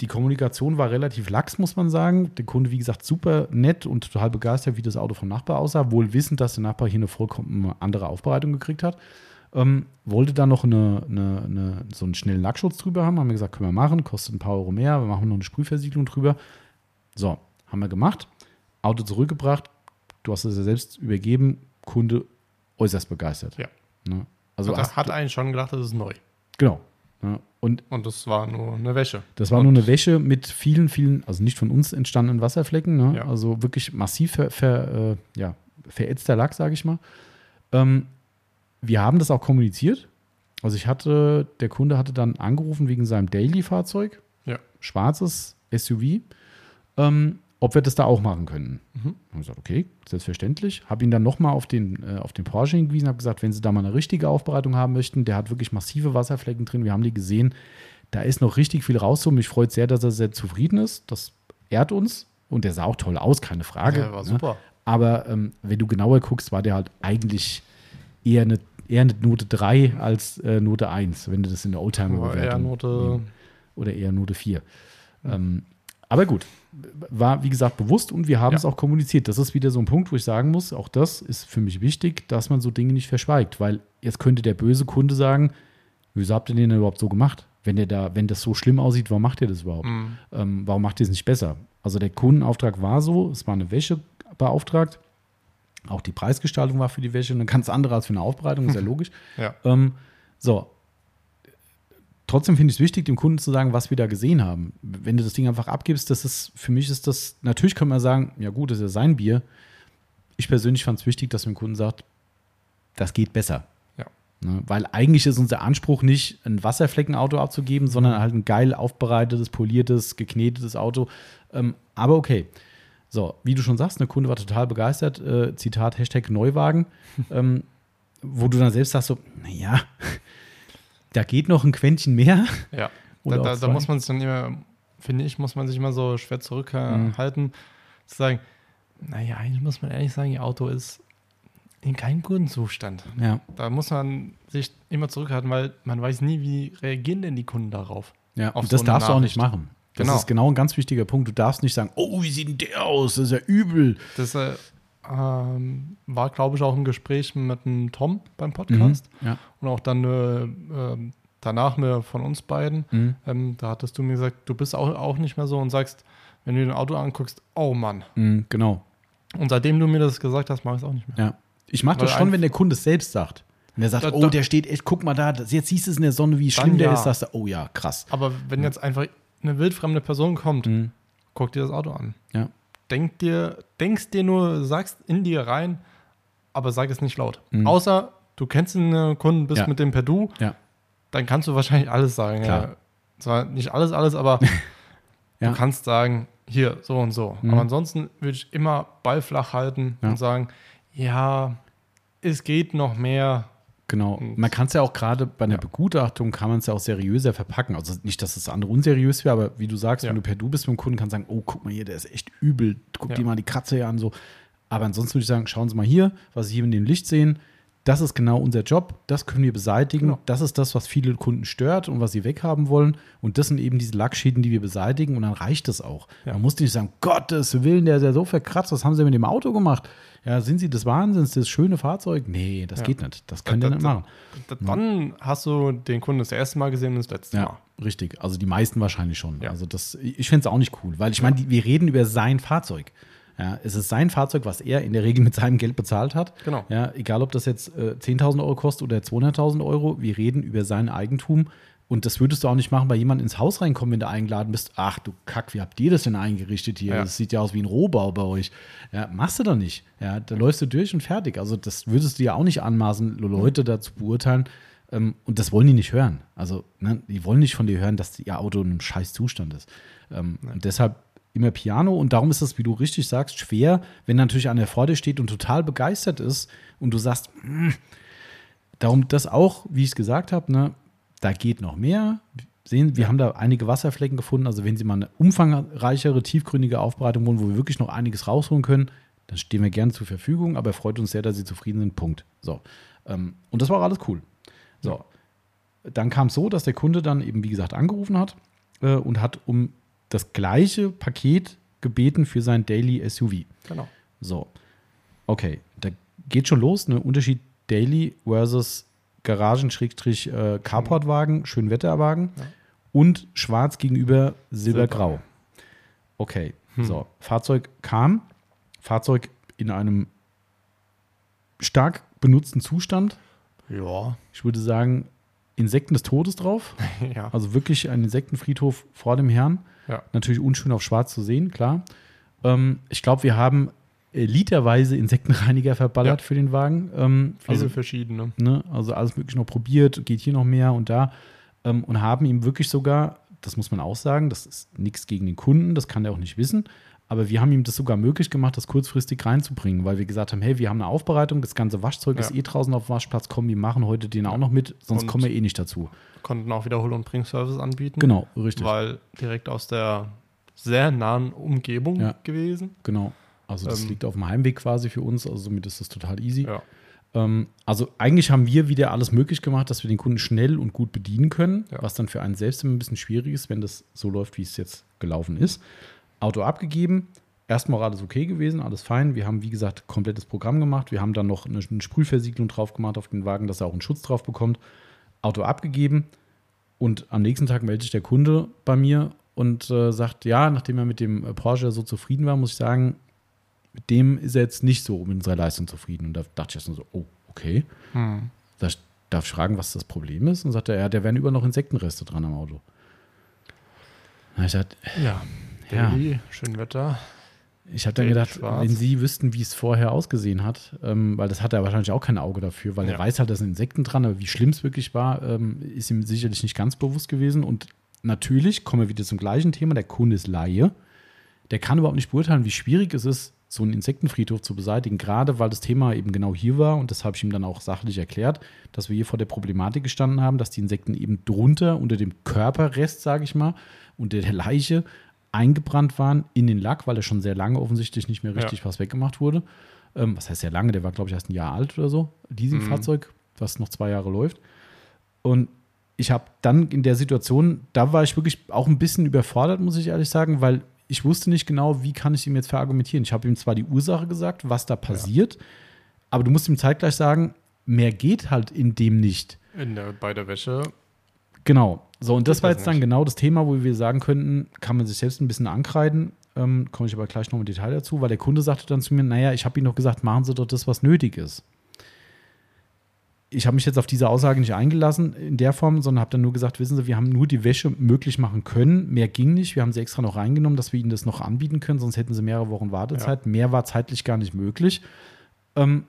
Speaker 1: Die Kommunikation war relativ lax, muss man sagen. Der Kunde, wie gesagt, super nett und total begeistert, wie das Auto vom Nachbar aussah, wohl wissend, dass der Nachbar hier eine vollkommen andere Aufbereitung gekriegt hat. Ähm, wollte da noch eine, eine, eine, so einen schnellen Lackschutz drüber haben. Haben wir gesagt, können wir machen, kostet ein paar Euro mehr, wir machen noch eine Sprühversiegelung drüber. So, haben wir gemacht. Auto zurückgebracht. Du hast es ja selbst übergeben. Kunde äußerst begeistert.
Speaker 2: Ja.
Speaker 1: Ne? Also, hast,
Speaker 2: hat eigentlich schon gedacht, das ist neu.
Speaker 1: genau. Ja, und
Speaker 2: Und das war nur eine Wäsche.
Speaker 1: das war
Speaker 2: und,
Speaker 1: nur eine Wäsche mit vielen, vielen, also nicht von uns entstandenen Wasserflecken, ne?
Speaker 2: Ja.
Speaker 1: also wirklich massiv ver, ver, äh, ja, verätzter Lack, sage ich mal. Ähm, wir haben das auch kommuniziert. Also ich hatte, der Kunde hatte dann angerufen wegen seinem Daily-Fahrzeug,
Speaker 2: Ja.
Speaker 1: schwarzes SUV, ähm, ob wir das da auch machen können.
Speaker 2: Mhm.
Speaker 1: Habe ich gesagt, okay, selbstverständlich. Habe ihn dann nochmal auf den, äh, auf den Porsche hingewiesen, habe gesagt, wenn Sie da mal eine richtige Aufbereitung haben möchten, der hat wirklich massive Wasserflecken drin, wir haben die gesehen, da ist noch richtig viel rauszuholen. Mich freut sehr, dass er sehr zufrieden ist. Das ehrt uns und der sah auch toll aus, keine Frage.
Speaker 2: Ja, war
Speaker 1: ne?
Speaker 2: super.
Speaker 1: Aber ähm, wenn du genauer guckst, war der halt eigentlich eher eine, eher eine Note 3 als äh, Note 1, wenn du das in der Oldtimer-Bewertung oder eher Note 4. Ähm, aber gut, war wie gesagt bewusst und wir haben
Speaker 2: Ja.
Speaker 1: es auch kommuniziert. Das ist wieder so ein Punkt, wo ich sagen muss, auch das ist für mich wichtig, dass man so Dinge nicht verschweigt, weil jetzt könnte der böse Kunde sagen, wieso habt ihr den denn überhaupt so gemacht? Wenn der da, wenn das so schlimm aussieht, warum macht ihr das überhaupt?
Speaker 2: Mhm.
Speaker 1: Ähm, warum macht ihr es nicht besser? Also der Kundenauftrag war so, es war eine Wäsche beauftragt. Auch die Preisgestaltung war für die Wäsche eine ganz andere als für eine Aufbereitung, ist ja logisch.
Speaker 2: Ja.
Speaker 1: Ähm, so. Trotzdem finde ich es wichtig, dem Kunden zu sagen, was wir da gesehen haben. Wenn du das Ding einfach abgibst, das ist, für mich ist das, natürlich können wir sagen, ja gut, das ist ja sein Bier. Ich persönlich fand es wichtig, dass man dem Kunden sagt, das geht besser.
Speaker 2: Ja.
Speaker 1: Ne? Weil eigentlich ist unser Anspruch nicht, ein Wasserfleckenauto abzugeben, sondern halt ein geil aufbereitetes, poliertes, geknetetes Auto. Ähm, aber okay. So, wie du schon sagst, der Kunde war total begeistert. Äh, Zitat, Hashtag Neuwagen. ähm, wo du dann selbst sagst, so, naja, da geht noch ein Quäntchen mehr.
Speaker 2: Ja.
Speaker 1: Oder
Speaker 2: da, da, da muss man sich dann immer, finde ich, muss man sich immer so schwer zurückhalten, zu sagen, naja, eigentlich muss man ehrlich sagen, ihr Auto ist in keinem guten Zustand.
Speaker 1: Ja,
Speaker 2: Da muss man sich immer zurückhalten, weil man weiß nie, wie reagieren denn die Kunden darauf.
Speaker 1: ja.
Speaker 2: Auf
Speaker 1: Und das
Speaker 2: so
Speaker 1: darfst du auch nicht machen. Das
Speaker 2: Genau.
Speaker 1: ist genau ein ganz wichtiger Punkt. Du darfst nicht sagen, oh, wie sieht denn der aus? Das ist ja übel.
Speaker 2: Das äh, ähm, war, glaube ich, auch im Gespräch mit dem Tom beim Podcast
Speaker 1: Mhm. Ja.
Speaker 2: und auch dann äh, ähm, danach mir von uns beiden.
Speaker 1: Mhm.
Speaker 2: Ähm, da hattest du mir gesagt, du bist auch, auch nicht mehr so und sagst, wenn du dir ein Auto anguckst, oh Mann.
Speaker 1: Mhm, genau.
Speaker 2: Und seitdem du mir das gesagt hast, mache ich es auch nicht mehr.
Speaker 1: Ja. Ich mache das schon, wenn der Kunde es selbst sagt. Wenn er sagt,
Speaker 2: Da-
Speaker 1: oh,
Speaker 2: da-
Speaker 1: der steht echt, guck mal da, das, jetzt siehst du es in der Sonne, wie schlimm der
Speaker 2: ja.
Speaker 1: ist, sagst du, oh ja, krass.
Speaker 2: Aber wenn jetzt einfach eine wildfremde Person kommt,
Speaker 1: Mhm.
Speaker 2: guck dir das Auto an.
Speaker 1: Ja.
Speaker 2: Denk dir, denkst dir nur, sagst in dir rein, aber sag es nicht laut.
Speaker 1: Mhm.
Speaker 2: Außer du kennst einen Kunden, bist
Speaker 1: Ja.
Speaker 2: mit dem per Du,
Speaker 1: Ja.
Speaker 2: dann kannst du wahrscheinlich alles sagen.
Speaker 1: Klar.
Speaker 2: Ja. Zwar nicht alles, alles, aber du kannst sagen, hier, so und so.
Speaker 1: Mhm.
Speaker 2: Aber ansonsten würde ich immer Ball flach halten und sagen, ja, es geht noch mehr.
Speaker 1: Genau. Man kann es ja auch gerade bei einer
Speaker 2: Ja.
Speaker 1: Begutachtung, kann man es ja auch seriöser verpacken. Also nicht, dass das andere unseriös wäre, aber wie du sagst,
Speaker 2: Ja.
Speaker 1: wenn du per Du bist mit dem Kunden, kannst du sagen, oh, guck mal hier, der ist echt übel. Guck
Speaker 2: Ja.
Speaker 1: dir mal die Kratze hier an. So. Aber ansonsten würde ich sagen, schauen Sie mal hier, was Sie hier in dem Licht sehen. Das ist genau unser Job. Das können wir beseitigen.
Speaker 2: Genau.
Speaker 1: Das ist das, was viele Kunden stört und was sie weghaben wollen. Und das sind eben diese Lackschäden, die wir beseitigen. Und dann reicht es auch. Man muss nicht sagen, Gottes Willen, der ist ja so verkratzt. Was haben Sie mit dem Auto gemacht? Ja, sind Sie des Wahnsinns, das schöne Fahrzeug? Nee, das
Speaker 2: Ja.
Speaker 1: geht nicht. Das können
Speaker 2: Da-
Speaker 1: wir
Speaker 2: da-
Speaker 1: nicht machen.
Speaker 2: D- Dann hast du den Kunden das erste Mal gesehen und das letzte
Speaker 1: Ja,
Speaker 2: Mal.
Speaker 1: richtig. Also die meisten wahrscheinlich schon.
Speaker 2: Ja.
Speaker 1: Also das, ich fände es auch nicht cool, weil ich meine, wir reden über sein Fahrzeug. Ja, es ist sein Fahrzeug, was er in der Regel mit seinem Geld bezahlt hat.
Speaker 2: Genau.
Speaker 1: Ja, egal, ob das jetzt äh, 10.000 Euro kostet oder 200.000 Euro, wir reden über sein Eigentum. Und das würdest du auch nicht machen, bei jemandem ins Haus reinkommen, wenn du eingeladen bist. Ach du Kack, wie habt ihr das denn eingerichtet hier?
Speaker 2: Ja.
Speaker 1: Das sieht ja aus wie ein Rohbau bei euch. Ja, machst du doch nicht. Ja, da läufst du durch und fertig. Also das würdest du ja auch nicht anmaßen, Leute dazu beurteilen. Ähm, und das wollen die nicht hören. Also ne, die wollen nicht von dir hören, dass ihr Auto in einem scheiß Zustand ist. Ähm, und deshalb immer Piano. Und darum ist es, wie du richtig sagst, schwer, wenn natürlich einer vor dir steht und total begeistert ist und du sagst, "Mm, Darum das auch, wie ich es gesagt habe, ne, da geht noch mehr. Sehen, wir haben da einige Wasserflecken gefunden. Also wenn Sie mal eine umfangreichere, tiefgründige Aufbereitung wollen, wo wir wirklich noch einiges rausholen können, dann stehen wir gerne zur Verfügung. Aber freut uns sehr, dass Sie zufrieden sind. Punkt. So. Ähm, und das war auch alles cool. So. Dann kam es so, dass der Kunde dann eben, wie gesagt, angerufen hat äh, und hat um das gleiche Paket gebeten für sein Daily SUV.
Speaker 2: Genau.
Speaker 1: So. Okay, da geht schon los, ne? Unterschied Daily versus Garagen-Carportwagen, Schönwetterwagen
Speaker 2: Ja.
Speaker 1: und schwarz gegenüber silbergrau.
Speaker 2: Silber.
Speaker 1: Okay,
Speaker 2: Hm.
Speaker 1: so. Fahrzeug kam, Fahrzeug in einem stark benutzten Zustand.
Speaker 2: Ja.
Speaker 1: Ich würde sagen, Insekten des Todes drauf.
Speaker 2: ja.
Speaker 1: Also wirklich ein Insektenfriedhof vor dem Herrn.
Speaker 2: Ja.
Speaker 1: Natürlich unschön auf schwarz zu sehen, klar. Ähm, ich glaube, wir haben literweise Insektenreiniger verballert
Speaker 2: Ja.
Speaker 1: für den Wagen. Ähm,
Speaker 2: Viele
Speaker 1: also,
Speaker 2: verschiedene.
Speaker 1: ne, also alles wirklich noch probiert, geht hier noch mehr und da. Ähm, und haben ihm wirklich sogar, das muss man auch sagen, das ist nichts gegen den Kunden, das kann er auch nicht wissen. Aber wir haben ihm das sogar möglich gemacht, das kurzfristig reinzubringen, weil wir gesagt haben, hey, wir haben eine Aufbereitung, das ganze Waschzeug
Speaker 2: Ja.
Speaker 1: ist eh draußen auf dem Waschplatz, komm, wir machen heute den auch noch mit, sonst
Speaker 2: Und-
Speaker 1: kommen wir eh nicht dazu.
Speaker 2: Konnten auch Wiederhol- und Bringservice anbieten.
Speaker 1: Genau, richtig.
Speaker 2: Weil direkt aus der sehr nahen Umgebung
Speaker 1: Ja.
Speaker 2: gewesen.
Speaker 1: Genau. Also das
Speaker 2: Ähm,
Speaker 1: liegt auf dem Heimweg quasi für uns, also somit ist das total easy.
Speaker 2: Ja.
Speaker 1: Ähm, also eigentlich haben wir wieder alles möglich gemacht, dass wir den Kunden schnell und gut bedienen können,
Speaker 2: Ja.
Speaker 1: was dann für einen selbst immer ein bisschen schwierig ist, wenn das so läuft, wie es jetzt gelaufen ist. Auto abgegeben, erstmal alles okay gewesen, alles fein. Wir haben, wie gesagt, komplettes Programm gemacht. Wir haben dann noch eine, Sprühversiegelung drauf gemacht auf den Wagen, dass er auch einen Schutz drauf bekommt. Auto abgegeben und am nächsten Tag meldet sich der Kunde bei mir und äh, sagt, ja, nachdem er mit dem Porsche so zufrieden war, muss ich sagen, mit dem ist er jetzt nicht so mit unserer Leistung zufrieden. Und da dachte ich erst nur so, oh, okay.
Speaker 2: Hm.
Speaker 1: Da darf ich fragen, was das Problem ist? Und sagt er, ja, da wären über noch Insektenreste dran am Auto. Na, ich dachte,
Speaker 2: Ja.
Speaker 1: Ja.
Speaker 2: Daily, schön Wetter.
Speaker 1: ich habe dann gedacht,
Speaker 2: schwarz.
Speaker 1: wenn Sie wüssten, wie es vorher ausgesehen hat, ähm, weil das hat er wahrscheinlich auch kein Auge dafür, weil er
Speaker 2: Ja.
Speaker 1: weiß halt, da sind Insekten dran, aber wie schlimm es wirklich war, ähm, ist ihm sicherlich nicht ganz bewusst gewesen. Und natürlich kommen wir wieder zum gleichen Thema, der Kunde ist Laie. Der kann überhaupt nicht beurteilen, wie schwierig es ist, so einen Insektenfriedhof zu beseitigen, gerade weil das Thema eben genau hier war und das habe ich ihm dann auch sachlich erklärt, dass wir hier vor der Problematik gestanden haben, dass die Insekten eben drunter unter dem Körperrest, sage ich mal, unter der Leiche eingebrannt waren in den Lack, weil er schon sehr lange offensichtlich nicht mehr richtig
Speaker 2: Ja.
Speaker 1: was weggemacht wurde. Ähm, was heißt sehr lange? Der war, glaube ich, erst ein Jahr alt oder so. Leasingfahrzeug, was noch zwei Jahre läuft. Und ich habe dann in der Situation, da war ich wirklich auch ein bisschen überfordert, muss ich ehrlich sagen, weil ich wusste nicht genau, wie kann ich ihm jetzt verargumentieren. Ich habe ihm zwar die Ursache gesagt, was da passiert, aber du musst ihm zeitgleich sagen, mehr geht halt in dem nicht.
Speaker 2: In der, bei der Wäsche.
Speaker 1: Genau. So, und das war jetzt dann
Speaker 2: nicht.
Speaker 1: genau das Thema, wo wir sagen könnten, kann man sich selbst ein bisschen ankreiden. Ähm, Komme ich aber gleich noch im Detail dazu, weil der Kunde sagte dann zu mir, naja, ich habe Ihnen doch gesagt, machen Sie doch das, was nötig ist. Ich habe mich jetzt auf diese Aussage nicht eingelassen in der Form, sondern habe dann nur gesagt, wissen Sie, wir haben nur die Wäsche möglich machen können. Mehr ging nicht. Wir haben sie extra noch reingenommen, dass wir Ihnen das noch anbieten können, sonst hätten Sie mehrere Wochen Wartezeit. Mehr war zeitlich gar nicht möglich. Ähm,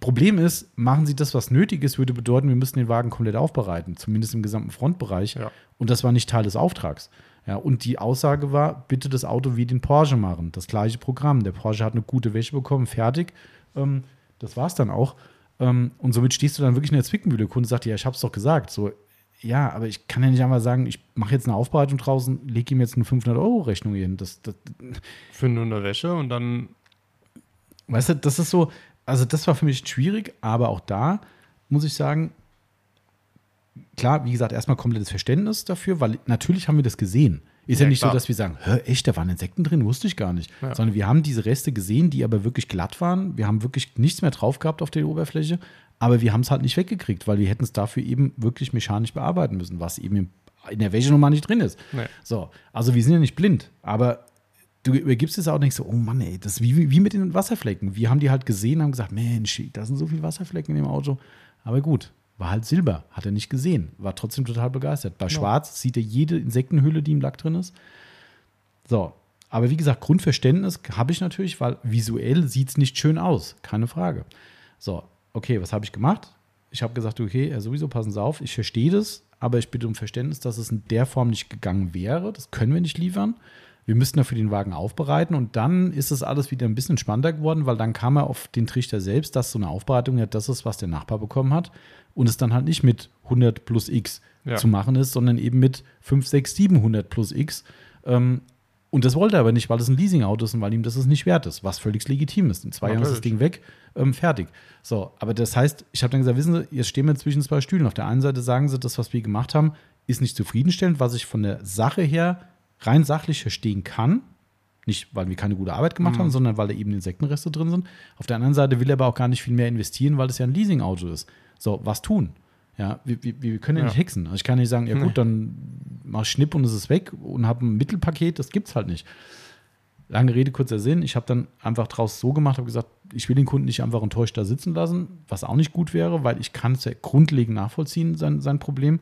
Speaker 1: Problem ist, machen Sie das, was nötig ist, würde bedeuten, wir müssen den Wagen komplett aufbereiten, zumindest im gesamten Frontbereich.
Speaker 2: Ja.
Speaker 1: Und das war nicht Teil des Auftrags. Ja, und die Aussage war, bitte das Auto wie den Porsche machen. Das gleiche Programm. Der Porsche hat eine gute Wäsche bekommen, fertig. Ähm, das war es dann auch. Ähm, und somit stehst du dann wirklich in der Zwickmühle. Der Kunde sagt, ja, ich habe es doch gesagt. So, ja, aber ich kann ja nicht einmal sagen, ich mache jetzt eine Aufbereitung draußen, lege ihm jetzt eine 500-Euro-Rechnung hin. Das, das,
Speaker 2: Für nur eine Wäsche und dann.
Speaker 1: Weißt du, das ist so, also das war für mich schwierig, aber auch da muss ich sagen, klar, wie gesagt, erstmal komplettes Verständnis dafür, weil natürlich haben wir das gesehen. Ist ja,
Speaker 2: Ja,
Speaker 1: nicht
Speaker 2: klar.
Speaker 1: so, dass wir sagen, Hä, echt, da waren Insekten drin, wusste ich gar nicht.
Speaker 2: Ja.
Speaker 1: Sondern wir haben diese Reste gesehen, die aber wirklich glatt waren. Wir haben wirklich nichts mehr drauf gehabt auf der Oberfläche, aber wir haben es halt nicht weggekriegt, weil wir hätten es dafür eben wirklich mechanisch bearbeiten müssen, was eben in der Wäsche nochmal nicht drin ist.
Speaker 2: Nee.
Speaker 1: So, also wir sind ja nicht blind, aber du übergibst es auch und denkst so, oh Mann, ey, das ist wie, wie mit den Wasserflecken. Wir haben die halt gesehen, haben gesagt, Mensch, da sind so viele Wasserflecken in dem Auto. Aber gut, war halt Silber, hat er nicht gesehen, war trotzdem total begeistert. Bei Schwarz sieht er jede Insektenhülle, die im Lack drin ist. So, aber wie gesagt, Grundverständnis habe ich natürlich, weil visuell sieht es nicht schön aus, keine Frage. So, okay, was habe ich gemacht? Ich habe gesagt, okay, ja, sowieso passen Sie auf, ich verstehe das, aber ich bitte um Verständnis, dass es in der Form nicht gegangen wäre. Das können wir nicht liefern. Wir müssten dafür den Wagen aufbereiten und dann ist es alles wieder ein bisschen spannender geworden, weil dann kam er auf den Trichter selbst, dass so eine Aufbereitung ja das ist, was der Nachbar bekommen hat und es dann halt nicht mit 100 plus X
Speaker 2: Ja.
Speaker 1: zu machen ist, sondern eben mit 5, 6, 700 plus X. Ähm, und das wollte er aber nicht, weil es ein Leasingauto ist und weil ihm das nicht wert ist, was völlig legitim ist. In zwei Jahren ist das. Ding weg, ähm, fertig. So, aber das heißt, ich habe dann gesagt, wissen Sie, jetzt stehen wir zwischen zwei Stühlen. Auf der einen Seite sagen Sie, das, was wir gemacht haben, ist nicht zufriedenstellend, was ich von der Sache her rein sachlich verstehen kann. Nicht, weil wir keine gute Arbeit gemacht haben, sondern weil da eben Insektenreste drin sind. Auf der anderen Seite will er aber auch gar nicht viel mehr investieren, weil es ja ein Leasingauto ist. So, was tun? Ja, wir, wir, wir können ja,
Speaker 2: Ja.
Speaker 1: nicht hexen. Also ich kann nicht sagen, ja gut, dann mach ich Schnipp und es ist weg und habe ein Mittelpaket, das gibt's halt nicht. Lange Rede, kurzer Sinn. Ich habe dann einfach draus so gemacht, habe gesagt, ich will den Kunden nicht einfach enttäuscht da sitzen lassen, was auch nicht gut wäre, weil ich kann es ja grundlegend nachvollziehen, sein, sein Problem.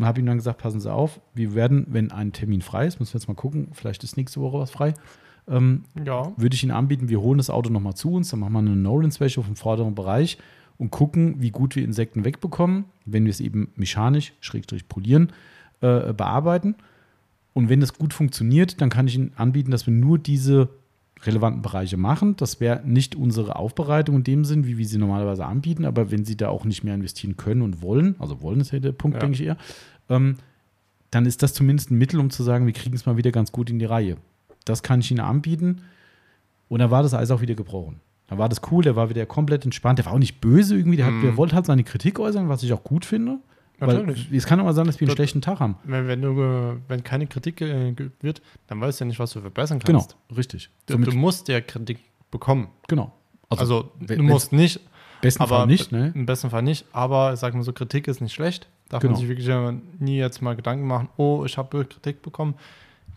Speaker 1: Und habe ihm dann gesagt, passen Sie auf, wir werden, wenn ein Termin frei ist, müssen wir jetzt mal gucken, vielleicht ist nächste Woche was frei, ähm,
Speaker 2: Ja.
Speaker 1: würde ich Ihnen anbieten, wir holen das Auto nochmal zu uns, dann machen wir eine No-Rinse-Wäsche vom vorderen Bereich und gucken, wie gut wir Insekten wegbekommen, wenn wir es eben mechanisch, schrägstrich polieren, äh, bearbeiten. Und wenn das gut funktioniert, dann kann ich Ihnen anbieten, dass wir nur diese relevanten Bereiche machen. Das wäre nicht unsere Aufbereitung in dem Sinn, wie wir sie normalerweise anbieten, aber wenn Sie da auch nicht mehr investieren können und wollen, also wollen ist ja der Punkt,
Speaker 2: Ja.
Speaker 1: denke ich eher, ähm, dann ist das zumindest ein Mittel, um zu sagen, wir kriegen es mal wieder ganz gut in die Reihe. Das kann ich Ihnen anbieten. Und dann war das Eis auch wieder gebrochen. Da war das cool, der war wieder komplett entspannt, der war auch nicht böse irgendwie, der, hat,
Speaker 2: Mhm.
Speaker 1: der wollte halt seine Kritik äußern, was ich auch gut finde.
Speaker 2: Natürlich.
Speaker 1: Weil es kann auch mal sein, dass wir einen
Speaker 2: Das-
Speaker 1: schlechten Tag haben.
Speaker 2: Wenn, wenn, du, äh, wenn keine Kritik äh, geübt wird, dann weißt du ja nicht, was du verbessern
Speaker 1: Genau,
Speaker 2: kannst.
Speaker 1: richtig.
Speaker 2: Du, du musst ja Kritik bekommen.
Speaker 1: genau.
Speaker 2: Also,
Speaker 1: wenn-
Speaker 2: du musst nicht,
Speaker 1: Im besten
Speaker 2: aber
Speaker 1: Fall nicht, ne?
Speaker 2: im besten Fall nicht. Aber sag mal so, Kritik ist nicht schlecht. Darf
Speaker 1: Genau.
Speaker 2: man sich wirklich nie jetzt mal Gedanken machen, oh, ich habe Kritik bekommen.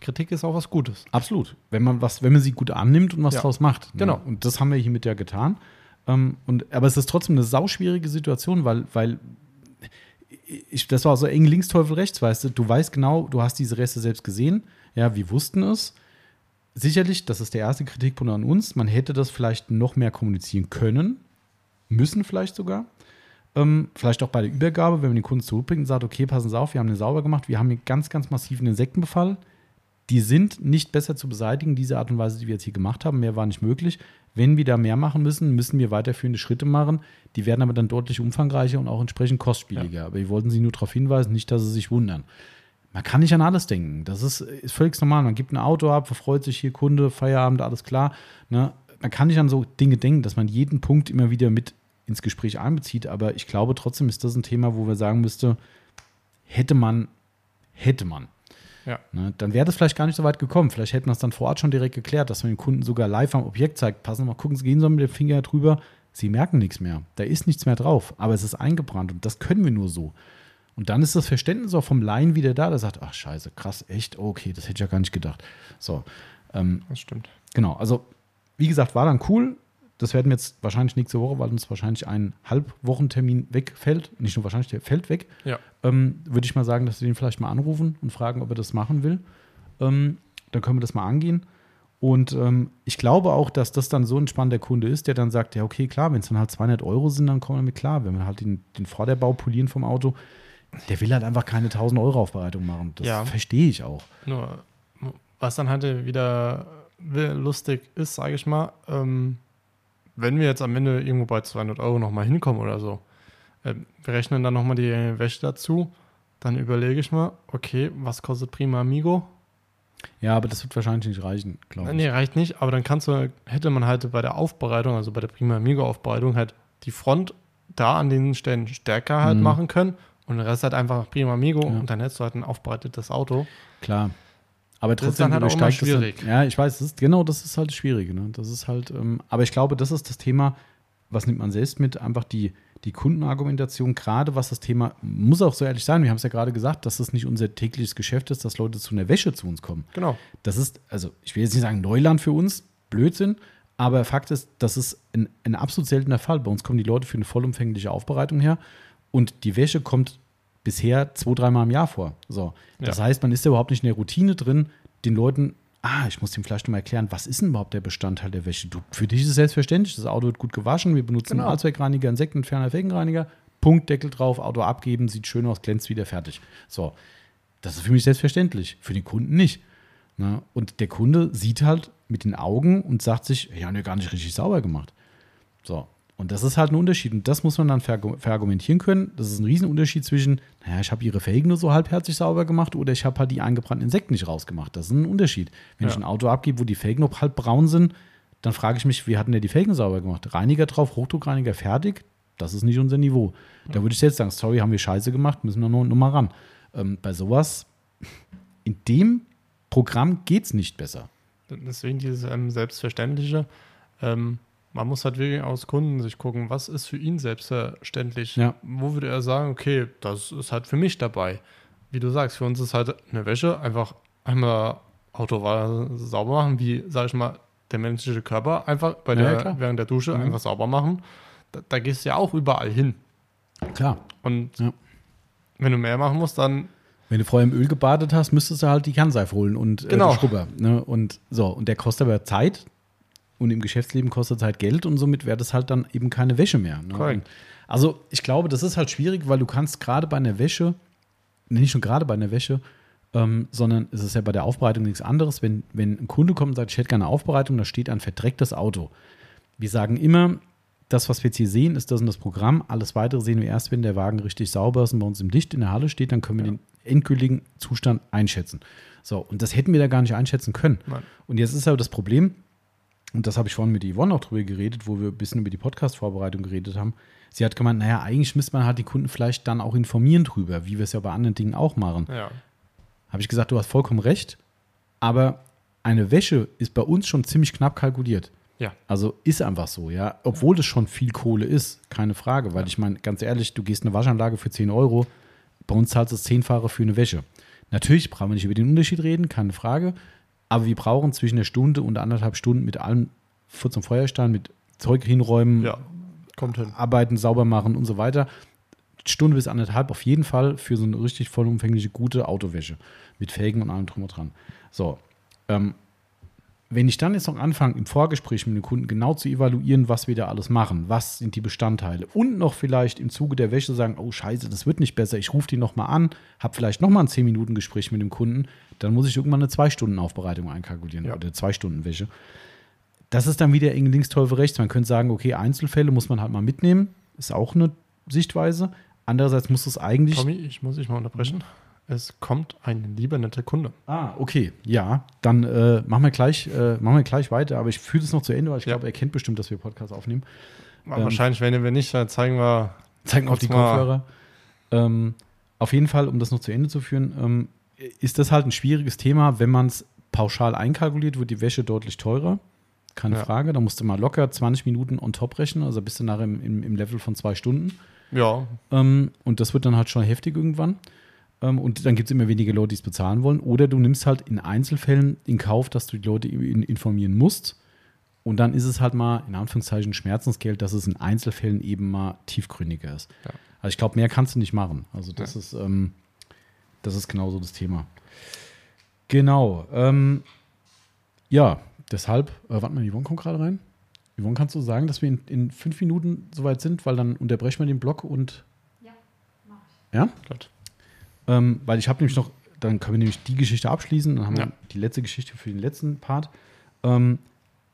Speaker 2: Kritik ist auch was Gutes.
Speaker 1: Absolut. Wenn man was, wenn man sie gut annimmt und was
Speaker 2: Ja.
Speaker 1: draus macht. ne?
Speaker 2: Genau.
Speaker 1: Und das haben wir hiermit ja getan. Ähm, und, aber es ist trotzdem eine sauschwierige Situation, weil, weil ich, das war so eng links, Teufel rechts, weißt du. Du weißt genau, du hast diese Reste selbst gesehen. Ja, wir wussten es. Sicherlich, das ist der erste Kritikpunkt an uns. Man hätte das vielleicht noch mehr kommunizieren können, müssen vielleicht sogar. Ähm, vielleicht auch bei der Übergabe, wenn man den Kunden zurückbringt und sagt, okay, passen Sie auf, wir haben den sauber gemacht, wir haben hier ganz, ganz massiven Insektenbefall. Die sind nicht besser zu beseitigen, diese Art und Weise, die wir jetzt hier gemacht haben. Mehr war nicht möglich. Wenn wir da mehr machen müssen, müssen wir weiterführende Schritte machen. Die werden aber dann deutlich umfangreicher und auch entsprechend kostspieliger. Aber wir wollten Sie nur darauf hinweisen, nicht, dass Sie sich wundern. Man kann nicht an alles denken. Das ist, ist völlig normal. Man gibt ein Auto ab, verfreut sich hier Kunde, Feierabend, alles klar. Ne? Man kann nicht an so Dinge denken, dass man jeden Punkt immer wieder mit ins Gespräch einbezieht. Aber ich glaube trotzdem ist das ein Thema, wo wir sagen müsste, hätte man, hätte man.
Speaker 2: Ja.
Speaker 1: Ne, dann wäre das vielleicht gar nicht so weit gekommen. Vielleicht hätten wir es dann vor Ort schon direkt geklärt, dass man den Kunden sogar live am Objekt zeigt. Passen mal, gucken Sie, gehen Sie mit dem Finger drüber. Sie merken nichts mehr. Da ist nichts mehr drauf. Aber es ist eingebrannt und das können wir nur so. Und dann ist das Verständnis auch vom Laien wieder da, der sagt, ach scheiße, krass, echt, okay, das hätte ich ja gar nicht gedacht. So, ähm,
Speaker 2: Das stimmt.
Speaker 1: Genau, also wie gesagt, war dann cool. Das werden wir jetzt wahrscheinlich nächste Woche, weil uns wahrscheinlich ein Halbwochentermin wegfällt. Nicht nur wahrscheinlich, der fällt weg.
Speaker 2: Ja.
Speaker 1: Ähm, Würde ich mal sagen, dass wir den vielleicht mal anrufen und fragen, ob er das machen will. Ähm, dann können wir das mal angehen. Und ähm, ich glaube auch, dass das dann so ein spannender Kunde ist, der dann sagt, ja, okay, klar, wenn es dann halt 200 Euro sind, dann kommen wir damit klar. Wenn wir halt den, den Vorderbau polieren vom Auto, der will halt einfach keine 1000 Euro Aufbereitung machen. Das
Speaker 2: Ja.
Speaker 1: verstehe ich auch.
Speaker 2: Nur, was dann halt wieder lustig ist, sage ich mal, ähm, wenn wir jetzt am Ende irgendwo bei 200 Euro nochmal hinkommen oder so, äh, wir rechnen dann nochmal die Wäsche dazu, dann überlege ich mal, okay, was kostet Prima Amigo?
Speaker 1: Ja, aber das wird wahrscheinlich nicht reichen, glaube ich.
Speaker 2: Nee, reicht nicht, aber dann kannst du, hätte man halt bei der Aufbereitung, also bei der Prima Amigo Aufbereitung, halt die Front da an den Stellen stärker halt
Speaker 1: Mhm.
Speaker 2: machen können und den Rest halt einfach Prima Amigo
Speaker 1: Ja.
Speaker 2: und dann hättest du halt ein aufbereitetes Auto.
Speaker 1: Klar. Aber
Speaker 2: Das ist
Speaker 1: trotzdem
Speaker 2: dann halt auch
Speaker 1: übersteigt das
Speaker 2: schwierig.
Speaker 1: Dann, ja, ich weiß, das ist, genau, das ist halt das Schwierige. Ne? Das ist halt, ähm, aber ich glaube, das ist das Thema, was nimmt man selbst mit? Einfach die, die Kundenargumentation, gerade was das Thema, muss auch so ehrlich sein, wir haben es ja gerade gesagt, dass es nicht unser tägliches Geschäft ist, dass Leute zu einer Wäsche zu uns kommen.
Speaker 2: Genau.
Speaker 1: Das ist, also ich will jetzt nicht sagen Neuland für uns, Blödsinn, aber Fakt ist, das ist ein, ein absolut seltener Fall. Bei uns kommen die Leute für eine vollumfängliche Aufbereitung her und die Wäsche kommt bisher zwei, dreimal im Jahr vor. So. Das
Speaker 2: Ja.
Speaker 1: heißt, man ist ja überhaupt nicht in der Routine drin, den Leuten, ah, ich muss dem vielleicht nochmal erklären, was ist denn überhaupt der Bestandteil der Wäsche? Du, für dich ist es selbstverständlich, das Auto wird gut gewaschen, wir benutzen
Speaker 2: Genau.
Speaker 1: einen Allzweckreiniger, Insektenentferner, Felgenreiniger, Punkt, Deckel drauf, Auto abgeben, sieht schön aus, glänzt wieder, fertig. So. Das ist für mich selbstverständlich, für den Kunden nicht. Ne? Und der Kunde sieht halt mit den Augen und sagt sich, ja, haben wir gar nicht richtig sauber gemacht. So. Und das ist halt ein Unterschied. Und das muss man dann verargu- verargumentieren können. Das ist ein Riesenunterschied zwischen, naja, ich habe ihre Felgen nur so halbherzig sauber gemacht oder ich habe halt die eingebrannten Insekten nicht rausgemacht. Das ist ein Unterschied. Wenn
Speaker 2: Ja.
Speaker 1: ich ein Auto abgebe, wo die Felgen noch halb braun sind, dann frage ich mich, wie hatten der die Felgen sauber gemacht? Reiniger drauf, Hochdruckreiniger fertig? Das ist nicht unser Niveau. Da würde ich jetzt sagen, sorry, haben wir scheiße gemacht, müssen wir noch, noch mal ran. Ähm, bei sowas, in dem Programm geht es nicht besser.
Speaker 2: Deswegen dieses ähm, Selbstverständliche. Ähm, man muss halt wirklich aus Kunden sich gucken, was ist für ihn selbstverständlich.
Speaker 1: Ja.
Speaker 2: Wo würde er sagen, okay, das ist halt für mich dabei. Wie du sagst, für uns ist halt eine Wäsche einfach einmal Auto war sauber machen, wie, sag ich mal, der menschliche Körper einfach bei
Speaker 1: Ja,
Speaker 2: der,
Speaker 1: klar.
Speaker 2: während der Dusche
Speaker 1: Mhm.
Speaker 2: einfach sauber machen. Da, da gehst du ja auch überall hin.
Speaker 1: Klar.
Speaker 2: Und
Speaker 1: Ja.
Speaker 2: wenn du mehr machen musst, dann
Speaker 1: Wenn du vorher im Öl gebadet hast, müsstest du halt die Kernseife holen und äh,
Speaker 2: Genau.
Speaker 1: den Schrubber. Ne? Und so, und der kostet aber Zeit und im Geschäftsleben kostet Zeit Geld und somit wäre das halt dann eben keine Wäsche mehr. Ne? Also ich glaube, das ist halt schwierig, weil du kannst gerade bei einer Wäsche, nicht schon gerade bei einer Wäsche, ähm, sondern es ist ja bei der Aufbereitung nichts anderes, wenn, wenn ein Kunde kommt und sagt, ich hätte gerne eine Aufbereitung, da steht ein verdrecktes Auto. Wir sagen immer, das, was wir jetzt hier sehen, ist das und das Programm. Alles weitere sehen wir erst, wenn der Wagen richtig sauber ist und bei uns im Licht in der Halle steht, dann können wir
Speaker 2: Ja.
Speaker 1: den endgültigen Zustand einschätzen. So, und das hätten wir da gar nicht einschätzen können.
Speaker 2: Nein.
Speaker 1: Und jetzt ist aber das Problem, und das habe ich vorhin mit Yvonne auch drüber geredet, wo wir ein bisschen über die Podcast-Vorbereitung geredet haben. Sie hat gemeint, naja, eigentlich müsste man halt die Kunden vielleicht dann auch informieren drüber, wie wir es ja bei anderen Dingen auch machen.
Speaker 2: ja.
Speaker 1: Habe ich gesagt, du hast vollkommen recht, aber eine Wäsche ist bei uns schon ziemlich knapp kalkuliert.
Speaker 2: Ja.
Speaker 1: Also ist einfach so, ja. Obwohl das schon viel Kohle ist, keine Frage. Weil
Speaker 2: Ja.
Speaker 1: ich meine, ganz ehrlich, du gehst eine Waschanlage für 10 Euro, bei uns zahlst du das Zehnfache für eine Wäsche. Natürlich brauchen wir nicht über den Unterschied reden, keine Frage. Aber wir brauchen zwischen einer Stunde und anderthalb Stunden mit allem Furz und Feuerstein, mit Zeug hinräumen,
Speaker 2: ja,
Speaker 1: arbeiten, sauber machen und so weiter. Stunde bis anderthalb auf jeden Fall für so eine richtig vollumfängliche, gute Autowäsche. Mit Felgen und allem drum und dran. So. Ähm, wenn ich dann jetzt noch anfange, im Vorgespräch mit dem Kunden genau zu evaluieren, was wir da alles machen, was sind die Bestandteile und noch vielleicht im Zuge der Wäsche sagen, oh scheiße, das wird nicht besser, ich rufe die nochmal an, habe vielleicht nochmal ein 10-Minuten-Gespräch mit dem Kunden, dann muss ich irgendwann eine 2-Stunden-Aufbereitung einkalkulieren
Speaker 2: Ja.
Speaker 1: oder 2-Stunden-Wäsche. Das ist dann wieder eng links, Teufel rechts. Man könnte sagen, okay, Einzelfälle muss man halt mal mitnehmen, ist auch eine Sichtweise. Andererseits muss es eigentlich.
Speaker 2: Tommy, ich muss dich mal unterbrechen. Es kommt ein lieber netter Kunde.
Speaker 1: Ah, okay, ja, dann äh, machen, wir gleich, äh, machen wir gleich weiter, aber ich fühle es noch zu Ende, weil ich
Speaker 2: Ja.
Speaker 1: glaube, er kennt bestimmt, dass wir Podcasts aufnehmen. Ähm,
Speaker 2: wahrscheinlich, wenn wir nicht, dann zeigen wir.
Speaker 1: Zeigen auf die Kopfhörer. Ähm, auf jeden Fall, um das noch zu Ende zu führen, ähm, ist das halt ein schwieriges Thema. Wenn man es pauschal einkalkuliert, wird die Wäsche deutlich teurer. Keine
Speaker 2: Ja.
Speaker 1: Frage. Da musst du mal locker 20 Minuten on top rechnen, also bist du nachher im, im, im Level von zwei Stunden.
Speaker 2: Ja,
Speaker 1: Ähm, und das wird dann halt schon heftig irgendwann. Ähm, und dann gibt es immer weniger Leute, die es bezahlen wollen. Oder du nimmst halt in Einzelfällen in Kauf, dass du die Leute in, informieren musst. Und dann ist es halt mal, in Anführungszeichen, Schmerzensgeld, dass es in Einzelfällen eben mal tiefgründiger ist.
Speaker 2: Ja.
Speaker 1: Also ich glaube, mehr kannst du nicht machen. Also das
Speaker 2: Ja.
Speaker 1: ist, ähm, das ist genauso das Thema. Genau. Ähm, ja, deshalb, äh, warte mal, Yvonne kommt gerade rein. Yvonne, kannst du sagen, dass wir in, in fünf Minuten soweit sind, weil dann unterbrechen wir den Block und ja?
Speaker 2: Gut.
Speaker 1: Ähm, weil ich habe nämlich noch, dann können wir nämlich die Geschichte abschließen, dann haben
Speaker 2: Ja.
Speaker 1: wir die letzte Geschichte für den letzten Part. Ähm,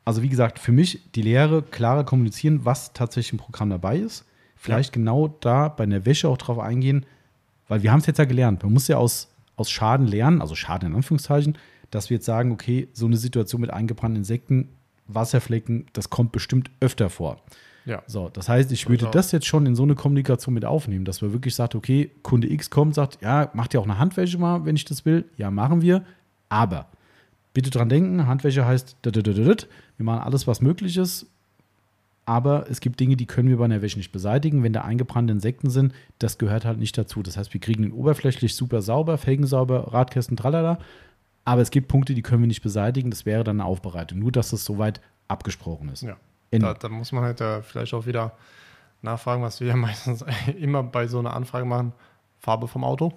Speaker 1: also wie gesagt, für mich die Lehre, klarer kommunizieren, was tatsächlich im Programm dabei ist. Vielleicht genau da bei einer Wäsche auch drauf eingehen, weil wir haben es jetzt ja gelernt. Man muss ja aus, aus Schaden lernen, also Schaden in Anführungszeichen, dass wir jetzt sagen, okay, so eine Situation mit eingebrannten Insekten, Wasserflecken, das kommt bestimmt öfter vor.
Speaker 2: Ja.
Speaker 1: So, das heißt, ich würde
Speaker 2: Also-
Speaker 1: das jetzt schon in so eine Kommunikation mit aufnehmen, dass man wirklich sagt, okay, Kunde X kommt, sagt, ja, macht ihr auch eine Handwäsche mal, wenn ich das will? Ja, machen wir. Aber bitte dran denken, Handwäsche heißt, wir machen alles, was möglich ist. Aber es gibt Dinge, die können wir bei einer Wäsche nicht beseitigen. Wenn da eingebrannte Insekten sind, das gehört halt nicht dazu. Das heißt, wir kriegen den oberflächlich super sauber, Felgen sauber, Radkästen, tralala. Aber es gibt Punkte, die können wir nicht beseitigen. Das wäre dann eine Aufbereitung. Nur, dass es soweit abgesprochen ist.
Speaker 2: Ja. Da, da muss man halt äh, vielleicht auch wieder nachfragen, was wir ja meistens immer bei so einer Anfrage machen: Farbe vom Auto.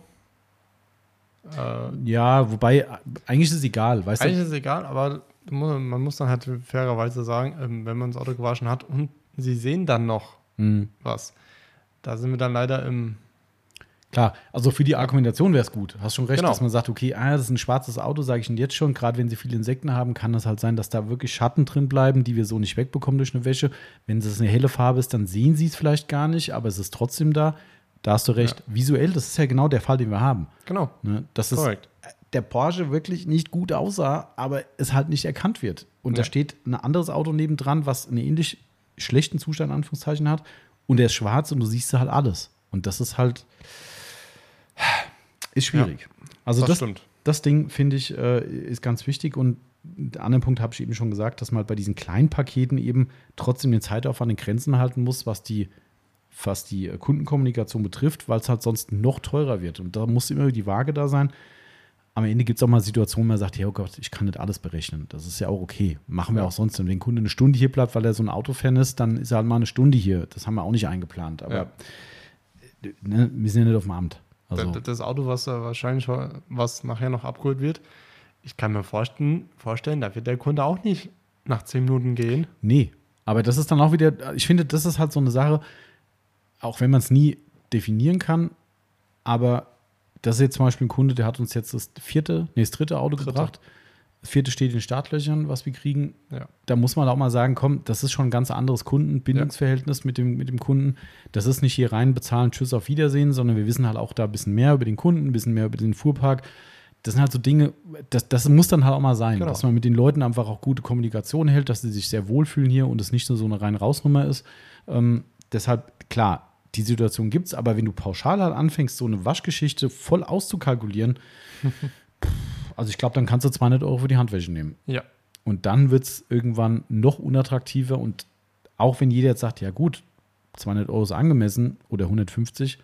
Speaker 2: Äh,
Speaker 1: Ja, wobei, äh, eigentlich ist es egal, weißt
Speaker 2: eigentlich
Speaker 1: du?
Speaker 2: ist es egal, aber man muss dann halt fairerweise sagen, ähm, wenn man das Auto gewaschen hat und sie sehen dann noch
Speaker 1: Mhm.
Speaker 2: was, da sind wir dann leider im.
Speaker 1: Klar, also für die Argumentation wäre es gut. Hast schon recht,
Speaker 2: Genau.
Speaker 1: dass man sagt, okay, ah, das ist ein schwarzes Auto, sage ich Ihnen jetzt schon. Gerade wenn Sie viele Insekten haben, kann das halt sein, dass da wirklich Schatten drin bleiben, die wir so nicht wegbekommen durch eine Wäsche. Wenn es eine helle Farbe ist, dann sehen Sie es vielleicht gar nicht, aber es ist trotzdem da. Da hast du recht. Visuell, das ist ja genau der Fall, den wir haben.
Speaker 2: Genau,
Speaker 1: Ne? Dass es
Speaker 2: korrekt.
Speaker 1: der Porsche wirklich nicht gut aussah, aber es halt nicht erkannt wird. Und da
Speaker 2: Ja.
Speaker 1: steht ein anderes Auto nebendran, was einen ähnlich schlechten Zustand, in Anführungszeichen, hat. Und der ist schwarz und du siehst halt alles. Und das ist halt. Ist schwierig. Also
Speaker 2: das,
Speaker 1: das,
Speaker 2: stimmt.
Speaker 1: das Ding, finde ich, äh, ist ganz wichtig. Und den anderen Punkt habe ich eben schon gesagt, dass man halt bei diesen kleinen Paketen eben trotzdem den Zeitaufwand in Grenzen halten muss, was die, was die äh, Kundenkommunikation betrifft, weil es halt sonst noch teurer wird. Und da muss immer die Waage da sein. am Ende gibt es auch mal Situationen, wo man sagt, ja, oh Gott, ich kann nicht alles berechnen. Das ist ja auch okay. Machen wir
Speaker 2: Ja.
Speaker 1: auch sonst. Wenn ein Kunde eine Stunde hier bleibt, weil er so ein Autofan ist, dann ist er halt mal eine Stunde hier. Das haben wir auch nicht eingeplant. Aber
Speaker 2: Ja.
Speaker 1: ne, wir sind ja nicht auf dem Amt. Also,
Speaker 2: Das Auto, was wahrscheinlich was nachher noch abgeholt wird, ich kann mir vorstellen, vorstellen, da wird der Kunde auch nicht nach zehn Minuten gehen.
Speaker 1: Nee, aber das ist dann auch wieder, ich finde, das ist halt so eine Sache, auch wenn man es nie definieren kann, aber das ist jetzt zum Beispiel ein Kunde, der hat uns jetzt das vierte, nee, das dritte Auto
Speaker 2: Dritte.
Speaker 1: gebracht. Das vierte steht in den Startlöchern, was wir kriegen.
Speaker 2: Ja.
Speaker 1: Da muss man auch mal sagen, komm, das ist schon ein ganz anderes Kundenbindungsverhältnis mit, dem, mit dem Kunden. Das ist nicht hier rein bezahlen, tschüss, auf Wiedersehen, sondern wir wissen halt auch da ein bisschen mehr über den Kunden, ein bisschen mehr über den Fuhrpark. Das sind halt so Dinge, das, das muss dann halt auch mal sein,
Speaker 2: Genau.
Speaker 1: dass man mit den Leuten einfach auch gute Kommunikation hält, dass sie sich sehr wohlfühlen hier und es nicht nur so eine rein Rausnummer ist. Ähm, deshalb, klar, die Situation gibt es, aber wenn du pauschal halt anfängst, so eine Waschgeschichte voll auszukalkulieren, pff, also ich glaube, dann kannst du 200 Euro für die Handwäsche nehmen.
Speaker 2: Ja.
Speaker 1: Und dann wird es irgendwann noch unattraktiver. Und auch wenn jeder jetzt sagt, ja gut, 200 Euro ist angemessen oder 150,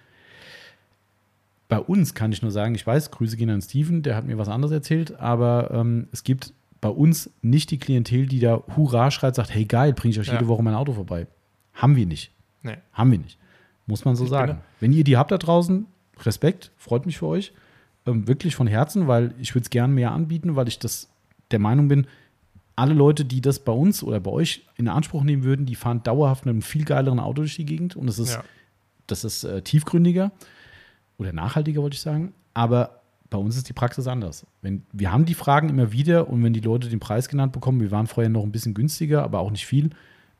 Speaker 1: bei uns kann ich nur sagen, ich weiß, Grüße gehen an Steven, der hat mir was anderes erzählt, aber ähm, es gibt bei uns nicht die Klientel, die da Hurra schreit, sagt, hey geil, bringe ich euch
Speaker 2: Ja.
Speaker 1: jede Woche mein Auto vorbei. Haben wir nicht.
Speaker 2: Nee.
Speaker 1: Haben wir nicht. Muss man so
Speaker 2: Ich
Speaker 1: sagen. Wenn ihr die habt da draußen, Respekt, freut mich für euch. Ähm, wirklich von Herzen, weil ich würde es gern mehr anbieten, weil ich das der Meinung bin, alle Leute, die das bei uns oder bei euch in Anspruch nehmen würden, die fahren dauerhaft mit einem viel geileren Auto durch die Gegend und es ist,
Speaker 2: Ja.
Speaker 1: das ist äh, tiefgründiger oder nachhaltiger, wollte ich sagen. Aber bei uns ist die Praxis anders. Wenn, wir haben die Fragen immer wieder und wenn die Leute den Preis genannt bekommen, wir waren vorher noch ein bisschen günstiger, aber auch nicht viel,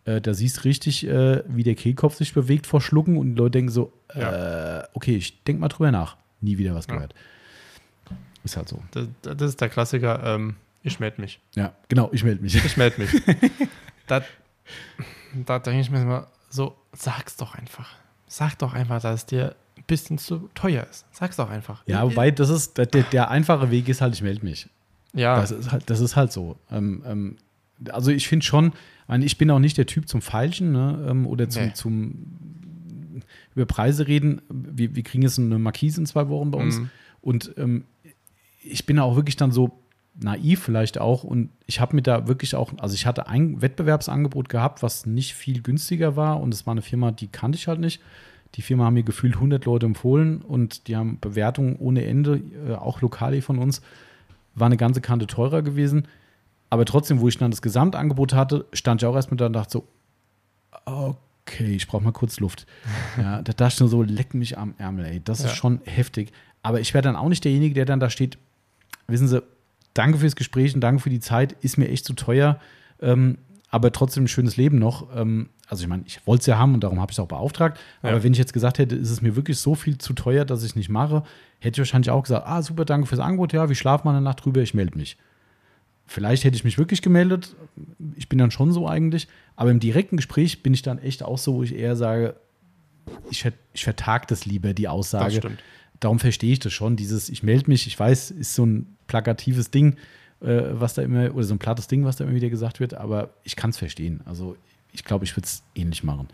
Speaker 1: äh, da siehst du richtig, äh, wie der Kehlkopf sich bewegt vor Schlucken und die Leute denken so, äh, okay, ich denke mal drüber nach. Nie wieder was
Speaker 2: Ja.
Speaker 1: Ist halt so.
Speaker 2: Das, das ist der Klassiker, ähm, ich melde mich.
Speaker 1: Ja, genau, ich melde mich.
Speaker 2: Ich melde mich. da da denke ich mir immer so, sag's doch einfach. Sag doch einfach, dass es dir ein bisschen zu teuer ist. Sag's doch einfach.
Speaker 1: Ja, wobei, das ist, der, der einfache Weg ist halt, ich melde mich.
Speaker 2: Ja,
Speaker 1: Das ist halt, das ist halt so. Ähm, ähm, also ich finde schon, ich bin auch nicht der Typ zum Feilschen ne, ähm, oder zum,
Speaker 2: Nee.
Speaker 1: zum über Preise reden. Wir, wir kriegen jetzt eine Markise in zwei Wochen bei uns
Speaker 2: Mhm.
Speaker 1: und ähm, ich bin auch wirklich dann so naiv vielleicht auch und ich habe mir da wirklich auch, also ich hatte ein Wettbewerbsangebot gehabt, was nicht viel günstiger war und es war eine Firma, die kannte ich halt nicht. Die Firma haben mir gefühlt 100 Leute empfohlen und die haben Bewertungen ohne Ende, äh, auch lokal von uns war eine ganze Kante teurer gewesen. Aber trotzdem, wo ich dann das Gesamtangebot hatte, stand ich auch erstmal da und dachte so, okay, ich brauche mal kurz Luft. Ja, da dachte ich nur so, leck mich am Ärmel, ey. Das
Speaker 2: Ja.
Speaker 1: ist schon heftig. Aber ich wäre dann auch nicht derjenige, der dann da steht, wissen Sie, danke fürs Gespräch und danke für die Zeit, ist mir echt zu teuer, ähm, aber trotzdem ein schönes Leben noch. Ähm, also ich meine, ich wollte es ja haben und darum habe ich es auch beauftragt.
Speaker 2: Ja.
Speaker 1: Aber wenn ich jetzt gesagt hätte, ist es mir wirklich so viel zu teuer, dass ich es nicht mache, hätte ich wahrscheinlich auch gesagt, ah, super, danke fürs Angebot, ja, wir schlafen mal eine Nacht drüber, ich melde mich. Vielleicht hätte ich mich wirklich gemeldet. Ich bin dann schon so eigentlich. Aber im direkten Gespräch bin ich dann echt auch so, wo ich eher sage, ich, ich vertag das lieber, die
Speaker 2: das
Speaker 1: Aussage.
Speaker 2: stimmt.
Speaker 1: Darum verstehe ich das schon. Dieses, ich melde mich, ich weiß, ist so ein plakatives Ding, äh, was da immer, oder so ein plattes Ding, was da immer wieder gesagt wird, aber ich kann es verstehen. Also ich glaube, ich würde es ähnlich machen.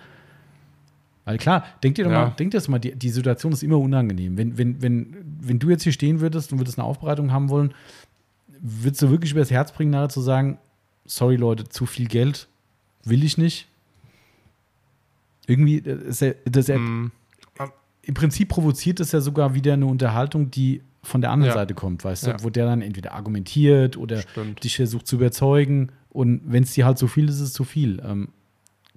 Speaker 1: Weil klar, denk dir doch
Speaker 2: Ja.
Speaker 1: mal, denk dir das mal, die, die Situation ist immer unangenehm. Wenn, wenn, wenn, wenn du jetzt hier stehen würdest und würdest eine Aufbereitung haben wollen, würdest du wirklich übers Herz bringen, nachher zu sagen, sorry Leute, zu viel Geld will ich nicht. Irgendwie, das, ist ja- das,
Speaker 2: Mm,
Speaker 1: im Prinzip provoziert es ja sogar wieder eine Unterhaltung, die von der anderen
Speaker 2: Ja.
Speaker 1: Seite kommt, weißt du,
Speaker 2: Ja.
Speaker 1: wo der dann entweder argumentiert oder
Speaker 2: Stimmt.
Speaker 1: dich versucht zu überzeugen und wenn es dir halt zu viel ist, ist es zu viel. Ähm,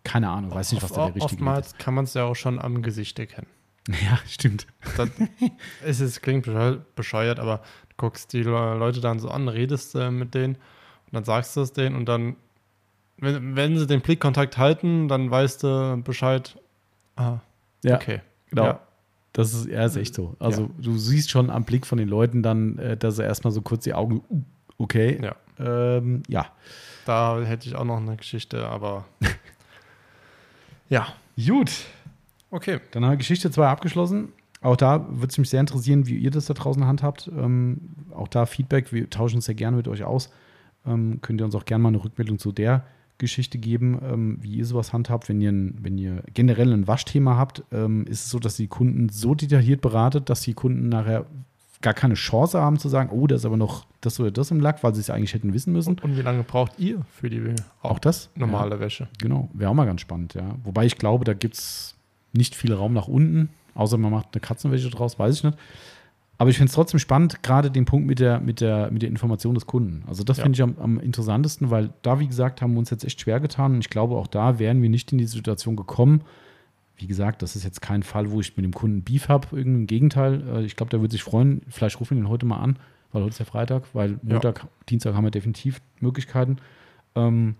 Speaker 1: keine Ahnung, weiß nicht, was da der richtige
Speaker 2: Oftmals kann man es ja auch schon am Gesicht erkennen.
Speaker 1: ist. Ja, stimmt.
Speaker 2: Das, es ist, klingt bescheu- bescheuert, aber du guckst die Le- Leute dann so an, redest äh, mit denen und dann sagst du es denen und dann, wenn, wenn sie den Blickkontakt halten, dann weißt du Bescheid. Ah,
Speaker 1: Ja,
Speaker 2: okay.
Speaker 1: genau.
Speaker 2: Ja.
Speaker 1: Das ist, ja, ist echt so. Also du siehst schon am Blick von den Leuten dann, äh, dass er erstmal so kurz die Augen, uh, okay.
Speaker 2: Ja.
Speaker 1: Ähm, ja.
Speaker 2: Da hätte ich auch noch eine Geschichte, aber ja,
Speaker 1: Gut.
Speaker 2: okay.
Speaker 1: Dann haben wir Geschichte 2 abgeschlossen. Auch da würde es mich sehr interessieren, wie ihr das da draußen handhabt. Ähm, auch da Feedback, wir tauschen uns sehr gerne mit euch aus. Ähm, könnt ihr uns auch gerne mal eine Rückmeldung zu der Geschichte geben, ähm, wie ihr sowas handhabt. Wenn ihr, wenn ihr generell ein Waschthema habt, ähm, ist es so, dass die Kunden so detailliert beratet, dass die Kunden nachher gar keine Chance haben zu sagen, oh, da ist aber noch das oder das im Lack, weil sie es eigentlich hätten wissen müssen.
Speaker 2: Und, und wie lange braucht ihr für die
Speaker 1: auch das?
Speaker 2: normale
Speaker 1: ja.
Speaker 2: Wäsche?
Speaker 1: Genau, wäre auch mal ganz spannend, ja. Wobei ich glaube, da gibt es nicht viel Raum nach unten, außer man macht eine Katzenwäsche draus, weiß ich nicht. Aber ich finde es trotzdem spannend, gerade den Punkt mit der, mit der, mit der Information des Kunden. Also das
Speaker 2: Ja.
Speaker 1: finde ich am, am interessantesten, weil da, wie gesagt, haben wir uns jetzt echt schwer getan. Und ich glaube, auch da wären wir nicht in die Situation gekommen. Wie gesagt, das ist jetzt kein Fall, wo ich mit dem Kunden Beef habe. Im Gegenteil, äh, ich glaube, der würde sich freuen. Vielleicht rufen wir ihn heute mal an, weil heute ist ja Freitag, weil Montag, Dienstag haben wir definitiv Möglichkeiten. Ähm,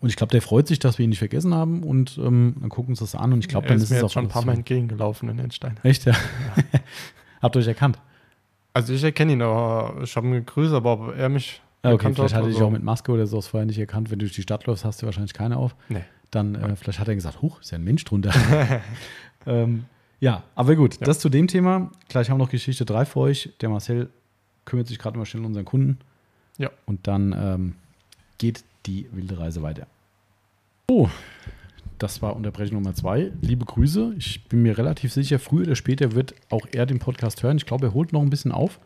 Speaker 1: und ich glaube, der freut sich, dass wir ihn nicht vergessen haben und ähm, dann gucken wir uns das an. Und ich glaube, dann
Speaker 2: ist
Speaker 1: ist
Speaker 2: mir
Speaker 1: es
Speaker 2: jetzt
Speaker 1: auch
Speaker 2: schon ein paar Mal entgegengelaufen in Enstein.
Speaker 1: Echt, ja. Habt ihr euch erkannt?
Speaker 2: Also ich erkenne ihn, aber ich habe ihn gegrüßt, aber ob er mich
Speaker 1: Ja, okay,
Speaker 2: erkannt
Speaker 1: vielleicht hat er dich
Speaker 2: also-
Speaker 1: auch mit Maske oder so vorher nicht erkannt. Wenn du durch die Stadt läufst, hast du wahrscheinlich keine auf.
Speaker 2: Nee.
Speaker 1: Dann äh, vielleicht hat er gesagt, huch, ist ja ein Mensch drunter. ähm, ja, aber gut,
Speaker 2: Ja.
Speaker 1: das zu dem Thema. Gleich haben wir noch Geschichte 3 für euch. Der Marcel kümmert sich gerade mal schnell um unseren Kunden.
Speaker 2: Ja.
Speaker 1: Und dann ähm, geht die wilde Reise weiter. Oh, das war Unterbrechung Nummer zwei. Liebe Grüße. Ich bin mir relativ sicher, früher oder später wird auch er den Podcast hören. Ich glaube, er holt noch ein bisschen auf,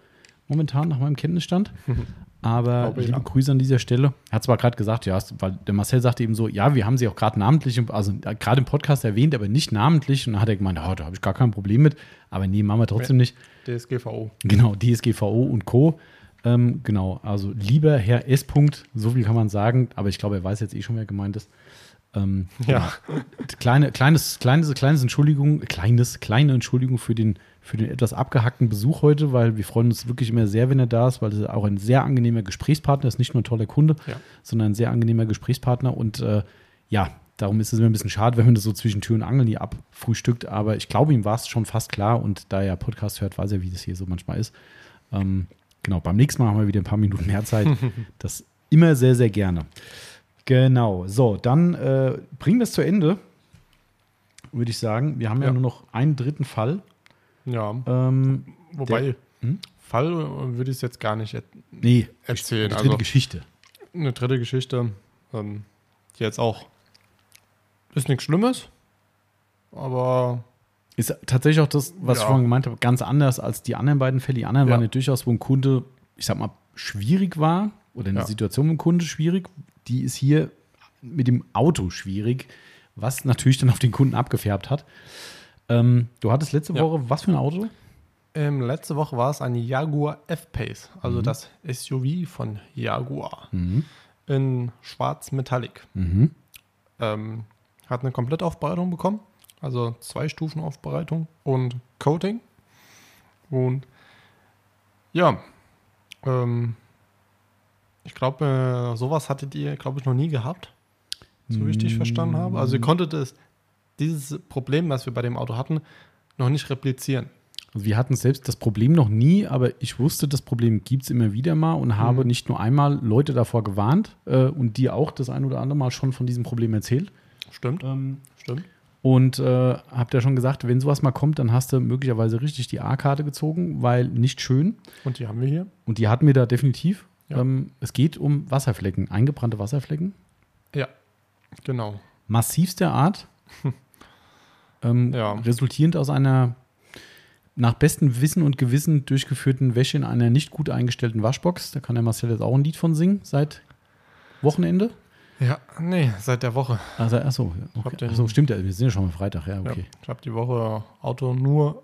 Speaker 1: momentan nach meinem Kenntnisstand. Aber liebe
Speaker 2: ja.
Speaker 1: Grüße an dieser Stelle. Er hat zwar gerade gesagt, ja, weil der Marcel sagte eben so, ja, wir haben sie auch gerade namentlich, also äh, gerade im Podcast erwähnt, aber nicht namentlich. Und dann hat er gemeint, ja, da habe ich gar kein Problem mit. Aber nee, machen wir trotzdem nicht.
Speaker 2: DSGVO.
Speaker 1: Genau, DSGVO und Co. Ähm, genau, also lieber Herr S. Punkt, so viel kann man sagen, aber ich glaube, er weiß jetzt eh schon, wer gemeint ist. Ähm,
Speaker 2: Ja.
Speaker 1: kleine, kleines, kleines, kleines Entschuldigung, kleines, kleine Entschuldigung für den, für den etwas abgehackten Besuch heute, weil wir freuen uns wirklich immer sehr, wenn er da ist, weil er auch ein sehr angenehmer Gesprächspartner ist, nicht nur ein toller Kunde,
Speaker 2: Ja.
Speaker 1: sondern ein sehr angenehmer Gesprächspartner und äh, ja, darum ist es immer ein bisschen schade, wenn man das so zwischen Tür und Angel nie abfrühstückt, aber ich glaube, ihm war es schon fast klar und da er Podcast hört, weiß er, wie das hier so manchmal ist. Ähm, genau, beim nächsten Mal haben wir wieder ein paar Minuten mehr Zeit. das immer sehr, sehr gerne. Genau, so, dann äh, bringen wir es zu Ende, würde ich sagen. Wir haben ja.
Speaker 2: Ja.
Speaker 1: nur noch einen dritten Fall.
Speaker 2: Ja.
Speaker 1: Ähm,
Speaker 2: Wobei,
Speaker 1: Hm?
Speaker 2: Fall äh, würde ich es jetzt gar nicht
Speaker 1: nee,
Speaker 2: erzählen.
Speaker 1: die dritte
Speaker 2: Also
Speaker 1: Geschichte.
Speaker 2: eine dritte Geschichte, ähm, die jetzt auch ist nichts Schlimmes, aber
Speaker 1: Ist tatsächlich auch das, was ich
Speaker 2: Ja.
Speaker 1: vorhin gemeint habe, ganz anders als die anderen beiden Fälle. Die anderen
Speaker 2: Ja.
Speaker 1: waren ja durchaus, wo ein Kunde, ich sag mal, schwierig war oder eine
Speaker 2: Ja.
Speaker 1: Situation mit dem Kunde schwierig. Die ist hier mit dem Auto schwierig, was natürlich dann auf den Kunden abgefärbt hat. Ähm, du hattest letzte
Speaker 2: Ja.
Speaker 1: Woche was für ein Auto?
Speaker 2: ähm, letzte Woche war es ein Jaguar F-Pace, also
Speaker 1: Mhm.
Speaker 2: das SUV von Jaguar
Speaker 1: Mhm.
Speaker 2: in schwarz Metallic.
Speaker 1: Mhm.
Speaker 2: Ähm, hat eine Komplettaufbereitung bekommen, also zwei Stufen Aufbereitung und Coating. Und ja, ähm, ich glaube, äh, sowas hattet ihr, glaube ich, noch nie gehabt, so wie ich dich verstanden habe. Also ihr konntet es, dieses Problem, was wir bei dem Auto hatten, noch nicht replizieren.
Speaker 1: Also wir hatten selbst das Problem noch nie, aber ich wusste, das Problem gibt es immer wieder mal und habe
Speaker 2: Mhm.
Speaker 1: nicht nur einmal Leute davor gewarnt äh, und dir auch das ein oder andere Mal schon von diesem Problem erzählt.
Speaker 2: Stimmt,
Speaker 1: Ähm,
Speaker 2: stimmt.
Speaker 1: und äh, habt ja schon gesagt, wenn sowas mal kommt, dann hast du möglicherweise richtig die A-Karte gezogen, weil nicht schön.
Speaker 2: Und die haben wir hier.
Speaker 1: Und die hatten wir da definitiv.
Speaker 2: Ja.
Speaker 1: Ähm, es geht um Wasserflecken, eingebrannte Wasserflecken.
Speaker 2: Ja, genau.
Speaker 1: massivster Art. ähm,
Speaker 2: Ja.
Speaker 1: Resultierend aus einer nach bestem Wissen und Gewissen durchgeführten Wäsche in einer nicht gut eingestellten Waschbox. Da kann der Marcel jetzt auch ein Lied von singen seit Wochenende.
Speaker 2: Ja, nee, seit der Woche.
Speaker 1: Also, achso,
Speaker 2: hab
Speaker 1: okay. achso, stimmt ja, wir sind ja schon mal Freitag, ja, okay.
Speaker 2: Ja, ich habe die Woche Auto nur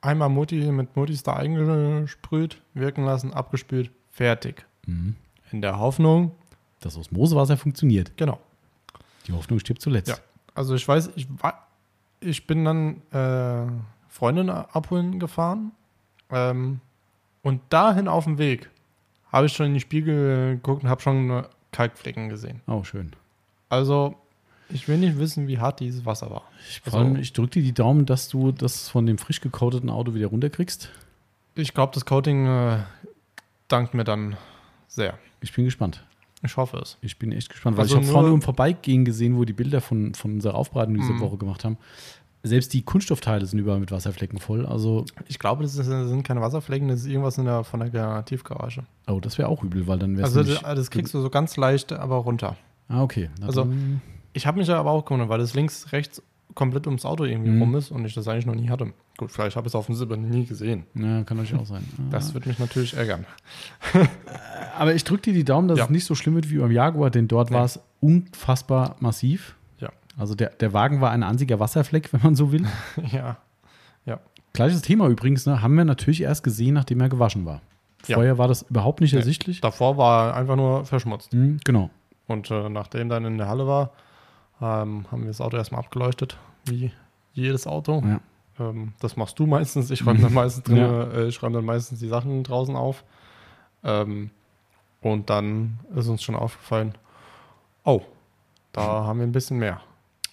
Speaker 2: einmal Mutti mit Multistar eingesprüht, wirken lassen, abgespült, fertig.
Speaker 1: Mhm.
Speaker 2: In der Hoffnung,
Speaker 1: Das Osmosewasser funktioniert.
Speaker 2: genau.
Speaker 1: Die Hoffnung stirbt zuletzt.
Speaker 2: Ja. Also ich weiß, ich war, ich bin dann äh, Freundin abholen gefahren ähm, und dahin auf dem Weg habe ich schon in die Spiegel geguckt und habe schon Kalkflecken gesehen.
Speaker 1: Oh, schön.
Speaker 2: Also ich will nicht wissen, wie hart dieses Wasser war.
Speaker 1: Ich,
Speaker 2: Also-
Speaker 1: ich drücke dir die Daumen, dass du das von dem frisch gecoateten Auto wieder runterkriegst.
Speaker 2: Ich glaube, das Coating äh, dankt mir dann sehr.
Speaker 1: Ich bin gespannt.
Speaker 2: Ich hoffe es.
Speaker 1: Ich bin echt gespannt, weil
Speaker 2: Also
Speaker 1: ich habe
Speaker 2: nur-
Speaker 1: vorne im Vorbeigehen gesehen, wo die Bilder von, von unserer Aufbereitung diese
Speaker 2: Mhm.
Speaker 1: Woche gemacht haben. Selbst die Kunststoffteile sind überall mit Wasserflecken voll. Also,
Speaker 2: Ich glaube, das, ist, das sind keine Wasserflecken, das ist irgendwas in der, von der Tiefgarage.
Speaker 1: oh, das wäre auch übel, weil dann wäre es.
Speaker 2: Also das, das kriegst du so ganz leicht, aber runter.
Speaker 1: ah, okay. Na
Speaker 2: also- Ich habe mich ja aber auch gewundert, weil das links, rechts komplett ums Auto irgendwie
Speaker 1: Mhm.
Speaker 2: rum ist und ich das eigentlich noch nie hatte. Gut, vielleicht habe ich es auf dem Silber nie gesehen.
Speaker 1: Ja, kann natürlich auch sein.
Speaker 2: Das
Speaker 1: Ja.
Speaker 2: wird mich natürlich ärgern.
Speaker 1: Aber ich drücke dir die Daumen, dass
Speaker 2: Ja.
Speaker 1: es nicht so schlimm wird wie beim Jaguar, denn dort
Speaker 2: Nee.
Speaker 1: war es unfassbar massiv.
Speaker 2: Ja.
Speaker 1: Also der, der Wagen war ein einziger Wasserfleck, wenn man so will.
Speaker 2: ja.
Speaker 1: Gleiches Thema übrigens, ne, haben wir natürlich erst gesehen, nachdem er gewaschen war.
Speaker 2: Ja.
Speaker 1: Vorher war das überhaupt nicht
Speaker 2: Nee.
Speaker 1: ersichtlich.
Speaker 2: Davor war er einfach nur verschmutzt.
Speaker 1: Hm, genau.
Speaker 2: Und äh, nachdem dann in der Halle war, ähm, haben wir das Auto erstmal abgeleuchtet, wie jedes Auto.
Speaker 1: Ja.
Speaker 2: Ähm, das machst du meistens. Ich räume dann meistens drin,
Speaker 1: Ja.
Speaker 2: äh, ich räume dann meistens die Sachen draußen auf. Ähm, und dann ist uns schon aufgefallen, oh, da haben wir ein bisschen mehr.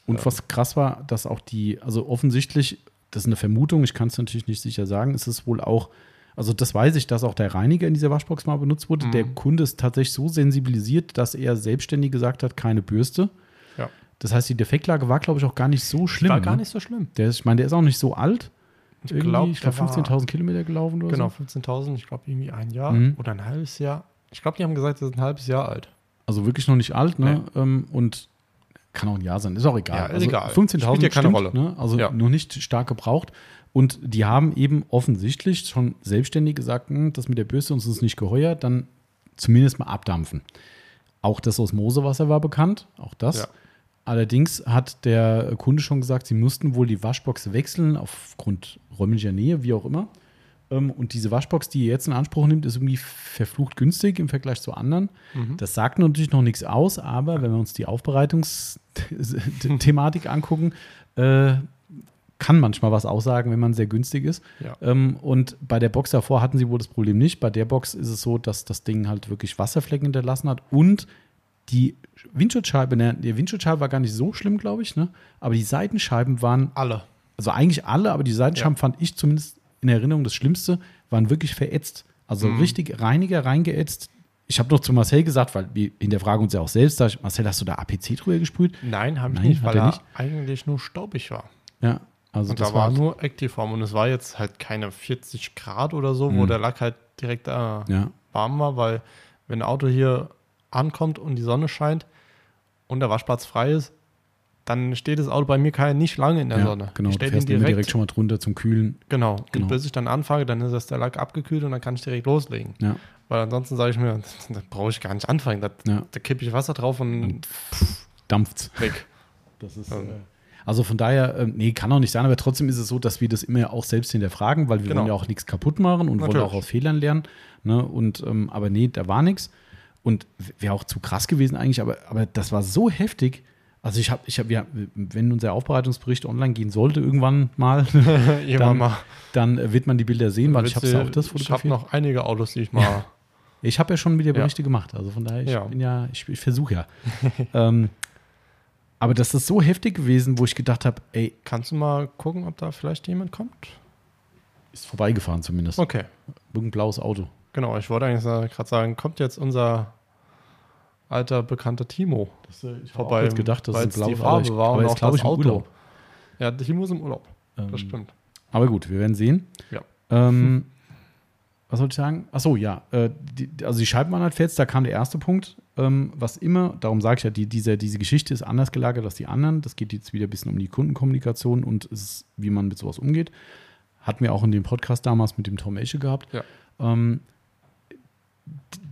Speaker 1: Und
Speaker 2: Ja.
Speaker 1: was krass war, dass auch die, also offensichtlich, das ist eine Vermutung, ich kann es natürlich nicht sicher sagen, ist es wohl auch, also das weiß ich, dass auch der Reiniger in dieser Waschbox mal benutzt wurde.
Speaker 2: Mhm.
Speaker 1: Der Kunde ist tatsächlich so sensibilisiert, dass er selbstständig gesagt hat, keine Bürste. Das heißt, die Defektlage war, glaube ich, auch gar nicht so schlimm.
Speaker 2: War gar
Speaker 1: ne?
Speaker 2: nicht so schlimm.
Speaker 1: Der ist, ich meine, der ist auch nicht so alt.
Speaker 2: Ich glaube,
Speaker 1: ich glaube, 15.000 Kilometer gelaufen oder
Speaker 2: Genau,
Speaker 1: so.
Speaker 2: 15.000, ich glaube irgendwie ein Jahr
Speaker 1: Mhm.
Speaker 2: oder ein halbes Jahr. Ich glaube, die haben gesagt, das ist ein halbes Jahr alt.
Speaker 1: Also wirklich noch nicht alt, ne? Ähm, und kann auch ein Jahr sein, ist auch egal.
Speaker 2: Ja, ist
Speaker 1: also
Speaker 2: egal.
Speaker 1: 15.000
Speaker 2: Spielt ja keine
Speaker 1: stimmt,
Speaker 2: Rolle.
Speaker 1: Ne? Also
Speaker 2: Ja.
Speaker 1: noch nicht stark gebraucht. Und die haben eben offensichtlich schon selbstständig gesagt, hm, das mit der Bürste uns ist nicht geheuer, dann zumindest mal abdampfen. Auch das Osmosewasser war bekannt, auch das.
Speaker 2: Ja.
Speaker 1: Allerdings hat der Kunde schon gesagt, sie mussten wohl die Waschbox wechseln, aufgrund räumlicher Nähe, wie auch immer. Ähm, Und diese Waschbox, die ihr jetzt in Anspruch nimmt, ist irgendwie verflucht günstig im Vergleich zu anderen.
Speaker 2: Mhm.
Speaker 1: Das sagt natürlich noch nichts aus, aber wenn wir uns die Aufbereitungsthematik angucken, äh, kann manchmal was aussagen, wenn man sehr günstig ist.
Speaker 2: Ja.
Speaker 1: Ähm, und bei der Box davor hatten sie wohl das Problem nicht. Bei der Box ist es so, dass das Ding halt wirklich Wasserflecken hinterlassen hat und die Windschutzscheibe, ne, die Windschutzscheibe war gar nicht so schlimm, glaube ich, ne? aber die Seitenscheiben waren,
Speaker 2: Alle.
Speaker 1: also eigentlich alle, aber die Seitenscheiben
Speaker 2: Ja.
Speaker 1: fand ich zumindest in Erinnerung das Schlimmste, waren wirklich verätzt. Also
Speaker 2: Mhm.
Speaker 1: richtig Reiniger reingeätzt. Ich habe noch zu Marcel gesagt, weil wir hinterfragen uns ja auch selbst, sag ich, Marcel, hast du da APC drüber gesprüht?
Speaker 2: Nein, habe ich
Speaker 1: Nein,
Speaker 2: nicht, weil
Speaker 1: er nicht?
Speaker 2: eigentlich nur staubig war.
Speaker 1: Ja, also
Speaker 2: und
Speaker 1: das
Speaker 2: da war
Speaker 1: war
Speaker 2: nur Activeform und es war jetzt halt keine 40 Grad oder so, wo
Speaker 1: Mhm.
Speaker 2: der Lack halt direkt äh,
Speaker 1: ja,
Speaker 2: warm war, weil wenn ein Auto hier ankommt und die Sonne scheint und der Waschplatz frei ist, dann steht das Auto bei mir kein, nicht lange in der
Speaker 1: ja,
Speaker 2: Sonne.
Speaker 1: genau.
Speaker 2: Ich
Speaker 1: Du
Speaker 2: stelle
Speaker 1: fährst
Speaker 2: direkt,
Speaker 1: direkt schon mal drunter zum Kühlen.
Speaker 2: genau.
Speaker 1: Genau.
Speaker 2: Und bis ich dann anfange, dann ist das der Lack abgekühlt und dann kann ich direkt loslegen.
Speaker 1: Ja,
Speaker 2: Weil ansonsten sage ich mir, da brauche ich gar nicht anfangen. Da,
Speaker 1: ja.
Speaker 2: da kippe ich Wasser drauf und
Speaker 1: dampft's.
Speaker 2: weg.
Speaker 1: Das ist, äh, also von daher, ähm, nee, kann auch nicht sein, aber trotzdem ist es so, dass wir das immer auch selbst hinterfragen, weil wir
Speaker 2: Genau.
Speaker 1: wollen ja auch nichts kaputt machen und wollen
Speaker 2: Natürlich.
Speaker 1: auch aus Fehlern lernen. Ne? Und, ähm, aber nee, da war nichts. Und wäre auch zu krass gewesen eigentlich, aber, aber das war so heftig. Also ich habe, ich habe, ja, wenn unser Aufbereitungsbericht online gehen sollte, irgendwann mal, Dann
Speaker 2: mal.
Speaker 1: dann wird man die Bilder sehen, weil ich habe ja auch das
Speaker 2: Ich habe
Speaker 1: fotografiert.
Speaker 2: noch einige Autos, die ich mal.
Speaker 1: Ich habe ja schon wieder
Speaker 2: Ja.
Speaker 1: Berichte gemacht, also von daher, ich
Speaker 2: Ja.
Speaker 1: bin ja, ich, ich versuche ja. ähm, aber das ist so heftig gewesen, wo ich gedacht habe, ey,
Speaker 2: Kannst du mal gucken, ob da vielleicht jemand kommt?
Speaker 1: ist vorbeigefahren zumindest.
Speaker 2: Okay.
Speaker 1: Irgendein blaues Auto.
Speaker 2: Genau, ich wollte eigentlich gerade sagen, kommt jetzt unser alter bekannter Timo
Speaker 1: Das, äh, ich
Speaker 2: vorbei,
Speaker 1: kurz gedacht, dass es
Speaker 2: die Farbe
Speaker 1: ist.
Speaker 2: war
Speaker 1: aber
Speaker 2: und auch
Speaker 1: glaube
Speaker 2: das
Speaker 1: ich
Speaker 2: Auto.
Speaker 1: Urlaub.
Speaker 2: Ja, Timo ist im Urlaub. Das
Speaker 1: Ähm,
Speaker 2: stimmt.
Speaker 1: Aber gut, wir werden sehen.
Speaker 2: Ja.
Speaker 1: Ähm, was soll ich sagen? Achso, ja. Äh, die, also die Scheiben waren halt fest, da kam der erste Punkt. Ähm, was immer, darum sage ich ja, die, diese, diese Geschichte ist anders gelagert als die anderen. Das geht jetzt wieder ein bisschen um die Kundenkommunikation und ist, wie man mit sowas umgeht. Hatten wir auch in dem Podcast damals mit dem Tom Esche gehabt.
Speaker 2: Ja.
Speaker 1: Ähm,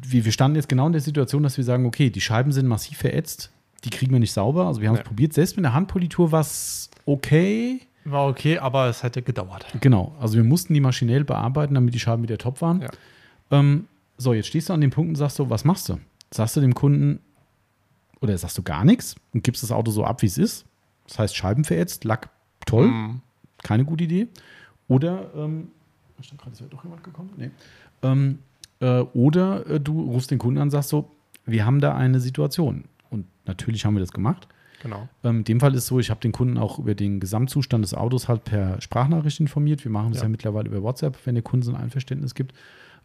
Speaker 1: wir, wir standen jetzt genau in der Situation, dass wir sagen, okay, die Scheiben sind massiv verätzt, die kriegen wir nicht sauber. Also wir haben es
Speaker 2: Nee.
Speaker 1: probiert. Selbst mit der Handpolitur war es okay.
Speaker 2: War okay, aber es hätte gedauert.
Speaker 1: Genau, also wir mussten die maschinell bearbeiten, damit die Scheiben wieder top waren.
Speaker 2: Ja.
Speaker 1: Ähm, so, jetzt stehst du an dem Punkt und sagst so, was machst du? Sagst du dem Kunden oder sagst du gar nichts und gibst das Auto so ab, wie es ist? Das heißt, Scheiben verätzt, Lack toll,
Speaker 2: Mhm.
Speaker 1: keine gute Idee. Oder, ähm, ich stand gerade, doch jemand gekommen? Nee. Ähm, äh, oder äh, du rufst den Kunden an und sagst so, wir haben da eine Situation. Und natürlich haben wir das gemacht.
Speaker 2: Genau.
Speaker 1: Ähm, in dem Fall ist so, ich habe den Kunden auch über den Gesamtzustand des Autos halt per Sprachnachricht informiert. Wir machen das ja,
Speaker 2: Ja.
Speaker 1: mittlerweile über WhatsApp, wenn der Kunde so ein Einverständnis gibt.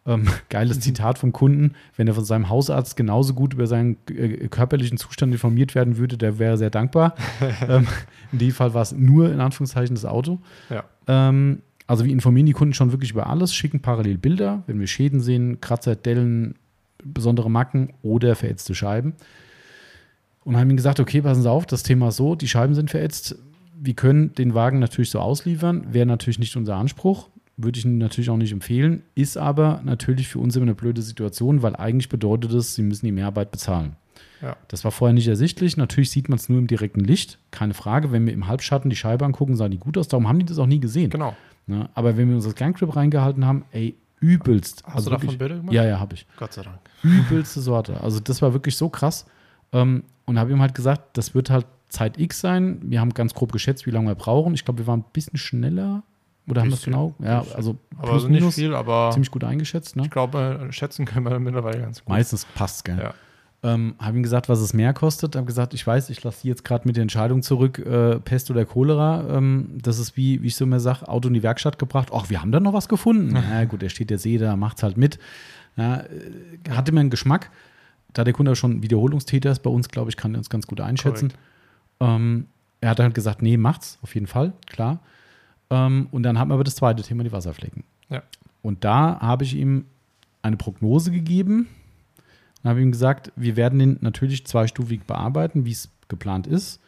Speaker 1: Ähm, geiles Zitat vom Kunden, wenn er von seinem Hausarzt genauso gut über seinen äh, körperlichen Zustand informiert werden würde, der wäre sehr dankbar. ähm, in dem Fall war es nur in Anführungszeichen das Auto.
Speaker 2: Ja.
Speaker 1: Ähm, also wir informieren die Kunden schon wirklich über alles, schicken parallel Bilder, wenn wir Schäden sehen, Kratzer, Dellen, besondere Macken oder verätzte Scheiben. Und haben ihnen gesagt, okay, passen Sie auf, das Thema ist so, die Scheiben sind verätzt. wir können den Wagen natürlich so ausliefern, wäre natürlich nicht unser Anspruch, würde ich Ihnen natürlich auch nicht empfehlen, ist aber natürlich für uns immer eine blöde Situation, weil eigentlich bedeutet es, Sie müssen die Mehrarbeit bezahlen.
Speaker 2: Ja.
Speaker 1: Das war vorher nicht ersichtlich. Natürlich sieht man es nur im direkten Licht, keine Frage. Wenn wir im Halbschatten die Scheibe angucken, sah die gut aus. Darum haben die das auch nie gesehen.
Speaker 2: Genau.
Speaker 1: Ne? Aber wenn wir uns das Ganggrip reingehalten haben, ey, übelst.
Speaker 2: Hast
Speaker 1: also
Speaker 2: du davon
Speaker 1: wirklich-
Speaker 2: Bilder gemacht?
Speaker 1: Ja, ja, habe ich.
Speaker 2: Gott sei Dank.
Speaker 1: Übelste Sorte. Also das war wirklich so krass. Ähm, und habe ihm halt gesagt, das wird halt Zeit X sein. Wir haben ganz grob geschätzt, wie lange wir brauchen. Ich glaube, wir waren ein bisschen schneller. Oder haben wir es genau? Ja, also
Speaker 2: Aber
Speaker 1: plus,
Speaker 2: nicht
Speaker 1: minus,
Speaker 2: viel, aber
Speaker 1: ziemlich gut eingeschätzt. Ne?
Speaker 2: ich glaube, schätzen können wir mittlerweile ganz gut.
Speaker 1: Meistens passt gell?
Speaker 2: Ja.
Speaker 1: Ähm, habe ihm gesagt, was es mehr kostet. Habe gesagt, ich weiß, ich lasse Sie jetzt gerade mit der Entscheidung zurück, äh, Pest oder Cholera. Ähm, das ist wie, wie ich so immer sage, Auto in die Werkstatt gebracht. Ach, wir haben da noch was gefunden. Na gut, der steht jetzt eh da, macht's halt mit. Ja, äh, hatte mir einen Geschmack. Da der Kunde schon Wiederholungstäter ist bei uns, glaube ich, kann er uns ganz gut einschätzen. Ähm, er hat halt gesagt, nee, macht's, auf jeden Fall, klar. Ähm, und dann haben wir aber das zweite Thema, die Wasserflecken.
Speaker 2: Ja.
Speaker 1: Und da habe ich ihm eine Prognose gegeben und habe ihm gesagt, wir werden den natürlich zweistufig bearbeiten, wie es geplant ist.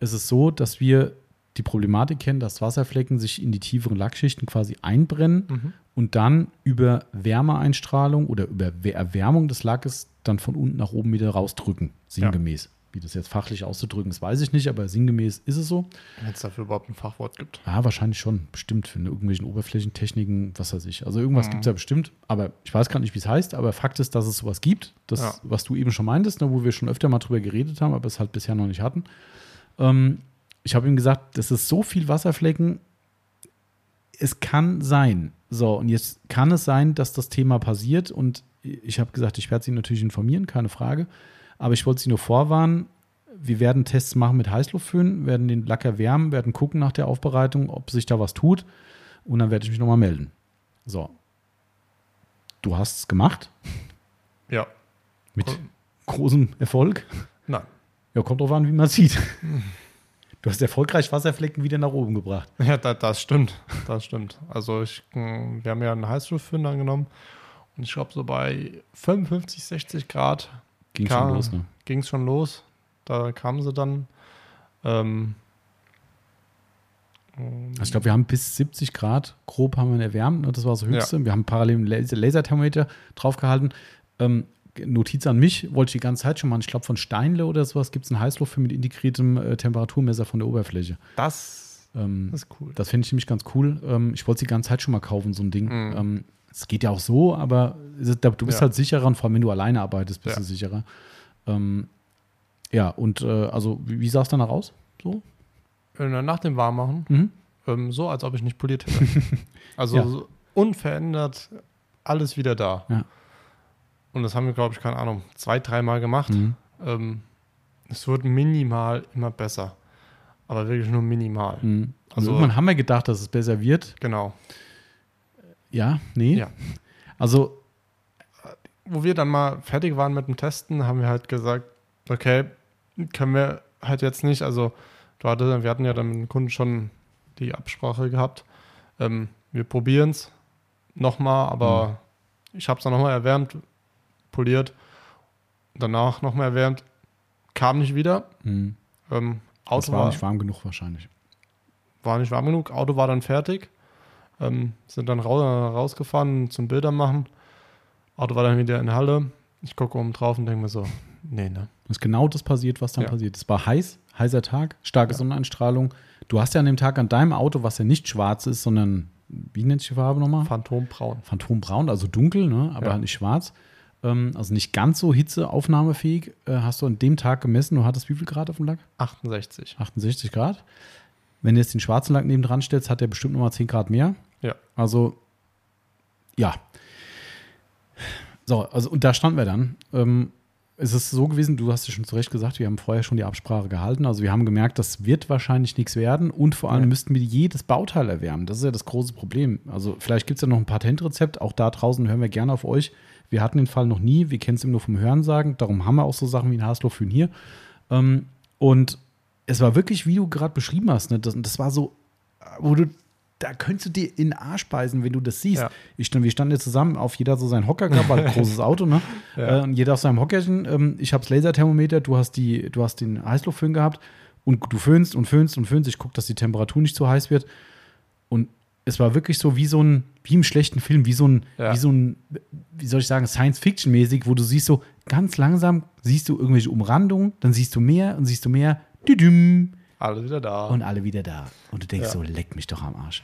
Speaker 1: Es ist so, dass wir die Problematik kennen, dass Wasserflecken sich in die tieferen Lackschichten quasi einbrennen
Speaker 2: Mhm.
Speaker 1: und dann über Wärmeeinstrahlung oder über Erwärmung des Lackes dann von unten nach oben wieder rausdrücken, sinngemäß. Wie das jetzt fachlich auszudrücken ist, weiß ich nicht, aber sinngemäß ist es so.
Speaker 2: Wenn es dafür überhaupt ein Fachwort gibt.
Speaker 1: Ja, wahrscheinlich schon. Bestimmt für irgendwelchen Oberflächentechniken, was weiß ich. Also irgendwas
Speaker 2: Mhm.
Speaker 1: gibt es ja bestimmt, aber ich weiß gar nicht, wie es heißt. Aber Fakt ist, dass es sowas gibt. Das,
Speaker 2: Ja.
Speaker 1: was du eben schon meintest, ne, wo wir schon öfter mal drüber geredet haben, aber es halt bisher noch nicht hatten. Ähm, ich habe ihm gesagt, das ist so viel Wasserflecken. Es kann sein. So, und jetzt kann es sein, dass das Thema passiert. Und ich habe gesagt, ich werde Sie natürlich informieren, keine Frage. Aber ich wollte Sie nur vorwarnen, wir werden Tests machen mit Heißluftföhn, werden den Lack erwärmen, werden gucken nach der Aufbereitung, ob sich da was tut. Und dann werde ich mich nochmal melden. So. Du hast es gemacht
Speaker 2: Ja.
Speaker 1: mit
Speaker 2: Cool.
Speaker 1: großem Erfolg.
Speaker 2: Nein.
Speaker 1: Ja, kommt drauf an, wie man sieht. Du hast erfolgreich Wasserflecken wieder nach oben gebracht.
Speaker 2: Ja, da, das stimmt. Das stimmt. Also ich, mh, wir haben ja einen Heißluftföhn angenommen und ich glaube so bei 55, 60 Grad
Speaker 1: Ging schon los, ne?
Speaker 2: ging es schon los. Da kamen sie dann. Ähm,
Speaker 1: Also ich glaube, wir haben bis 70 Grad grob haben wir erwärmt. Ne? Das war das Höchste. Wir haben parallel einen Laser Laserthermometer draufgehalten. Ähm, Notiz an mich, wollte ich die ganze Zeit schon machen. Ich glaube, von Steinle oder sowas gibt es einen Heißluftföhn mit integriertem äh, Temperaturmesser von der Oberfläche.
Speaker 2: das,
Speaker 1: Ähm,
Speaker 2: das ist cool.
Speaker 1: das finde ich nämlich ganz cool. Ähm, ich wollte die ganze Zeit schon mal kaufen, so ein Ding.
Speaker 2: Mhm.
Speaker 1: Es geht ja auch so, aber du bist
Speaker 2: Ja.
Speaker 1: halt sicherer und vor allem, wenn du alleine arbeitest, bist
Speaker 2: Ja.
Speaker 1: du sicherer. Ähm, ja, und äh, also, wie, wie sah es danach aus? So?
Speaker 2: Äh, Nach dem Warmmachen,
Speaker 1: Mhm.
Speaker 2: ähm, so als ob ich nicht poliert hätte. also
Speaker 1: Ja.
Speaker 2: so unverändert, alles wieder da.
Speaker 1: Ja.
Speaker 2: Und das haben wir, glaube ich, keine Ahnung, zwei, dreimal gemacht.
Speaker 1: Mhm.
Speaker 2: Ähm, es wird minimal immer besser. Aber wirklich nur minimal.
Speaker 1: Mhm. Also,
Speaker 2: Also-
Speaker 1: irgendwann haben wir gedacht, dass es besser wird.
Speaker 2: Genau.
Speaker 1: Ja, nee.
Speaker 2: Ja.
Speaker 1: Also,
Speaker 2: Wo wir dann mal fertig waren mit dem Testen, haben wir halt gesagt, okay, können wir halt jetzt nicht, also du hatte, wir hatten ja dann mit dem Kunden schon die Absprache gehabt. Ähm, wir probieren es nochmal, aber ich habe es dann nochmal erwärmt, poliert, danach nochmal erwärmt, kam nicht wieder.
Speaker 1: mh,
Speaker 2: Ähm, Auto
Speaker 1: war
Speaker 2: war,
Speaker 1: nicht warm genug wahrscheinlich.
Speaker 2: war nicht warm genug, Auto war dann fertig, ähm, sind dann ra rausgefahren zum Bilder machen. Auto war dann wieder in der Halle. Ich gucke oben drauf und denke mir so, nee, ne?
Speaker 1: Ist genau das passiert, was dann
Speaker 2: Ja.
Speaker 1: passiert. Es war heiß, heißer Tag, starke
Speaker 2: Ja.
Speaker 1: Sonneneinstrahlung. Du hast ja an dem Tag an deinem Auto, was ja nicht schwarz ist, sondern, wie nennt sich die Farbe nochmal?
Speaker 2: Phantombraun.
Speaker 1: Phantombraun, also dunkel, ne? aber
Speaker 2: Ja.
Speaker 1: nicht schwarz. Ähm, also nicht ganz so hitzeaufnahmefähig. Äh, hast du an dem Tag gemessen, du hattest wie viel Grad auf dem Lack?
Speaker 2: 68.
Speaker 1: 68 Grad. Wenn du jetzt den schwarzen Lack neben dran stellst, hat der bestimmt nochmal 10 Grad mehr.
Speaker 2: Ja.
Speaker 1: Also, ja. So, also, und da standen wir dann. Ähm, es ist so gewesen, du hast es schon zu Recht gesagt, wir haben vorher schon die Absprache gehalten. Also, wir haben gemerkt, das wird wahrscheinlich nichts werden und vor allem
Speaker 2: Ja.
Speaker 1: müssten wir jedes Bauteil erwärmen. Das ist ja das große Problem. Also, vielleicht gibt es ja noch ein Patentrezept. Auch da draußen hören wir gerne auf euch. Wir hatten den Fall noch nie. Wir kennen es nur vom Hörensagen. Darum haben wir auch so Sachen wie ein Haslofön hier. Ähm, und es war wirklich, wie du gerade beschrieben hast, ne? das, das war so, wo du, da könntest du dir in den Arsch beißen, wenn du das siehst.
Speaker 2: Ja.
Speaker 1: Ich stand, wir standen jetzt zusammen, auf jeder so seinen Hocker gehabt, weil großes Auto, ne?
Speaker 2: Ja.
Speaker 1: Äh, und jeder auf seinem Hockerchen. Ähm, ich habe das Laserthermometer, du hast, die, du hast den Heißluftföhn gehabt. Und du föhnst und föhnst und föhnst. Ich gucke, dass die Temperatur nicht zu heiß wird. Und es war wirklich so wie so ein, wie im schlechten Film, wie so ein,
Speaker 2: Ja.
Speaker 1: wie so ein, wie soll ich sagen, Science-Fiction-mäßig, wo du siehst so, ganz langsam siehst du irgendwelche Umrandungen, dann siehst du mehr und siehst du mehr, düdüm,
Speaker 2: Alle wieder da.
Speaker 1: und alle wieder da. Und du denkst
Speaker 2: Ja.
Speaker 1: so, leck mich doch am Arsch.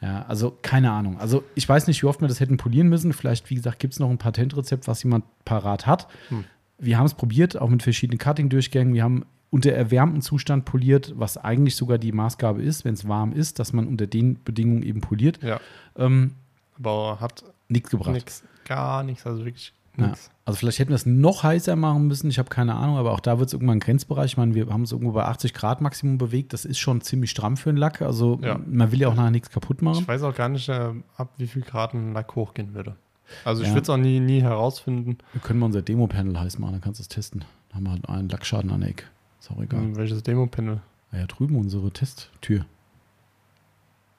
Speaker 1: Ja, also keine Ahnung. Also ich weiß nicht, wie oft wir das hätten polieren müssen. Vielleicht, wie gesagt, gibt es noch ein Patentrezept, was jemand parat hat.
Speaker 2: Hm.
Speaker 1: Wir haben es probiert, auch mit verschiedenen Cutting-Durchgängen. Wir haben unter erwärmtem Zustand poliert, was eigentlich sogar die Maßgabe ist, wenn es warm ist, dass man unter den Bedingungen eben poliert.
Speaker 2: ja.
Speaker 1: Ähm,
Speaker 2: Aber hat
Speaker 1: nichts gebracht.
Speaker 2: nichts, gar nichts, also wirklich
Speaker 1: Ja. Also vielleicht hätten wir es noch heißer machen müssen, ich habe keine Ahnung, aber auch da wird es irgendwann ein Grenzbereich. Ich meine, wir haben uns irgendwo bei 80 Grad Maximum bewegt. Das ist schon ziemlich stramm für einen Lack. Also
Speaker 2: Ja.
Speaker 1: man will ja auch nachher nichts kaputt machen.
Speaker 2: Ich weiß auch gar nicht, äh, ab wie viel Grad ein Lack hochgehen würde. Also ich
Speaker 1: Ja.
Speaker 2: würde es auch nie, nie herausfinden,
Speaker 1: Wir können mal unser Demo-Panel heiß machen, dann kannst du es testen. Dann haben wir halt einen Lackschaden an der Ecke. Ist auch egal.
Speaker 2: ähm, welches Demo-Panel.
Speaker 1: Ah ja, drüben unsere Testtür.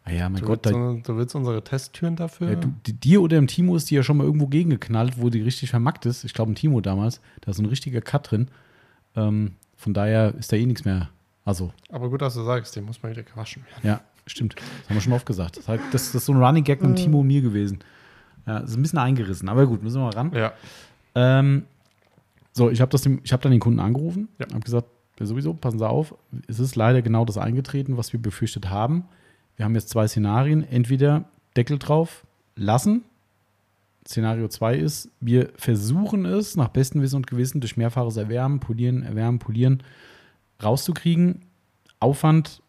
Speaker 1: Ah ja, mein
Speaker 2: Du,
Speaker 1: Gott,
Speaker 2: willst,
Speaker 1: da,
Speaker 2: du willst unsere Testtüren dafür?
Speaker 1: ja, du, die, dir oder im Timo ist die ja schon mal irgendwo gegengeknallt, wo die richtig vermackt ist. Ich glaube, im Timo damals, da ist so ein richtiger Cut drin. Ähm, von daher ist da eh nichts mehr. Also,
Speaker 2: Aber gut, dass du sagst, den muss man wieder gewaschen werden.
Speaker 1: ja, stimmt. Das haben wir schon mal oft gesagt. Das, das, das ist so ein Running Gag mit Timo und mir gewesen. Ja, ist ein bisschen eingerissen, aber gut, müssen wir mal ran.
Speaker 2: Ja,
Speaker 1: Ähm, so, ich habe hab dann den Kunden angerufen,
Speaker 2: Ja.
Speaker 1: habe gesagt, ja, sowieso, passen Sie auf, es ist leider genau das eingetreten, was wir befürchtet haben. Wir haben jetzt zwei Szenarien, entweder Deckel drauf, lassen. Szenario 2 ist, wir versuchen es nach bestem Wissen und Gewissen durch mehrfaches Erwärmen, Polieren, Erwärmen, Polieren rauszukriegen. Aufwand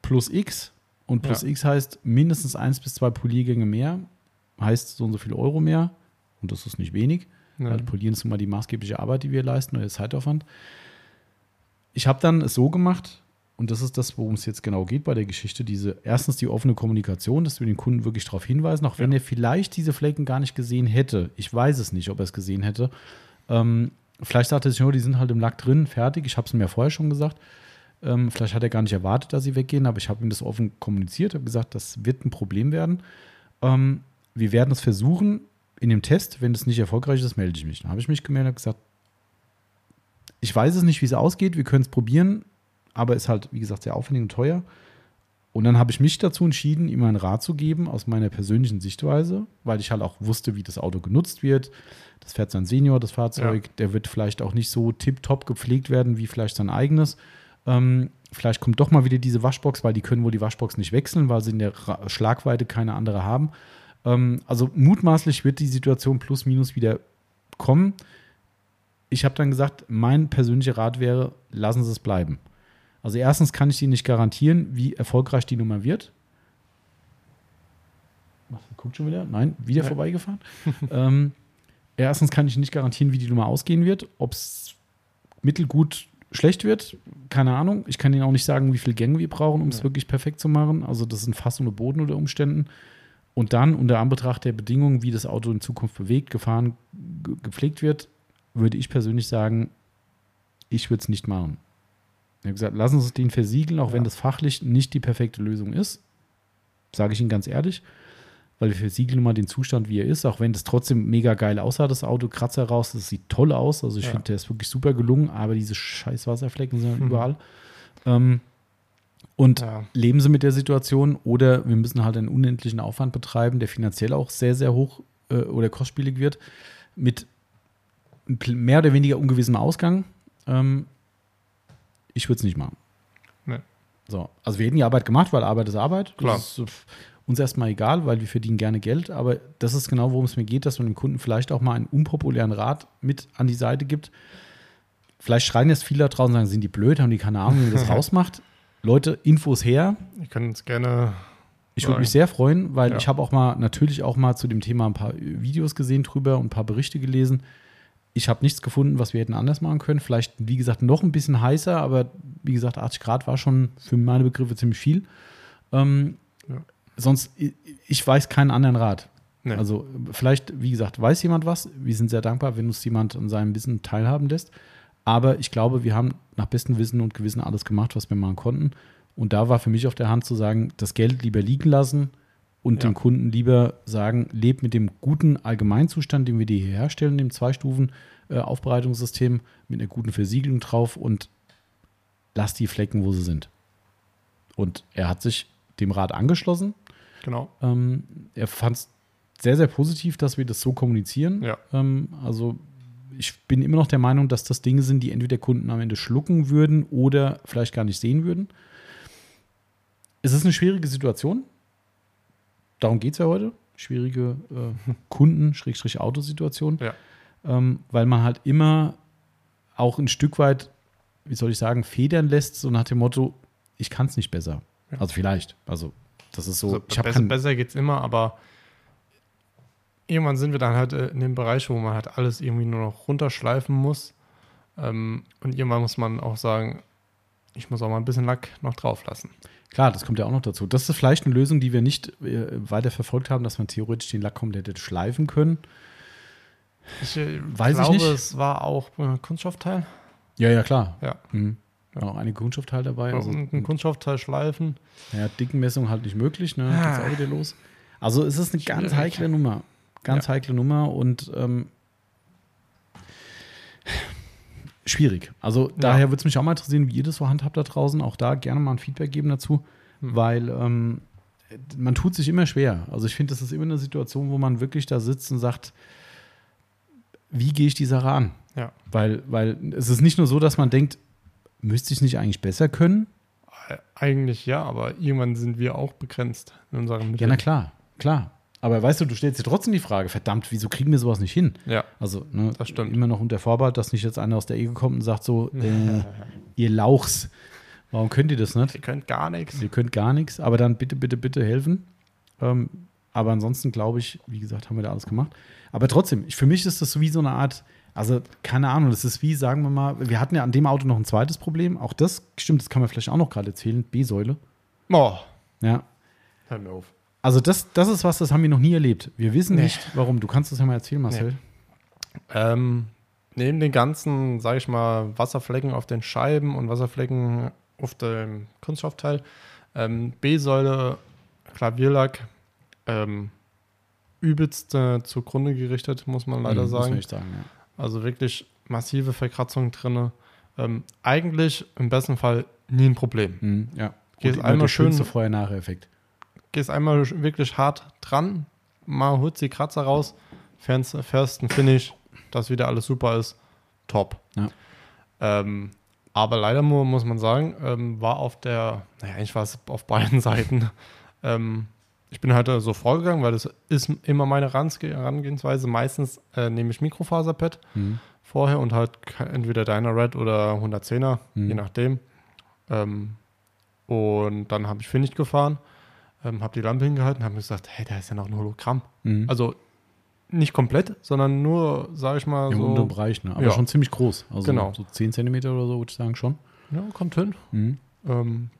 Speaker 1: plus X und plus
Speaker 2: Ja.
Speaker 1: X heißt mindestens eins bis zwei Poliergänge mehr, heißt so und so viele Euro mehr und das ist nicht wenig. Weil Polieren ist immer die maßgebliche Arbeit, die wir leisten, oder der Zeitaufwand. Ich habe dann es so gemacht, und das ist das, worum es jetzt genau geht bei der Geschichte, diese erstens die offene Kommunikation, dass wir den Kunden wirklich darauf hinweisen, auch wenn
Speaker 2: Ja.
Speaker 1: er vielleicht diese Flecken gar nicht gesehen hätte. Ich weiß es nicht, ob er es gesehen hätte. Ähm, vielleicht sagt er sich, oh, die sind halt im Lack drin, fertig. Ich habe es ihm ja vorher schon gesagt. Ähm, vielleicht hat er gar nicht erwartet, dass sie weggehen, aber ich habe ihm das offen kommuniziert, habe gesagt, das wird ein Problem werden. Ähm, wir werden es versuchen in dem Test. Wenn es nicht erfolgreich ist, melde ich mich. Dann habe ich mich gemeldet und gesagt, ich weiß es nicht, wie es ausgeht. Wir können es probieren, aber ist halt, wie gesagt, sehr aufwendig und teuer. Und dann habe ich mich dazu entschieden, ihm einen Rat zu geben aus meiner persönlichen Sichtweise, weil ich halt auch wusste, wie das Auto genutzt wird. Das fährt sein Senior, das Fahrzeug. Der wird vielleicht auch nicht so tipptopp gepflegt werden wie vielleicht sein eigenes. Ähm, vielleicht kommt doch mal wieder diese Waschbox, weil die können wohl die Waschbox nicht wechseln, weil sie in der Ra Schlagweite keine andere haben. Ähm, also mutmaßlich wird die Situation plus minus wieder kommen. Ich habe dann gesagt, mein persönlicher Rat wäre, lassen Sie es bleiben. Also erstens kann ich Ihnen nicht garantieren, wie erfolgreich die Nummer wird. Guckt schon wieder? Nein, wieder
Speaker 2: Ja.
Speaker 1: vorbeigefahren. ähm, erstens kann ich nicht garantieren, wie die Nummer ausgehen wird. Ob es mittelgut schlecht wird, keine Ahnung. Ich kann Ihnen auch nicht sagen, wie viele Gänge wir brauchen, um es
Speaker 2: Ja.
Speaker 1: wirklich perfekt zu machen. Also das ist ein Fass ohne Boden unter Umständen. Und dann unter Anbetracht der Bedingungen, wie das Auto in Zukunft bewegt, gefahren, ge- gepflegt wird, würde ich persönlich sagen, ich würde es nicht machen. Ich habe gesagt, lassen Sie es den versiegeln, auch
Speaker 2: Ja.
Speaker 1: wenn das fachlich nicht die perfekte Lösung ist. Sage ich Ihnen ganz ehrlich. Weil wir versiegeln immer den Zustand, wie er ist, auch wenn das trotzdem mega geil aussah, das Auto, Kratzer raus, das sieht toll aus. Also ich
Speaker 2: Ja.
Speaker 1: finde, der ist wirklich super gelungen, aber diese scheiß Wasserflecken sind
Speaker 2: Mhm.
Speaker 1: überall. Ähm, und
Speaker 2: Ja.
Speaker 1: leben sie mit der Situation oder wir müssen halt einen unendlichen Aufwand betreiben, der finanziell auch sehr, sehr hoch äh, oder kostspielig wird, mit mehr oder weniger ungewissem Ausgang. Ähm, ich würde es nicht machen.
Speaker 2: Nee.
Speaker 1: So, also wir hätten die Arbeit gemacht, weil Arbeit ist Arbeit.
Speaker 2: Klar.
Speaker 1: Das ist äh, uns erstmal egal, weil wir verdienen gerne Geld, aber das ist genau, worum es mir geht, dass man dem Kunden vielleicht auch mal einen unpopulären Rat mit an die Seite gibt. Vielleicht schreien jetzt viele da draußen und sagen, sind die blöd, haben die keine Ahnung, wie man das rausmacht. Leute, Infos her.
Speaker 2: Ich kann es gerne.
Speaker 1: Ich würde mich sehr freuen, weil
Speaker 2: Ja.
Speaker 1: ich habe auch mal natürlich auch mal zu dem Thema ein paar Videos gesehen drüber und ein paar Berichte gelesen. Ich habe nichts gefunden, was wir hätten anders machen können. Vielleicht, wie gesagt, noch ein bisschen heißer, aber wie gesagt, 80 Grad war schon für meine Begriffe ziemlich viel. Ähm,
Speaker 2: Ja.
Speaker 1: Sonst, ich, weiß keinen anderen Rat.
Speaker 2: Nee.
Speaker 1: Also vielleicht, wie gesagt, weiß jemand was. Wir sind sehr dankbar, wenn uns jemand an seinem Wissen teilhaben lässt. Aber ich glaube, wir haben nach bestem Wissen und Gewissen alles gemacht, was wir machen konnten. Und da war für mich auf der Hand zu sagen, das Geld lieber liegen lassen und
Speaker 2: Ja.
Speaker 1: dem Kunden lieber sagen, lebt mit dem guten Allgemeinzustand, den wir dir hier herstellen, dem Zwei-Stufen-Aufbereitungssystem mit einer guten Versiegelung drauf und lass die Flecken, wo sie sind. Und er hat sich dem Rat angeschlossen.
Speaker 2: Genau.
Speaker 1: Ähm, er fand es sehr, sehr positiv, dass wir das so kommunizieren.
Speaker 2: Ja.
Speaker 1: Ähm, also ich bin immer noch der Meinung, dass das Dinge sind, die entweder Kunden am Ende schlucken würden oder vielleicht gar nicht sehen würden. Es ist eine schwierige Situation. Darum geht es ja heute. Schwierige äh, Kunden-Autosituation.
Speaker 2: Ja.
Speaker 1: Ähm, weil man halt immer auch ein Stück weit, wie soll ich sagen, federn lässt, so nach dem Motto, ich kann es nicht besser.
Speaker 2: Ja.
Speaker 1: Also vielleicht. Also das ist so,
Speaker 2: Also
Speaker 1: ich
Speaker 2: besser, besser geht es immer, aber irgendwann sind wir dann halt äh, in dem Bereich, wo man halt alles irgendwie nur noch runterschleifen muss. Ähm, und irgendwann muss man auch sagen, ich muss auch mal ein bisschen Lack noch drauf lassen.
Speaker 1: Klar, das kommt ja auch noch dazu. Das ist vielleicht eine Lösung, die wir nicht äh, weiter verfolgt haben, dass man theoretisch den Lack komplett hätte schleifen können.
Speaker 2: Ich äh,
Speaker 1: Weiß ich
Speaker 2: glaube,
Speaker 1: nicht.
Speaker 2: es war auch äh, Kunststoffteil.
Speaker 1: Ja, ja, klar.
Speaker 2: Ja.
Speaker 1: Mhm. Ja, auch einige Kunststoffteile dabei. Also,
Speaker 2: ein Kunststoffteil schleifen.
Speaker 1: ja, Dickenmessung halt nicht möglich, ne? Geht's
Speaker 2: Ah.
Speaker 1: auch wieder los. Also es ist eine ganz heikle Nummer. Ganz heikle Nummer und ähm, schwierig. Also daher würde es mich auch mal interessieren, wie ihr das so handhabt da draußen. Auch da gerne mal ein Feedback geben dazu,
Speaker 2: Hm.
Speaker 1: weil ähm, man tut sich immer schwer. Also ich finde, das ist immer eine Situation, wo man wirklich da sitzt und sagt, wie gehe ich die Sache an?
Speaker 2: Ja.
Speaker 1: Weil, weil es ist nicht nur so, dass man denkt, müsste ich es nicht eigentlich besser können?
Speaker 2: Äh, Eigentlich ja, aber irgendwann sind wir auch begrenzt in unseren
Speaker 1: Ja,
Speaker 2: Mitteln.
Speaker 1: na klar, klar. Aber weißt du, du stellst dir trotzdem die Frage, verdammt, wieso kriegen wir sowas nicht hin?
Speaker 2: Ja.
Speaker 1: Also, ne,
Speaker 2: Das stimmt.
Speaker 1: immer noch unter Vorbehalt, dass nicht jetzt einer aus der Ecke kommt und sagt so, äh, ihr Lauchs, warum könnt ihr das nicht?
Speaker 2: Ihr könnt gar nichts.
Speaker 1: Ihr könnt gar nichts, aber dann bitte, bitte, bitte helfen. Ähm, aber ansonsten glaube ich, wie gesagt, haben wir da alles gemacht. Aber trotzdem, ich, für mich ist das so wie so eine Art, also keine Ahnung, das ist wie, sagen wir mal, wir hatten ja an dem Auto noch ein zweites Problem. Auch das, stimmt, das kann man vielleicht auch noch gerade erzählen, B-Säule.
Speaker 2: Oh,
Speaker 1: Ja,
Speaker 2: hör mir auf.
Speaker 1: Also das, das ist was, das haben wir noch nie erlebt. Wir wissen
Speaker 2: Nee.
Speaker 1: nicht, warum. Du kannst das ja mal erzählen, Marcel.
Speaker 2: Ähm, neben den ganzen, sage ich mal, Wasserflecken auf den Scheiben und Wasserflecken auf dem Kunststoffteil, ähm, B-Säule, Klavierlack, ähm, übelst äh, zugrunde gerichtet, muss man leider
Speaker 1: Mhm, muss
Speaker 2: sagen.
Speaker 1: echt sagen ja.
Speaker 2: Also wirklich massive Verkratzungen drin. Ähm, eigentlich im besten Fall nie ein Problem.
Speaker 1: Mhm, ja. Immer
Speaker 2: einmal schön-
Speaker 1: schönste Vorher-Nachher-Effekt.
Speaker 2: Gehst einmal wirklich hart dran, mal holst die Kratzer raus, fährst, fährst ein Finish, dass wieder alles super ist. Top.
Speaker 1: Ja.
Speaker 2: Ähm, aber leider mu- muss man sagen, ähm, war auf der, naja, eigentlich war es auf beiden Seiten. ähm, ich bin halt so vorgegangen, weil das ist immer meine Herangeh- Herangehensweise. Meistens äh, nehme ich Mikrofaserpad
Speaker 1: Mhm.
Speaker 2: vorher und halt entweder Dynared oder 110er,
Speaker 1: Mhm.
Speaker 2: je nachdem. Ähm, und dann habe ich Finish gefahren, ähm, habe die Lampe hingehalten, habe mir gesagt, hey, da ist ja noch ein Hologramm.
Speaker 1: Mhm.
Speaker 2: Also nicht komplett, sondern nur, sage ich mal,
Speaker 1: Im
Speaker 2: so.
Speaker 1: unteren Bereich, ne? aber
Speaker 2: Ja.
Speaker 1: schon ziemlich groß. Also
Speaker 2: Genau.
Speaker 1: so 10 Zentimeter oder so, würde ich sagen, schon.
Speaker 2: Ja, kommt hin.
Speaker 1: Mhm.
Speaker 2: Ähm,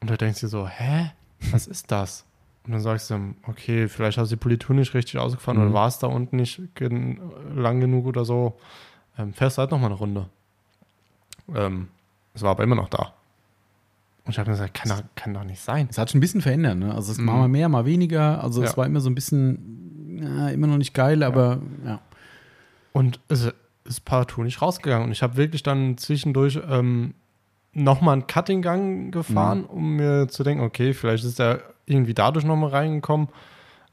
Speaker 2: und da denkst du dir so, hä? Was ist das? Und dann sagst du, okay, vielleicht hast du die Politur nicht richtig ausgefahren
Speaker 1: Mhm.
Speaker 2: oder war es da unten nicht gen lang genug oder so. Ähm, fährst halt nochmal eine Runde. Ähm, es war aber immer noch da. Und ich habe gesagt, kann doch, kann doch nicht sein.
Speaker 1: Es hat schon ein bisschen verändert, ne? Also es
Speaker 2: Mhm.
Speaker 1: war mal mehr, mal weniger. Also es
Speaker 2: Ja.
Speaker 1: war immer so ein bisschen, ja, immer noch nicht geil, aber ja.
Speaker 2: Und es ist partout nicht rausgegangen. Und ich habe wirklich dann zwischendurch ähm, nochmal einen Cutting-Gang gefahren, um mir zu denken, okay, vielleicht ist er irgendwie dadurch nochmal reingekommen.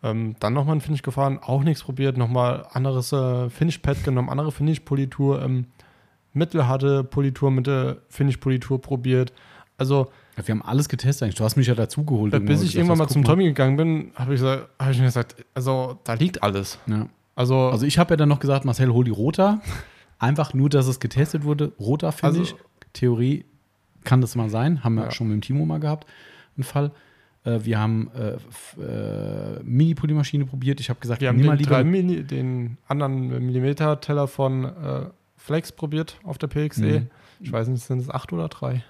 Speaker 2: Ähm, dann nochmal einen Finish gefahren, auch nichts probiert, nochmal anderes äh, Finish-Pad genommen, andere Finish-Politur, ähm, mittelharte Politur mit der Finish-Politur probiert. Also,
Speaker 1: Wir haben alles getestet eigentlich. Du hast mich ja dazugeholt.
Speaker 2: bis ich
Speaker 1: gesagt
Speaker 2: irgendwann mal zum Tommy gegangen bin, habe ich, gesagt- hab ich mir gesagt, also da liegt alles.
Speaker 1: Ja.
Speaker 2: Also,
Speaker 1: Also ich habe ja dann noch gesagt, Marcel, hol die Rota. Einfach nur, dass es getestet wurde. Rota finde
Speaker 2: Also-
Speaker 1: ich. Theorie kann das mal sein. Haben wir
Speaker 2: Ja.
Speaker 1: schon mit dem Timo mal gehabt. Einen Fall. Äh, wir haben äh, äh, Mini-Polymaschine probiert. Ich habe gesagt,
Speaker 2: Wir haben den,
Speaker 1: lieber.
Speaker 2: Mini, den anderen Millimeter-Teller von äh, Flex probiert auf der PXE.
Speaker 1: Mhm.
Speaker 2: Ich weiß nicht, sind es acht oder drei?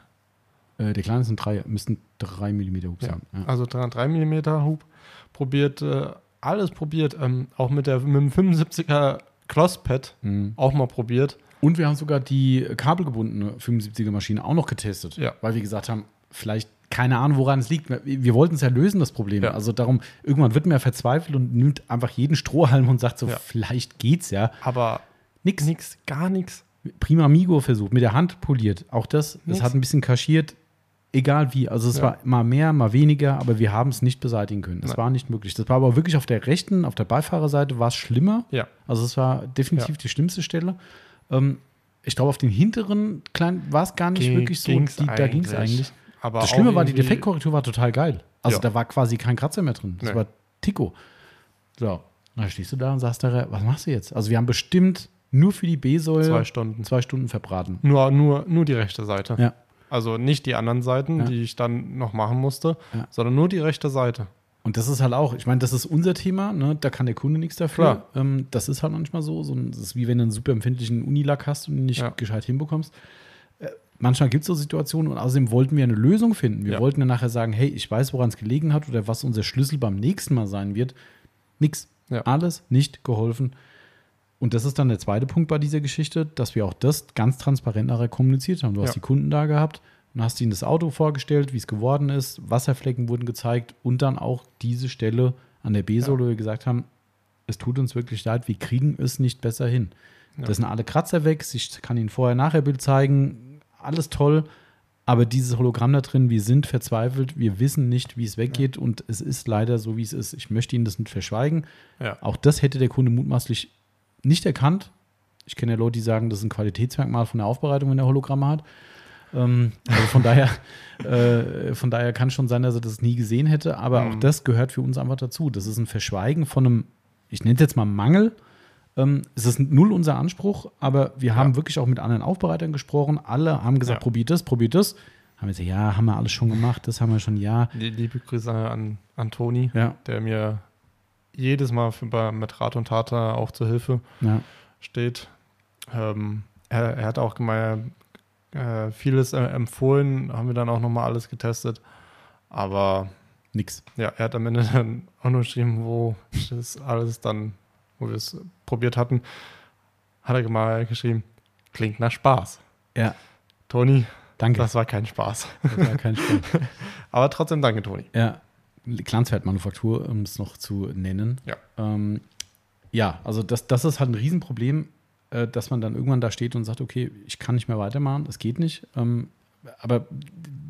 Speaker 1: Äh, der kleine sind drei, müssten drei Millimeter Hub sein. Ja.
Speaker 2: Also drei, drei Millimeter Hub probiert, äh, alles probiert. Ähm, auch mit, der, mit dem 75er Crosspad
Speaker 1: Mhm.
Speaker 2: auch mal probiert.
Speaker 1: Und wir haben sogar die kabelgebundene 75er Maschine auch noch getestet.
Speaker 2: Ja.
Speaker 1: Weil wir gesagt haben, vielleicht keine Ahnung, woran es liegt. Wir, wollten es ja lösen, das Problem.
Speaker 2: Ja.
Speaker 1: Also darum, irgendwann wird man ja verzweifelt und nimmt einfach jeden Strohhalm und sagt so,
Speaker 2: Ja.
Speaker 1: vielleicht geht's ja.
Speaker 2: Aber
Speaker 1: Nix.
Speaker 2: nix, gar nichts.
Speaker 1: Prima Amigo versucht, mit der Hand poliert. Auch das, es
Speaker 2: Nix.
Speaker 1: hat ein bisschen kaschiert, egal wie. Also es
Speaker 2: Ja.
Speaker 1: war mal mehr, mal weniger, aber wir haben es nicht beseitigen können. Es war nicht möglich. Das war aber wirklich auf der rechten, auf der Beifahrerseite war es schlimmer.
Speaker 2: Ja.
Speaker 1: Also es war definitiv die schlimmste Stelle. Ähm, ich glaube, auf den hinteren kleinen war es gar nicht
Speaker 2: Ging-
Speaker 1: wirklich so.
Speaker 2: ging's
Speaker 1: Die, da ging es eigentlich.
Speaker 2: Aber
Speaker 1: Das Schlimme war, die Defektkorrektur war total geil. Also
Speaker 2: Ja.
Speaker 1: da war quasi kein Kratzer mehr drin. Das
Speaker 2: Nee.
Speaker 1: war Tico. So, dann stehst du da und sagst da, was machst du jetzt? Also wir haben bestimmt nur für die B-Säule
Speaker 2: Zwei Stunden.
Speaker 1: zwei Stunden verbraten.
Speaker 2: Nur, nur, nur die rechte Seite.
Speaker 1: Ja.
Speaker 2: Also nicht die anderen Seiten,
Speaker 1: Ja.
Speaker 2: die ich dann noch machen musste,
Speaker 1: Ja.
Speaker 2: sondern nur die rechte Seite.
Speaker 1: Und das ist halt auch, ich meine, das ist unser Thema, ne? da kann der Kunde nichts dafür. Ähm, das ist halt manchmal so. so ein, das ist wie wenn du einen super empfindlichen Unilack hast und ihn nicht
Speaker 2: Ja.
Speaker 1: gescheit hinbekommst. Äh, manchmal gibt es so Situationen und außerdem wollten wir eine Lösung finden. Wir wollten dann nachher sagen, hey, ich weiß, woran es gelegen hat oder was unser Schlüssel beim nächsten Mal sein wird. Nix. Alles nicht geholfen. Und das ist dann der zweite Punkt bei dieser Geschichte, dass wir auch das ganz transparent nachher kommuniziert haben. Du hast
Speaker 2: Ja.
Speaker 1: die Kunden da gehabt und hast ihnen das Auto vorgestellt, wie es geworden ist, Wasserflecken wurden gezeigt und dann auch diese Stelle an der B-Sohle, wo wir gesagt haben, es tut uns wirklich leid, wir kriegen es nicht besser hin.
Speaker 2: Ja.
Speaker 1: Das sind alle Kratzer weg, ich kann Ihnen vorher-nachher-Bild zeigen, alles toll, aber dieses Hologramm da drin, wir sind verzweifelt, wir wissen nicht, wie es weggeht und es ist leider so, wie es ist. Ich möchte Ihnen das nicht verschweigen.
Speaker 2: Ja.
Speaker 1: Auch das hätte der Kunde mutmaßlich nicht erkannt. Ich kenne ja Leute, die sagen, das ist ein Qualitätsmerkmal von der Aufbereitung, wenn er Hologramme hat. Ähm, also von daher, äh, von daher kann schon sein, dass er das nie gesehen hätte, aber auch
Speaker 2: Mhm.
Speaker 1: das gehört für uns einfach dazu. Das ist ein Verschweigen von einem, ich nenne es jetzt mal Mangel. Ähm, es ist null unser Anspruch, aber wir haben wirklich auch mit anderen Aufbereitern gesprochen. Alle haben gesagt,
Speaker 2: Ja.
Speaker 1: probiert das, probiert das. Haben wir gesagt, ja, haben wir alles schon gemacht, das haben wir schon, ja.
Speaker 2: Liebe Grüße an, an Toni,
Speaker 1: Ja,
Speaker 2: der mir jedes Mal für, bei, mit Rat und Tat da auch zur Hilfe
Speaker 1: ja.
Speaker 2: steht. Ähm, er, er hat auch gemeint, äh, vieles äh, empfohlen, haben wir dann auch nochmal alles getestet. Aber
Speaker 1: Nix.
Speaker 2: ja, er hat am Ende dann auch nur geschrieben, wo das alles dann, wo wir es probiert hatten, hat er mal geschrieben, klingt nach Spaß.
Speaker 1: Ja,
Speaker 2: Toni,
Speaker 1: danke.
Speaker 2: das war kein Spaß.
Speaker 1: Das war kein Spaß.
Speaker 2: Aber trotzdem danke, Toni.
Speaker 1: Ja, Glanzwertmanufaktur, um es noch zu nennen.
Speaker 2: Ja.
Speaker 1: Ähm, ja, also das, das ist halt ein Riesenproblem, äh, dass man dann irgendwann da steht und sagt, okay, ich kann nicht mehr weitermachen, es geht nicht. Ähm, aber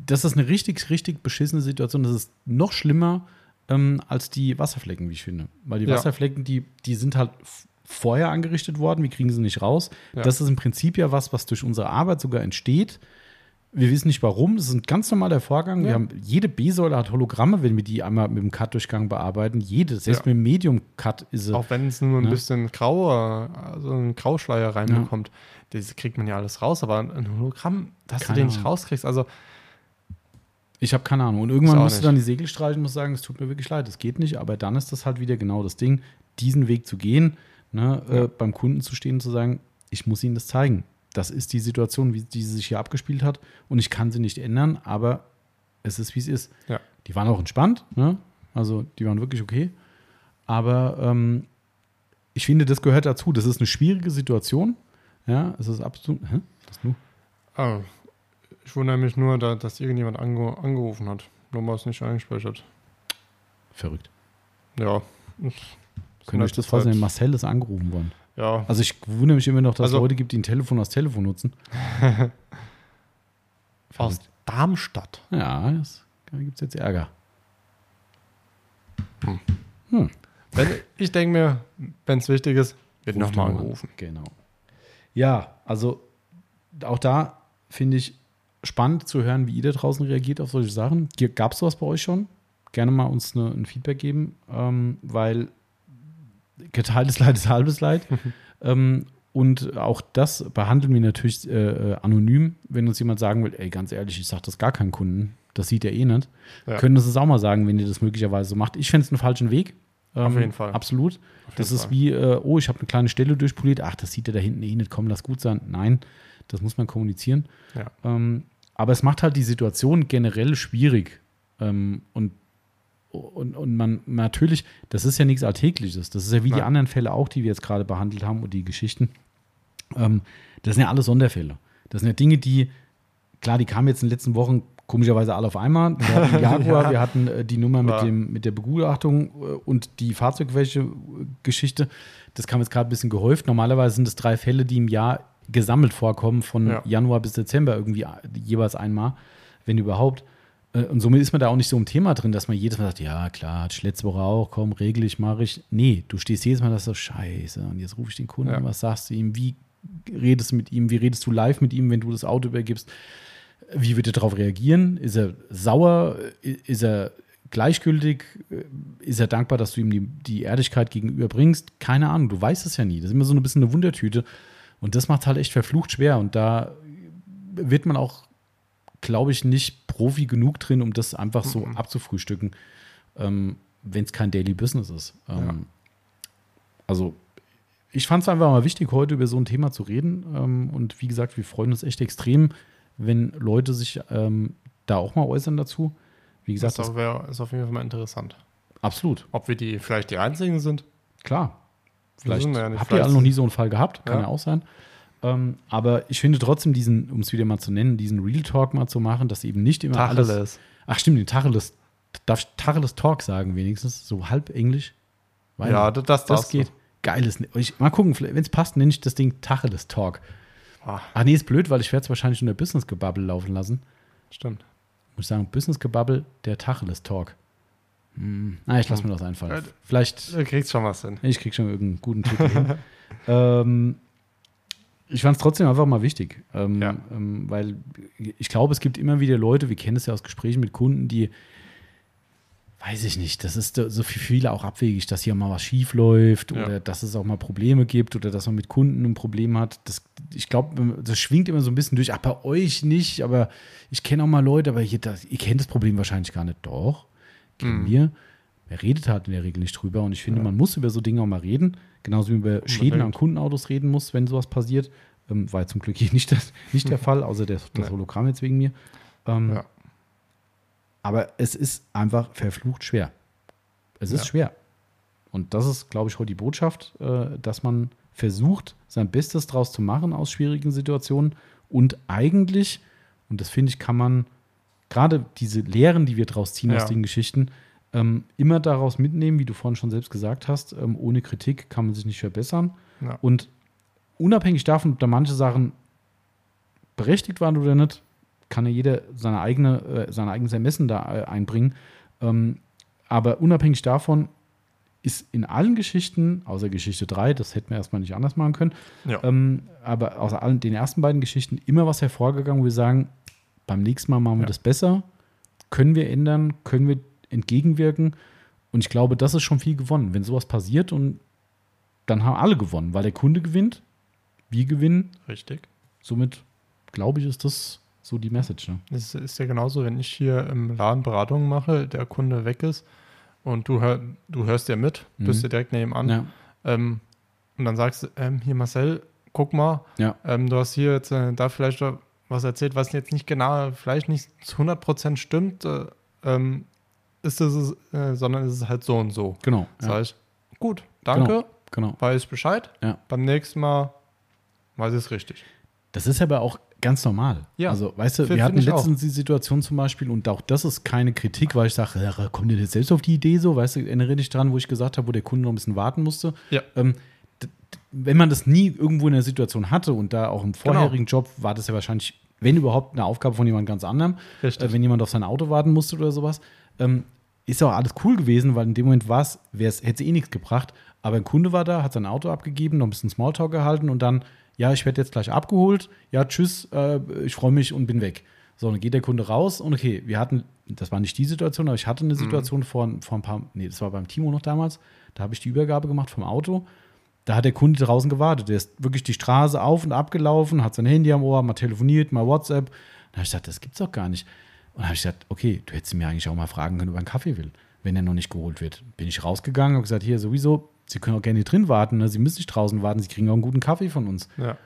Speaker 1: das ist eine richtig, richtig beschissene Situation. Das ist noch schlimmer ähm, als die Wasserflecken, wie ich finde. Weil die
Speaker 2: Ja.
Speaker 1: Wasserflecken, die, die sind halt vorher angerichtet worden, wir kriegen sie nicht raus.
Speaker 2: Ja.
Speaker 1: Das ist im Prinzip ja was, was durch unsere Arbeit sogar entsteht. Wir wissen nicht warum, das ist ein ganz normaler Vorgang. Wir
Speaker 2: Ja.
Speaker 1: haben, jede B-Säule hat Hologramme, wenn wir die einmal mit dem Cut-Durchgang bearbeiten. Jede, selbst
Speaker 2: Ja.
Speaker 1: mit dem Medium-Cut ist sie.
Speaker 2: Auch wenn es nur ein
Speaker 1: Ne?
Speaker 2: bisschen grauer, also ein Grauschleier reinbekommt, das kriegt man ja alles raus, aber ein Hologramm, dass
Speaker 1: Keine
Speaker 2: du den nicht
Speaker 1: Ahnung.
Speaker 2: rauskriegst, also
Speaker 1: Ich habe keine Ahnung. Und irgendwann musst du dann die Segel streichen und musst sagen, es tut mir wirklich leid, es geht nicht. Aber dann ist das halt wieder genau das Ding, diesen Weg zu gehen, ne,
Speaker 2: Ja.
Speaker 1: äh, beim Kunden zu stehen und zu sagen, ich muss Ihnen das zeigen. Das ist die Situation, wie die sich hier abgespielt hat. Und ich kann sie nicht ändern, aber es ist, wie es ist.
Speaker 2: Ja.
Speaker 1: Die waren auch entspannt, ne? also die waren wirklich okay. Aber ähm, ich finde, das gehört dazu. Das ist eine schwierige Situation. Ja, es ist absolut. Hä? Was du?
Speaker 2: ah, ich wundere mich nur, da, dass irgendjemand ange angerufen hat. Mal es nicht eingespeichert.
Speaker 1: Verrückt.
Speaker 2: Ja.
Speaker 1: Könnt ihr euch das vorstellen? Marcel ist angerufen worden.
Speaker 2: Ja,
Speaker 1: Also ich wundere mich immer noch, dass es
Speaker 2: Also-
Speaker 1: Leute gibt, die ein Telefon als Telefon nutzen.
Speaker 2: aus. Darmstadt.
Speaker 1: Ja, das, da gibt es jetzt Ärger.
Speaker 2: Wenn, ich denke mir, wenn es wichtig ist, wird nochmal angerufen.
Speaker 1: Genau. Ja, also auch da finde ich spannend zu hören, wie ihr da draußen reagiert auf solche Sachen. Gab es sowas bei euch schon? Gerne mal uns eine, ein Feedback geben, ähm, weil geteiltes Leid ist halbes Leid. ähm, und auch das behandeln wir natürlich äh, äh, anonym, wenn uns jemand sagen will, ey, ganz ehrlich, ich sage das gar keinem Kunden, das sieht er eh nicht.
Speaker 2: Ja.
Speaker 1: Können das auch mal sagen, wenn ihr das möglicherweise so macht. Ich fände es einen falschen Weg.
Speaker 2: Auf
Speaker 1: Ähm,
Speaker 2: jeden Fall.
Speaker 1: Absolut.
Speaker 2: Auf
Speaker 1: Das
Speaker 2: jeden
Speaker 1: ist
Speaker 2: Fall.
Speaker 1: wie, äh, oh, ich habe eine kleine Stelle durchpoliert. Ach, das sieht er da hinten eh nicht. Komm, lass gut sein. Nein, das muss man kommunizieren.
Speaker 2: Ja.
Speaker 1: Ähm, aber es macht halt die Situation generell schwierig. Ähm, und, und, und man natürlich, das ist ja nichts Alltägliches. Das ist ja wie die
Speaker 2: Nein.
Speaker 1: anderen Fälle auch, die wir jetzt gerade behandelt haben und die Geschichten. Ähm, das sind ja alles Sonderfälle. Das sind ja Dinge, die, klar, die kamen jetzt in den letzten Wochen komischerweise alle auf einmal. Wir hatten Jaguar,
Speaker 2: Ja.
Speaker 1: wir hatten äh, die Nummer mit, dem, mit der Begutachtung äh, und die Fahrzeugwäsche-Geschichte. Das kam jetzt gerade ein bisschen gehäuft. Normalerweise sind es drei Fälle, die im Jahr gesammelt vorkommen von
Speaker 2: Ja.
Speaker 1: Januar bis Dezember irgendwie jeweils einmal, wenn überhaupt. Äh, Und somit ist man da auch nicht so im Thema drin, dass man jedes Mal sagt, ja klar, hatte ich letzte Woche auch, komm, regel ich, mache ich. Nee, du stehst jedes Mal da so, scheiße, und jetzt rufe ich den Kunden,
Speaker 2: Ja.
Speaker 1: an, was sagst du ihm, wie redest du mit ihm, wie redest du live mit ihm, wenn du das Auto übergibst, wie wird er darauf reagieren? Ist er sauer? Ist er gleichgültig? Ist er dankbar, dass du ihm die, die Ehrlichkeit gegenüber bringst? Keine Ahnung, du weißt es ja nie. Das ist immer so ein bisschen eine Wundertüte. Und das macht halt echt verflucht schwer. Und da wird man auch, glaube ich, nicht Profi genug drin, um das einfach so
Speaker 2: Mhm.
Speaker 1: abzufrühstücken, ähm, wenn es kein Daily Business ist. Ähm,
Speaker 2: Ja.
Speaker 1: Also, ich fand es einfach mal wichtig, heute über so ein Thema zu reden. Ähm, und wie gesagt, wir freuen uns echt extrem, wenn Leute sich ähm, da auch mal äußern dazu. Wie
Speaker 2: Das
Speaker 1: gesagt, das,
Speaker 2: ist, wär, ist auf jeden Fall mal interessant.
Speaker 1: absolut,
Speaker 2: Ob wir die vielleicht die einzigen sind?
Speaker 1: klar. Vielleicht
Speaker 2: ja
Speaker 1: habt ihr alle noch nie so einen Fall gehabt, kann ja,
Speaker 2: Ja.
Speaker 1: auch sein. Ähm, aber ich finde trotzdem diesen, um es wieder mal zu nennen, diesen Real Talk mal zu machen, dass eben nicht immer alles.
Speaker 2: Tacheles.
Speaker 1: Ach stimmt, den Tacheles. Darf ich Tacheles Talk sagen wenigstens? So halb Englisch? Weiß
Speaker 2: Ja, das, das,
Speaker 1: das geht. Geiles. Ich, mal gucken, wenn es passt, nenne ich das Ding Tacheles Talk.
Speaker 2: Du. Ah,
Speaker 1: Ach nee, ist blöd, weil ich werde es wahrscheinlich unter Business Gebubble laufen lassen.
Speaker 2: stimmt.
Speaker 1: Muss ich sagen, Business Gebubble, der Tacheles Talk. Hm. Na, ich lasse mir das einfallen.
Speaker 2: Äh,
Speaker 1: Vielleicht,
Speaker 2: Du kriegst schon was hin.
Speaker 1: ich krieg schon irgendeinen guten Titel hin. Ähm, ich fand es trotzdem einfach mal wichtig, ähm,
Speaker 2: Ja.
Speaker 1: ähm, weil ich glaube, es gibt immer wieder Leute, wir kennen es ja aus Gesprächen mit Kunden, die, weiß ich nicht, das ist so für viele auch abwegig, dass hier mal was schief läuft
Speaker 2: Ja.
Speaker 1: oder dass es auch mal Probleme gibt oder dass man mit Kunden ein Problem hat. Das, ich glaube, das schwingt immer so ein bisschen durch. Ach, bei euch nicht, aber ich kenne auch mal Leute, aber hier, das, ihr kennt das Problem wahrscheinlich gar nicht. Doch, kennen
Speaker 2: Mhm.
Speaker 1: wir. Wer redet halt in der Regel nicht drüber. Und ich finde,
Speaker 2: Ja.
Speaker 1: man muss über so Dinge auch mal reden. Genauso wie man über Schäden an Kundenautos reden muss, wenn sowas passiert. Ähm, war jetzt zum Glück hier nicht, das, nicht der Fall, außer das, das. Hologramm jetzt wegen mir. Ähm,
Speaker 2: Ja.
Speaker 1: Aber es ist einfach verflucht schwer. Es ist
Speaker 2: Ja.
Speaker 1: schwer. Und das ist, glaube ich, heute die Botschaft, äh, dass man versucht, sein Bestes draus zu machen aus schwierigen Situationen. Und eigentlich, und das finde ich, kann man gerade diese Lehren, die wir draus ziehen aus
Speaker 2: Ja.
Speaker 1: den Geschichten, ähm, immer daraus mitnehmen, wie du vorhin schon selbst gesagt hast. Ähm, ohne Kritik kann man sich nicht verbessern.
Speaker 2: Ja.
Speaker 1: Und unabhängig davon, ob da manche Sachen berechtigt waren oder nicht, kann ja jeder seine eigene, äh, sein eigenes Ermessen da äh, einbringen. Ähm, aber unabhängig davon ist in allen Geschichten, außer Geschichte 3, das hätten wir erstmal nicht anders machen können,
Speaker 2: Ja.
Speaker 1: ähm, aber aus allen den ersten beiden Geschichten immer was hervorgegangen, wo wir sagen, beim nächsten Mal machen wir
Speaker 2: Ja.
Speaker 1: das besser, können wir ändern, können wir entgegenwirken. Und ich glaube, das ist schon viel gewonnen. Wenn sowas passiert und dann haben alle gewonnen, weil der Kunde gewinnt, wir gewinnen.
Speaker 2: Richtig.
Speaker 1: Somit glaube ich, ist das so die Message. Ne?
Speaker 2: Es ist ja genauso, wenn ich hier im Laden Beratungen mache, der Kunde weg ist und du, hör, du hörst ja mit,
Speaker 1: Mhm.
Speaker 2: bist ja direkt neben an
Speaker 1: Ja,
Speaker 2: ähm, und dann sagst du, ähm, hier Marcel, guck mal,
Speaker 1: ja,
Speaker 2: ähm, du hast hier jetzt äh, da vielleicht was erzählt, was jetzt nicht genau, vielleicht nicht zu 100% stimmt, äh, ähm, ist es, äh, sondern es ist halt so und so.
Speaker 1: genau.
Speaker 2: Das
Speaker 1: Ja,
Speaker 2: heißt, gut, danke,
Speaker 1: genau.
Speaker 2: weiß ich Bescheid,
Speaker 1: Ja.
Speaker 2: beim nächsten Mal weiß ich es richtig.
Speaker 1: Das ist aber auch ganz normal.
Speaker 2: Ja,
Speaker 1: Also, weißt du,
Speaker 2: find-
Speaker 1: wir hatten letztens die Situation zum Beispiel, und auch das ist keine Kritik, weil ich sage, ja, kommt ihr jetzt selbst auf die Idee so? Weißt du, erinnere dich dran, wo ich gesagt habe, wo der Kunde noch ein bisschen warten musste.
Speaker 2: Ja.
Speaker 1: Ähm, wenn man das nie irgendwo in der Situation hatte und da auch im
Speaker 2: Genau.
Speaker 1: vorherigen Job war das ja wahrscheinlich, wenn überhaupt, eine Aufgabe von jemand ganz anderem,
Speaker 2: Richtig.
Speaker 1: äh, wenn jemand auf sein Auto warten musste oder sowas, ähm, ist auch alles cool gewesen, weil in dem Moment war es, hätte es eh nichts gebracht. Aber ein Kunde war da, hat sein Auto abgegeben, noch ein bisschen Smalltalk gehalten und dann, ja, ich werde jetzt gleich abgeholt, ja, tschüss, äh, ich freue mich und bin weg. So, dann geht der Kunde raus und okay, wir hatten, das war nicht die Situation, aber ich hatte eine Situation vor, vor ein paar, nee, das war beim Timo noch damals, da habe ich die Übergabe gemacht vom Auto. Da hat der Kunde draußen gewartet. Der ist wirklich die Straße auf und ab gelaufen, hat sein Handy am Ohr, mal telefoniert, mal WhatsApp. Dann habe ich gesagt, das gibt's doch gar nicht. Und dann habe ich gesagt, okay, du hättest mir eigentlich auch mal fragen können, ob er einen Kaffee will, wenn er noch nicht geholt wird. Bin ich rausgegangen und gesagt, hier sowieso, Sie können auch gerne hier drin warten, ne? Sie müssen nicht draußen warten, Sie kriegen auch einen guten Kaffee von uns.
Speaker 2: Ja.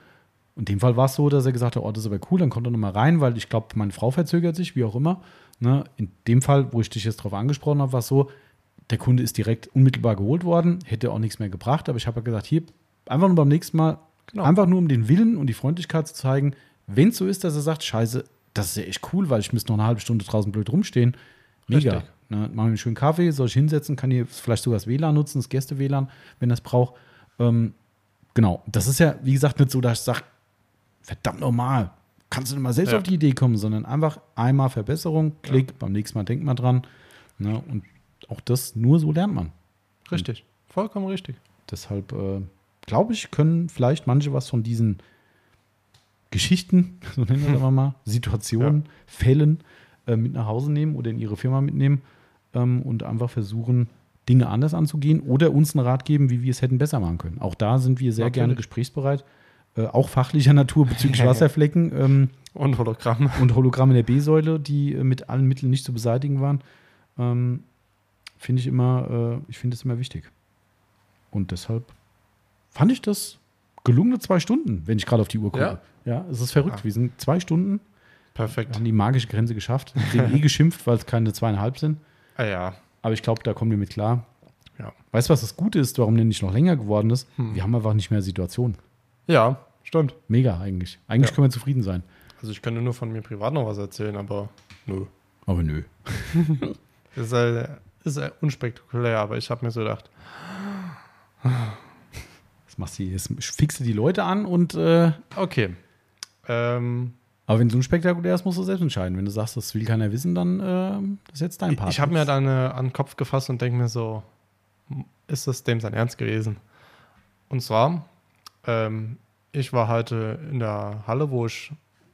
Speaker 1: In dem Fall war es so, dass er gesagt hat, oh, das ist aber cool, dann kommt er nochmal rein, weil ich glaube, meine Frau verzögert sich, wie auch immer. Ne? In dem Fall, wo ich dich jetzt drauf angesprochen habe, war es so, der Kunde ist direkt unmittelbar geholt worden, hätte auch nichts mehr gebracht, aber ich habe ja gesagt, hier, einfach nur beim nächsten Mal,
Speaker 2: Genau.
Speaker 1: einfach nur um den Willen und die Freundlichkeit zu zeigen, wenn es so ist, dass er sagt, scheiße, das ist ja echt cool, weil ich müsste noch eine halbe Stunde draußen blöd rumstehen. Mega.
Speaker 2: Richtig.
Speaker 1: Ne, machen wir einen schönen Kaffee, soll ich hinsetzen, kann hier vielleicht sogar das WLAN nutzen, das Gäste-WLAN, wenn es braucht. Ähm, genau, das ist ja, wie gesagt, nicht so, dass ich sage, verdammt normal. Kannst du nicht mal selbst
Speaker 2: Ja.
Speaker 1: auf die Idee kommen, sondern einfach einmal Verbesserung, Klick, beim nächsten Mal denkt man dran. Ne? Und auch das, nur so lernt man.
Speaker 2: Richtig. Vollkommen richtig.
Speaker 1: Deshalb äh, glaube ich, können vielleicht manche was von diesen Geschichten, so nennen wir es mal, Situationen, Fällen äh, mit nach Hause nehmen oder in ihre Firma mitnehmen ähm, und einfach versuchen, Dinge anders anzugehen oder uns einen Rat geben, wie wir es hätten besser machen können. Auch da sind wir sehr
Speaker 2: Natürlich.
Speaker 1: gerne gesprächsbereit, äh, auch fachlicher Natur bezüglich Wasserflecken ähm,
Speaker 2: Und Hologramm.
Speaker 1: und Hologramme der B-Säule, die äh, mit allen Mitteln nicht zu beseitigen waren. Ähm, finde ich immer, äh, ich finde es immer wichtig. Und deshalb fand ich das gelungene zwei Stunden, wenn ich gerade auf die Uhr gucke. Ja, es ist verrückt.
Speaker 2: Ah.
Speaker 1: Wir sind zwei Stunden,
Speaker 2: Perfekt.
Speaker 1: haben die magische Grenze geschafft. Wir haben eh geschimpft, weil es keine zweieinhalb sind.
Speaker 2: Ah ja.
Speaker 1: Aber ich glaube, da kommen wir mit klar.
Speaker 2: Ja.
Speaker 1: Weißt du, was das Gute ist, warum der nicht noch länger geworden ist?
Speaker 2: Hm.
Speaker 1: Wir haben einfach nicht mehr Situation.
Speaker 2: Ja, stimmt.
Speaker 1: Mega eigentlich. Eigentlich
Speaker 2: Ja.
Speaker 1: können wir zufrieden sein.
Speaker 2: Also ich könnte nur von mir privat noch was erzählen, aber nö.
Speaker 1: Aber nö.
Speaker 2: Das ist, halt, ist halt unspektakulär, aber ich habe mir so gedacht,
Speaker 1: Das machst du jetzt. Fixe die Leute an und äh,
Speaker 2: okay. Ähm,
Speaker 1: Aber wenn es unspektakulär ist, musst du selbst entscheiden. Wenn du sagst, das will keiner wissen, dann äh, das ist jetzt dein Part.
Speaker 2: ich habe mir dann äh, an den Kopf gefasst und denke mir so, ist das dem sein Ernst gewesen? Und zwar, ähm, ich war heute in der Halle, wo ich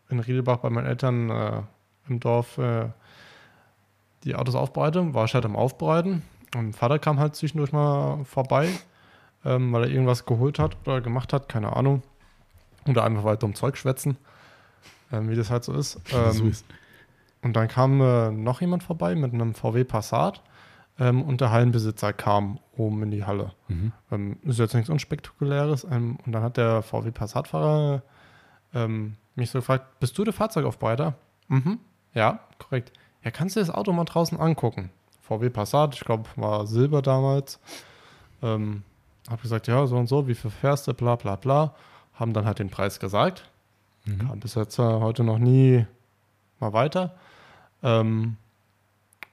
Speaker 2: in Riedelbach bei meinen Eltern äh, im Dorf äh, die Autos aufbereite, war ich halt am Aufbereiten. Und mein Vater kam halt zwischendurch mal vorbei, ähm, weil er irgendwas geholt hat oder gemacht hat, keine Ahnung. Oder einfach weiter um Zeug schwätzen, ähm, wie das halt so ist. Ähm, und dann kam äh, noch jemand vorbei mit einem VW Passat ähm, und der Hallenbesitzer kam oben in die Halle.
Speaker 1: Mhm.
Speaker 2: Ähm, ist jetzt nichts Unspektakuläres. Ähm, und dann hat der VW Passat-Fahrer mich so gefragt: Bist du der Fahrzeugaufbereiter? Mhm. Ja, korrekt. Ja, kannst du das Auto mal draußen angucken? VW Passat, ich glaube, war Silber damals. Ähm, hab gesagt: Ja, so und so, wie viel fährst du, bla bla bla. Haben dann halt den Preis gesagt.
Speaker 1: Mhm.
Speaker 2: Kam bis jetzt äh, heute noch nie mal weiter. Ähm,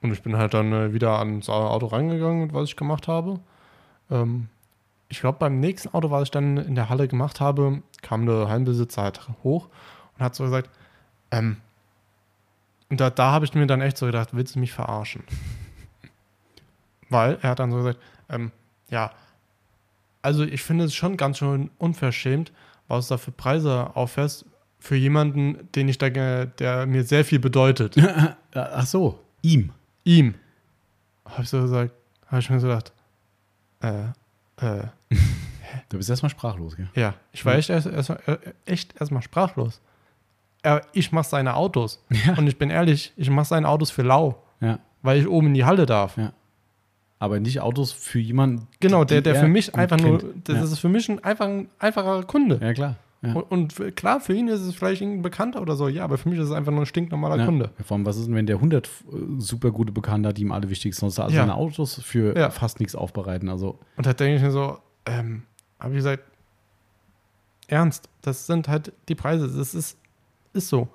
Speaker 2: und ich bin halt dann äh, wieder ans Auto rangegangen, was ich gemacht habe. Ähm, ich glaube, beim nächsten Auto, was ich dann in der Halle gemacht habe, kam der Heimbesitzer halt hoch und hat so gesagt, ähm, und da, da habe ich mir dann echt so gedacht, willst du mich verarschen? Weil er hat dann so gesagt, ähm, ja, also ich finde es schon ganz schön unverschämt, was du da für Preise auffährst für jemanden, den ich ge- der mir sehr viel bedeutet.
Speaker 1: Ach so, ihm.
Speaker 2: Ihm. Habe ich so gesagt, habe ich mir so gedacht, äh, äh,
Speaker 1: Du bist erstmal sprachlos, gell?
Speaker 2: ja, ich war echt erst, erst, äh, echt erstmal sprachlos. Er, ich mache seine Autos.
Speaker 1: Ja.
Speaker 2: Und ich bin ehrlich, ich mache seine Autos für lau,
Speaker 1: Ja.
Speaker 2: weil ich oben in die Halle darf.
Speaker 1: Ja. Aber nicht Autos für jemanden.
Speaker 2: Genau, der, der
Speaker 1: er
Speaker 2: für mich einfach nur,
Speaker 1: kennt.
Speaker 2: das
Speaker 1: ja.
Speaker 2: ist für mich ein, einfach, ein einfacher Kunde.
Speaker 1: ja, klar.
Speaker 2: Und, und klar, für ihn ist es vielleicht ein Bekannter oder so, ja, aber für mich ist es einfach nur ein stinknormaler. Kunde.
Speaker 1: Vor allem, was ist denn, wenn der 100 äh, super gute Bekannte hat, die ihm alle wichtig sind, also seine Autos für fast nichts aufbereiten. Also,
Speaker 2: Und da denke ich mir so, ähm, habe ich gesagt, ernst, das sind halt die Preise, das ist, ist so.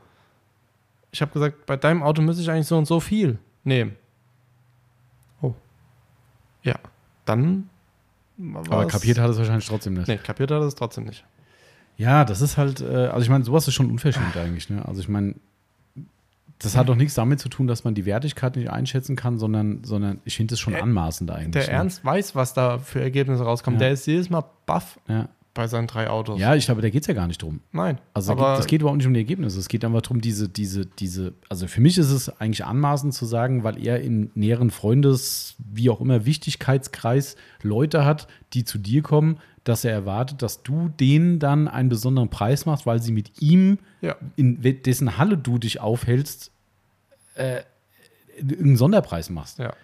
Speaker 2: Ich habe gesagt, bei deinem Auto müsste ich eigentlich so und so viel nehmen. Oh. Ja, dann.
Speaker 1: aber kapiert hat es wahrscheinlich trotzdem nicht.
Speaker 2: Nee, kapiert hat es trotzdem nicht.
Speaker 1: Ja, das ist halt, äh, also ich meine, sowas ist schon unverschämt eigentlich. Ne? Also ich meine, das hat doch nichts damit zu tun, dass man die Wertigkeit nicht einschätzen kann, sondern, sondern ich finde es schon
Speaker 2: Der-
Speaker 1: anmaßend eigentlich.
Speaker 2: Der
Speaker 1: ne?
Speaker 2: Ernst weiß, was da für Ergebnisse rauskommen.
Speaker 1: Ja.
Speaker 2: Der ist jedes Mal baff
Speaker 1: Ja,
Speaker 2: bei seinen drei Autos.
Speaker 1: ja ich glaube, da geht es ja gar nicht drum.
Speaker 2: Nein.
Speaker 1: Also
Speaker 2: aber
Speaker 1: es geht überhaupt nicht um die Ergebnisse. Es geht einfach darum, diese, diese, diese, also für mich ist es eigentlich anmaßend zu sagen, weil er im näheren Freundes, wie auch immer, Wichtigkeitskreis Leute hat, die zu dir kommen, dass er erwartet, dass du denen dann einen besonderen Preis machst, weil sie mit ihm,
Speaker 2: ja,
Speaker 1: in dessen Halle du dich aufhältst, äh, einen Sonderpreis machst.
Speaker 2: ja.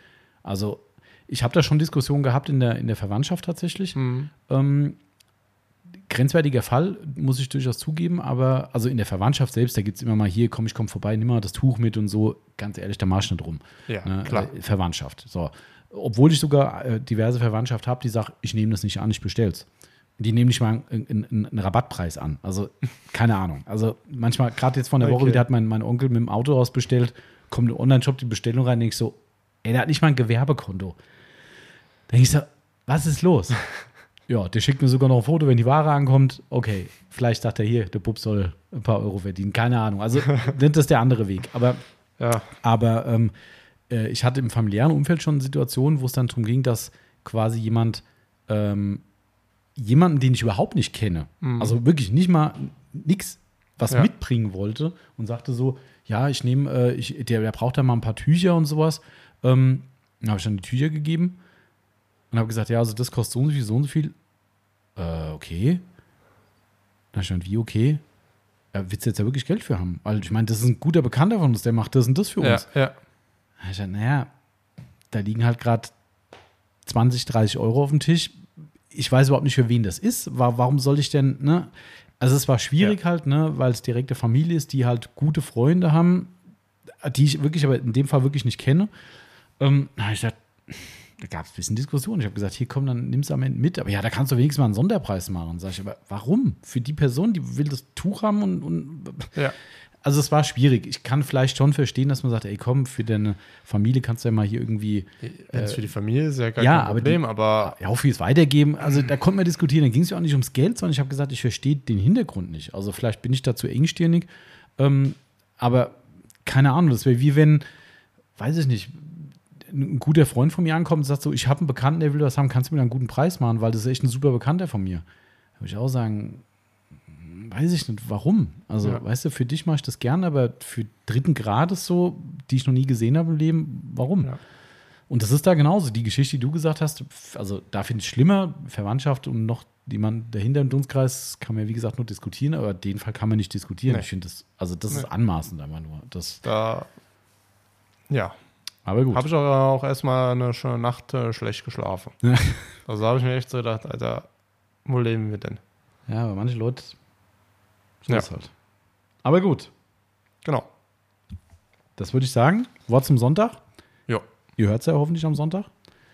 Speaker 1: Also ich habe da schon Diskussionen gehabt in der, in der Verwandtschaft tatsächlich.
Speaker 2: Mhm.
Speaker 1: Ähm, grenzwertiger Fall, muss ich durchaus zugeben, aber also in der Verwandtschaft selbst, da gibt es immer mal hier, komm, ich komm vorbei, nimm mal das Tuch mit und so, ganz ehrlich, da mach ich nicht rum.
Speaker 2: Ja,
Speaker 1: Ne?
Speaker 2: klar.
Speaker 1: Äh, Verwandtschaft. So. Obwohl ich sogar äh, diverse Verwandtschaft habe, die sagt, ich nehme das nicht an, ich bestell's. Die nehmen nicht mal einen, einen, einen Rabattpreis an. Also, keine Ahnung. Also, manchmal, gerade jetzt von der Woche,
Speaker 2: Okay.
Speaker 1: wieder hat mein, mein Onkel mit dem Autohaus bestellt, kommt im Online-Shop die Bestellung rein, denke ich so, ey, der hat nicht mal ein Gewerbekonto. Da denke ich so, was ist los? Ja, der schickt mir sogar noch ein Foto, wenn die Ware ankommt. Okay, vielleicht sagt er hier, der Bub soll ein paar Euro verdienen. Keine Ahnung. Also, das ist der andere Weg. Aber,
Speaker 2: Ja,
Speaker 1: aber ähm, äh, ich hatte im familiären Umfeld schon Situationen, wo es dann darum ging, dass quasi jemand, ähm, jemanden, den ich überhaupt nicht kenne, also wirklich nicht mal nix, was
Speaker 2: Ja.
Speaker 1: mitbringen wollte und sagte so, ja, ich nehme, äh, der, der braucht da mal ein paar Tücher und sowas. Ähm, dann habe ich dann die Tücher gegeben und habe gesagt, ja, also das kostet so und so viel, so und so viel. Äh, okay. Dann stand wie okay. Ja, willst du jetzt ja wirklich Geld für haben? Weil ich meine, das ist ein guter Bekannter von uns, der macht das und das für
Speaker 2: ja,
Speaker 1: uns.
Speaker 2: ja.
Speaker 1: Da ich gesagt, naja, da liegen halt gerade 20, 30 Euro auf dem Tisch. Ich weiß überhaupt nicht, für wen das ist. Wa- Warum soll ich denn, ne? Also es war schwierig halt, ne, weil es direkte Familie ist, die halt gute Freunde haben, die ich wirklich, aber in dem Fall wirklich nicht kenne. Ähm, ich gesagt, da gab es ein bisschen Diskussion. Ich habe gesagt, hier komm, dann nimm's am Ende mit. Aber ja, da kannst du wenigstens mal einen Sonderpreis machen. Sag ich, aber warum? Für die Person, die will das Tuch haben und, und
Speaker 2: ja.
Speaker 1: also es war schwierig. Ich kann vielleicht schon verstehen, dass man sagt, ey komm, für deine Familie kannst du ja mal hier irgendwie
Speaker 2: Wenn es für die Familie ist, ja gar
Speaker 1: Äh, ja,
Speaker 2: kein
Speaker 1: aber
Speaker 2: Problem, aber,
Speaker 1: ja, auch fürs Weitergeben. Also da konnten wir diskutieren. Da ging es ja auch nicht ums Geld, sondern ich habe gesagt, ich verstehe den Hintergrund nicht. Also vielleicht bin ich da zu engstirnig. Ähm, aber keine Ahnung, das wäre wie wenn, weiß ich nicht, ein guter Freund von mir ankommt und sagt so, ich habe einen Bekannten, der will was haben, kannst du mir einen guten Preis machen, weil das ist echt ein super Bekannter von mir. Da würde ich auch sagen, hm, weiß ich nicht, warum. Also,
Speaker 2: Ja.
Speaker 1: weißt du, für dich mache ich das gerne, aber für dritten Grades so, die ich noch nie gesehen habe im Leben, warum?
Speaker 2: Ja.
Speaker 1: Und das ist da genauso. Die Geschichte, die du gesagt hast, also da finde ich schlimmer, Verwandtschaft und noch jemand dahinter im Dunstkreis, kann man ja wie gesagt nur diskutieren, aber den Fall kann man nicht diskutieren.
Speaker 2: Nee.
Speaker 1: Ich finde das, also das
Speaker 2: Nee.
Speaker 1: ist anmaßend einfach nur. Das,
Speaker 2: da, ja,
Speaker 1: aber gut.
Speaker 2: habe ich auch, auch erstmal eine schöne Nacht äh, schlecht geschlafen.
Speaker 1: Ja.
Speaker 2: Also da habe ich mir echt so gedacht, Alter, wo leben wir denn?
Speaker 1: Ja, aber manche Leute, so
Speaker 2: Ja.
Speaker 1: halt. Aber gut,
Speaker 2: Genau.
Speaker 1: das würde ich sagen. Wort zum Sonntag.
Speaker 2: Ja.
Speaker 1: Ihr hört es ja hoffentlich am Sonntag.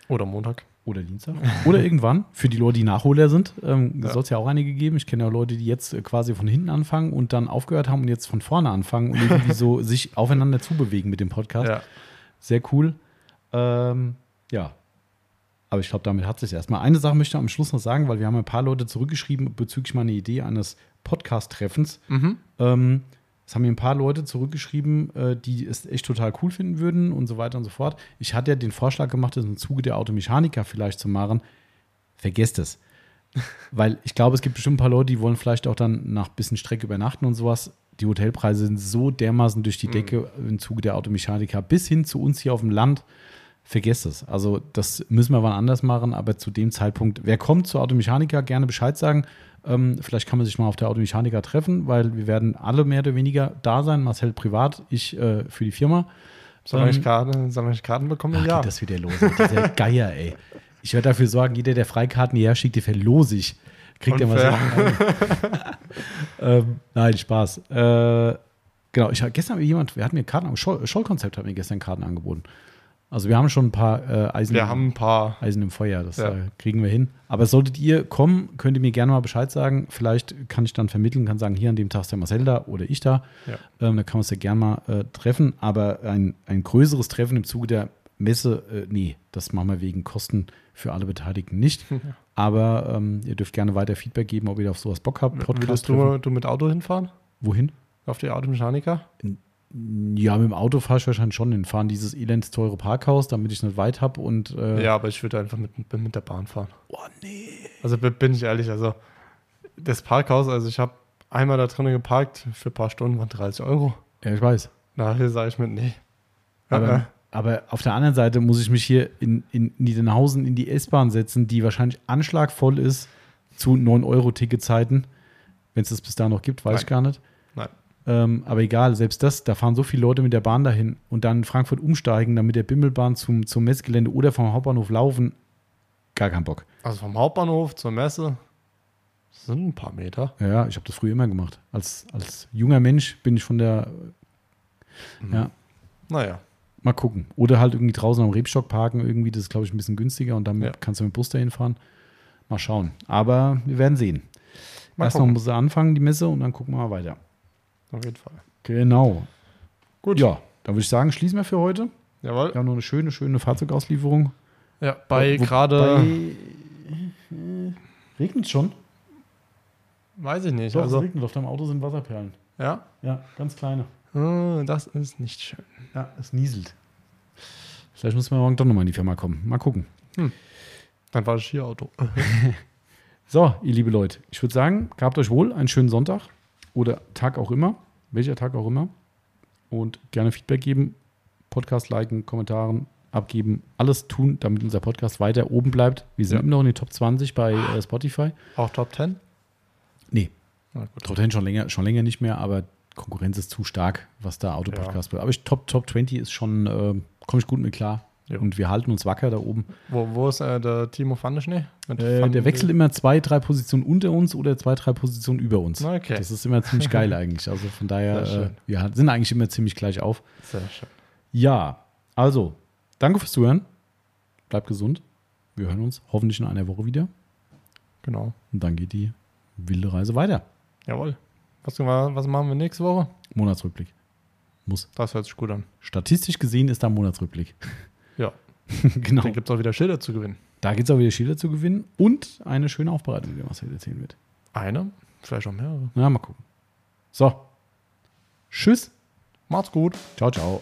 Speaker 2: Oder Montag.
Speaker 1: Oder Dienstag. Oder irgendwann. Für die Leute, die Nachholer sind. Ähm,
Speaker 2: Ja.
Speaker 1: Soll es ja auch einige geben. Ich kenne ja Leute, die jetzt äh, quasi von hinten anfangen und dann aufgehört haben und jetzt von vorne anfangen und irgendwie so sich aufeinander zubewegen mit dem Podcast.
Speaker 2: Ja.
Speaker 1: Sehr cool. Ähm, ja. Aber ich glaube, damit hat es sich erstmal. Eine Sache möchte ich am Schluss noch sagen, weil wir haben ein paar Leute zurückgeschrieben bezüglich meiner Idee eines Podcast-Treffens.
Speaker 2: Mhm.
Speaker 1: Ähm, es haben mir ein paar Leute zurückgeschrieben, äh, die es echt total cool finden würden und so weiter und so fort. Ich hatte ja den Vorschlag gemacht, das im Zuge der Automechaniker vielleicht zu machen. Vergesst es. Weil ich glaube, es gibt bestimmt ein paar Leute, die wollen vielleicht auch dann nach ein bisschen Strecke übernachten und sowas. Die Hotelpreise sind so dermaßen durch die Decke im Zuge der Automechaniker bis hin zu uns hier auf dem Land. Vergesst es. Also, das müssen wir wann anders machen, aber zu dem Zeitpunkt, wer kommt zur Automechaniker, gerne Bescheid sagen. Ähm, vielleicht kann man sich mal auf der Automechaniker treffen, weil wir werden alle mehr oder weniger da sein. Marcel privat, ich äh, für die Firma.
Speaker 2: Soll ich
Speaker 1: Ähm,
Speaker 2: Karten, soll ich Karten bekommen?
Speaker 1: Ach,
Speaker 2: ja.
Speaker 1: geht das wieder los. Dieser Geier, ey. Ich werde dafür sorgen, jeder, der Freikarten hierher schickt, die verlose ich. Kriegt er
Speaker 2: Unfair.
Speaker 1: was. ähm, nein, Spaß. Äh, genau, ich, gestern hat mir jemand, wer hat mir Karten, Scholl- Schollkonzept hat mir gestern Karten angeboten. Also wir haben schon ein paar äh, Eisen,
Speaker 2: Wir haben ein paar.
Speaker 1: Eisen im Feuer, das
Speaker 2: Ja.
Speaker 1: äh, kriegen wir hin. Aber solltet ihr kommen, könnt ihr mir gerne mal Bescheid sagen. Vielleicht kann ich dann vermitteln, kann sagen, hier an dem Tag ist der Marcel da oder ich da.
Speaker 2: Ja.
Speaker 1: Ähm, da kann man uns ja gerne mal äh, treffen. Aber ein, ein größeres Treffen im Zuge der Messe, äh, nee, das machen wir wegen Kosten für alle Beteiligten nicht. Aber ähm, ihr dürft gerne weiter Feedback geben, ob ihr auf sowas Bock habt.
Speaker 2: Würdest
Speaker 1: treffen.
Speaker 2: du, du mit Auto hinfahren?
Speaker 1: Wohin?
Speaker 2: Auf die Automechaniker?
Speaker 1: Ja, mit dem Auto fahre ich wahrscheinlich schon hin. Fahren dieses elends teure Parkhaus, damit ich es nicht weit habe und äh,
Speaker 2: Ja, aber ich würde einfach mit, mit der Bahn fahren.
Speaker 1: Oh, nee.
Speaker 2: Also bin ich ehrlich, also das Parkhaus, also ich habe einmal da drinnen geparkt für ein paar Stunden, waren 30 Euro.
Speaker 1: Ja, ich weiß.
Speaker 2: Nachher sage ich mir, nee.
Speaker 1: Aber,
Speaker 2: Äh, äh.
Speaker 1: Aber auf der anderen Seite muss ich mich hier in, in Niedernhausen in die S-Bahn setzen, die wahrscheinlich anschlagvoll ist zu 9-Euro-Ticketzeiten. Wenn es das bis da noch gibt, weiß
Speaker 2: Nein.
Speaker 1: ich gar nicht.
Speaker 2: Nein.
Speaker 1: Ähm, aber egal, selbst das, da fahren so viele Leute mit der Bahn dahin und dann in Frankfurt umsteigen, dann mit der Bimmelbahn zum, zum Messgelände oder vom Hauptbahnhof laufen. Gar keinen Bock.
Speaker 2: Also vom Hauptbahnhof zur Messe sind ein paar Meter.
Speaker 1: Ja, ich habe das früher immer gemacht. Als, als junger Mensch bin ich von der, ja,
Speaker 2: Naja,
Speaker 1: Mal gucken. Oder halt irgendwie draußen am Rebstock parken, irgendwie, das ist, glaube ich, ein bisschen günstiger und dann
Speaker 2: Ja.
Speaker 1: kannst du mit dem Bus dahin fahren. Mal schauen. Aber wir werden sehen.
Speaker 2: Mal
Speaker 1: Erst noch
Speaker 2: gucken.
Speaker 1: muss er anfangen, die Messe, und dann gucken wir mal weiter.
Speaker 2: auf jeden Fall.
Speaker 1: Genau.
Speaker 2: Gut.
Speaker 1: Ja, dann würde ich sagen, schließen wir für heute.
Speaker 2: Jawohl.
Speaker 1: Wir haben noch eine schöne, schöne Fahrzeugauslieferung.
Speaker 2: Ja, bei gerade
Speaker 1: bei- Regnet schon?
Speaker 2: Weiß ich nicht.
Speaker 1: Doch,
Speaker 2: also,
Speaker 1: es regnet. Auf deinem Auto sind Wasserperlen.
Speaker 2: ja,
Speaker 1: Ja, ganz kleine.
Speaker 2: Ah, das ist nicht schön.
Speaker 1: Ja, es nieselt. Vielleicht müssen wir morgen doch nochmal in die Firma kommen. Mal gucken.
Speaker 2: Dann war das Skiauto.
Speaker 1: So, ihr liebe Leute, ich würde sagen, gehabt euch wohl einen schönen Sonntag oder Tag auch immer, welcher Tag auch immer. Und gerne Feedback geben, Podcast liken, Kommentaren abgeben, alles tun, damit unser Podcast weiter oben bleibt. Wir sind
Speaker 2: Ja.
Speaker 1: immer noch in den Top 20 bei äh, Spotify.
Speaker 2: Auch Top 10?
Speaker 1: Nee,
Speaker 2: Na gut.
Speaker 1: Top 10 schon länger, schon länger nicht mehr, aber Konkurrenz ist zu stark, was da Autopodcast wird. Aber ich, Top, Top 20 ist schon, äh, komme ich gut mit klar.
Speaker 2: Ja.
Speaker 1: Und wir halten uns wacker da oben.
Speaker 2: Wo, wo ist äh, der Timo Pfandeschnee? Mit
Speaker 1: Äh,
Speaker 2: Pfannen-
Speaker 1: der wechselt immer zwei, drei Positionen unter uns oder zwei, drei Positionen über uns.
Speaker 2: Okay,
Speaker 1: Das ist immer ziemlich geil eigentlich. Also von daher, äh, wir sind eigentlich immer ziemlich gleich auf.
Speaker 2: sehr schön.
Speaker 1: Ja, also, danke fürs Zuhören. Bleibt gesund. Wir hören uns hoffentlich in einer Woche wieder.
Speaker 2: Genau.
Speaker 1: Und dann geht die wilde Reise weiter.
Speaker 2: Jawohl. Was, was machen wir nächste Woche?
Speaker 1: Monatsrückblick. Muss.
Speaker 2: Das hört sich gut an.
Speaker 1: Statistisch gesehen ist da ein Monatsrückblick.
Speaker 2: Ja.
Speaker 1: genau.
Speaker 2: Dann gibt es auch wieder Schilder zu gewinnen.
Speaker 1: Da gibt es auch wieder Schilder zu gewinnen und eine schöne Aufbereitung, die Marcel erzählen wird.
Speaker 2: Eine? Vielleicht auch mehrere.
Speaker 1: Na, mal gucken. So. Tschüss.
Speaker 2: Macht's gut.
Speaker 1: Ciao, ciao.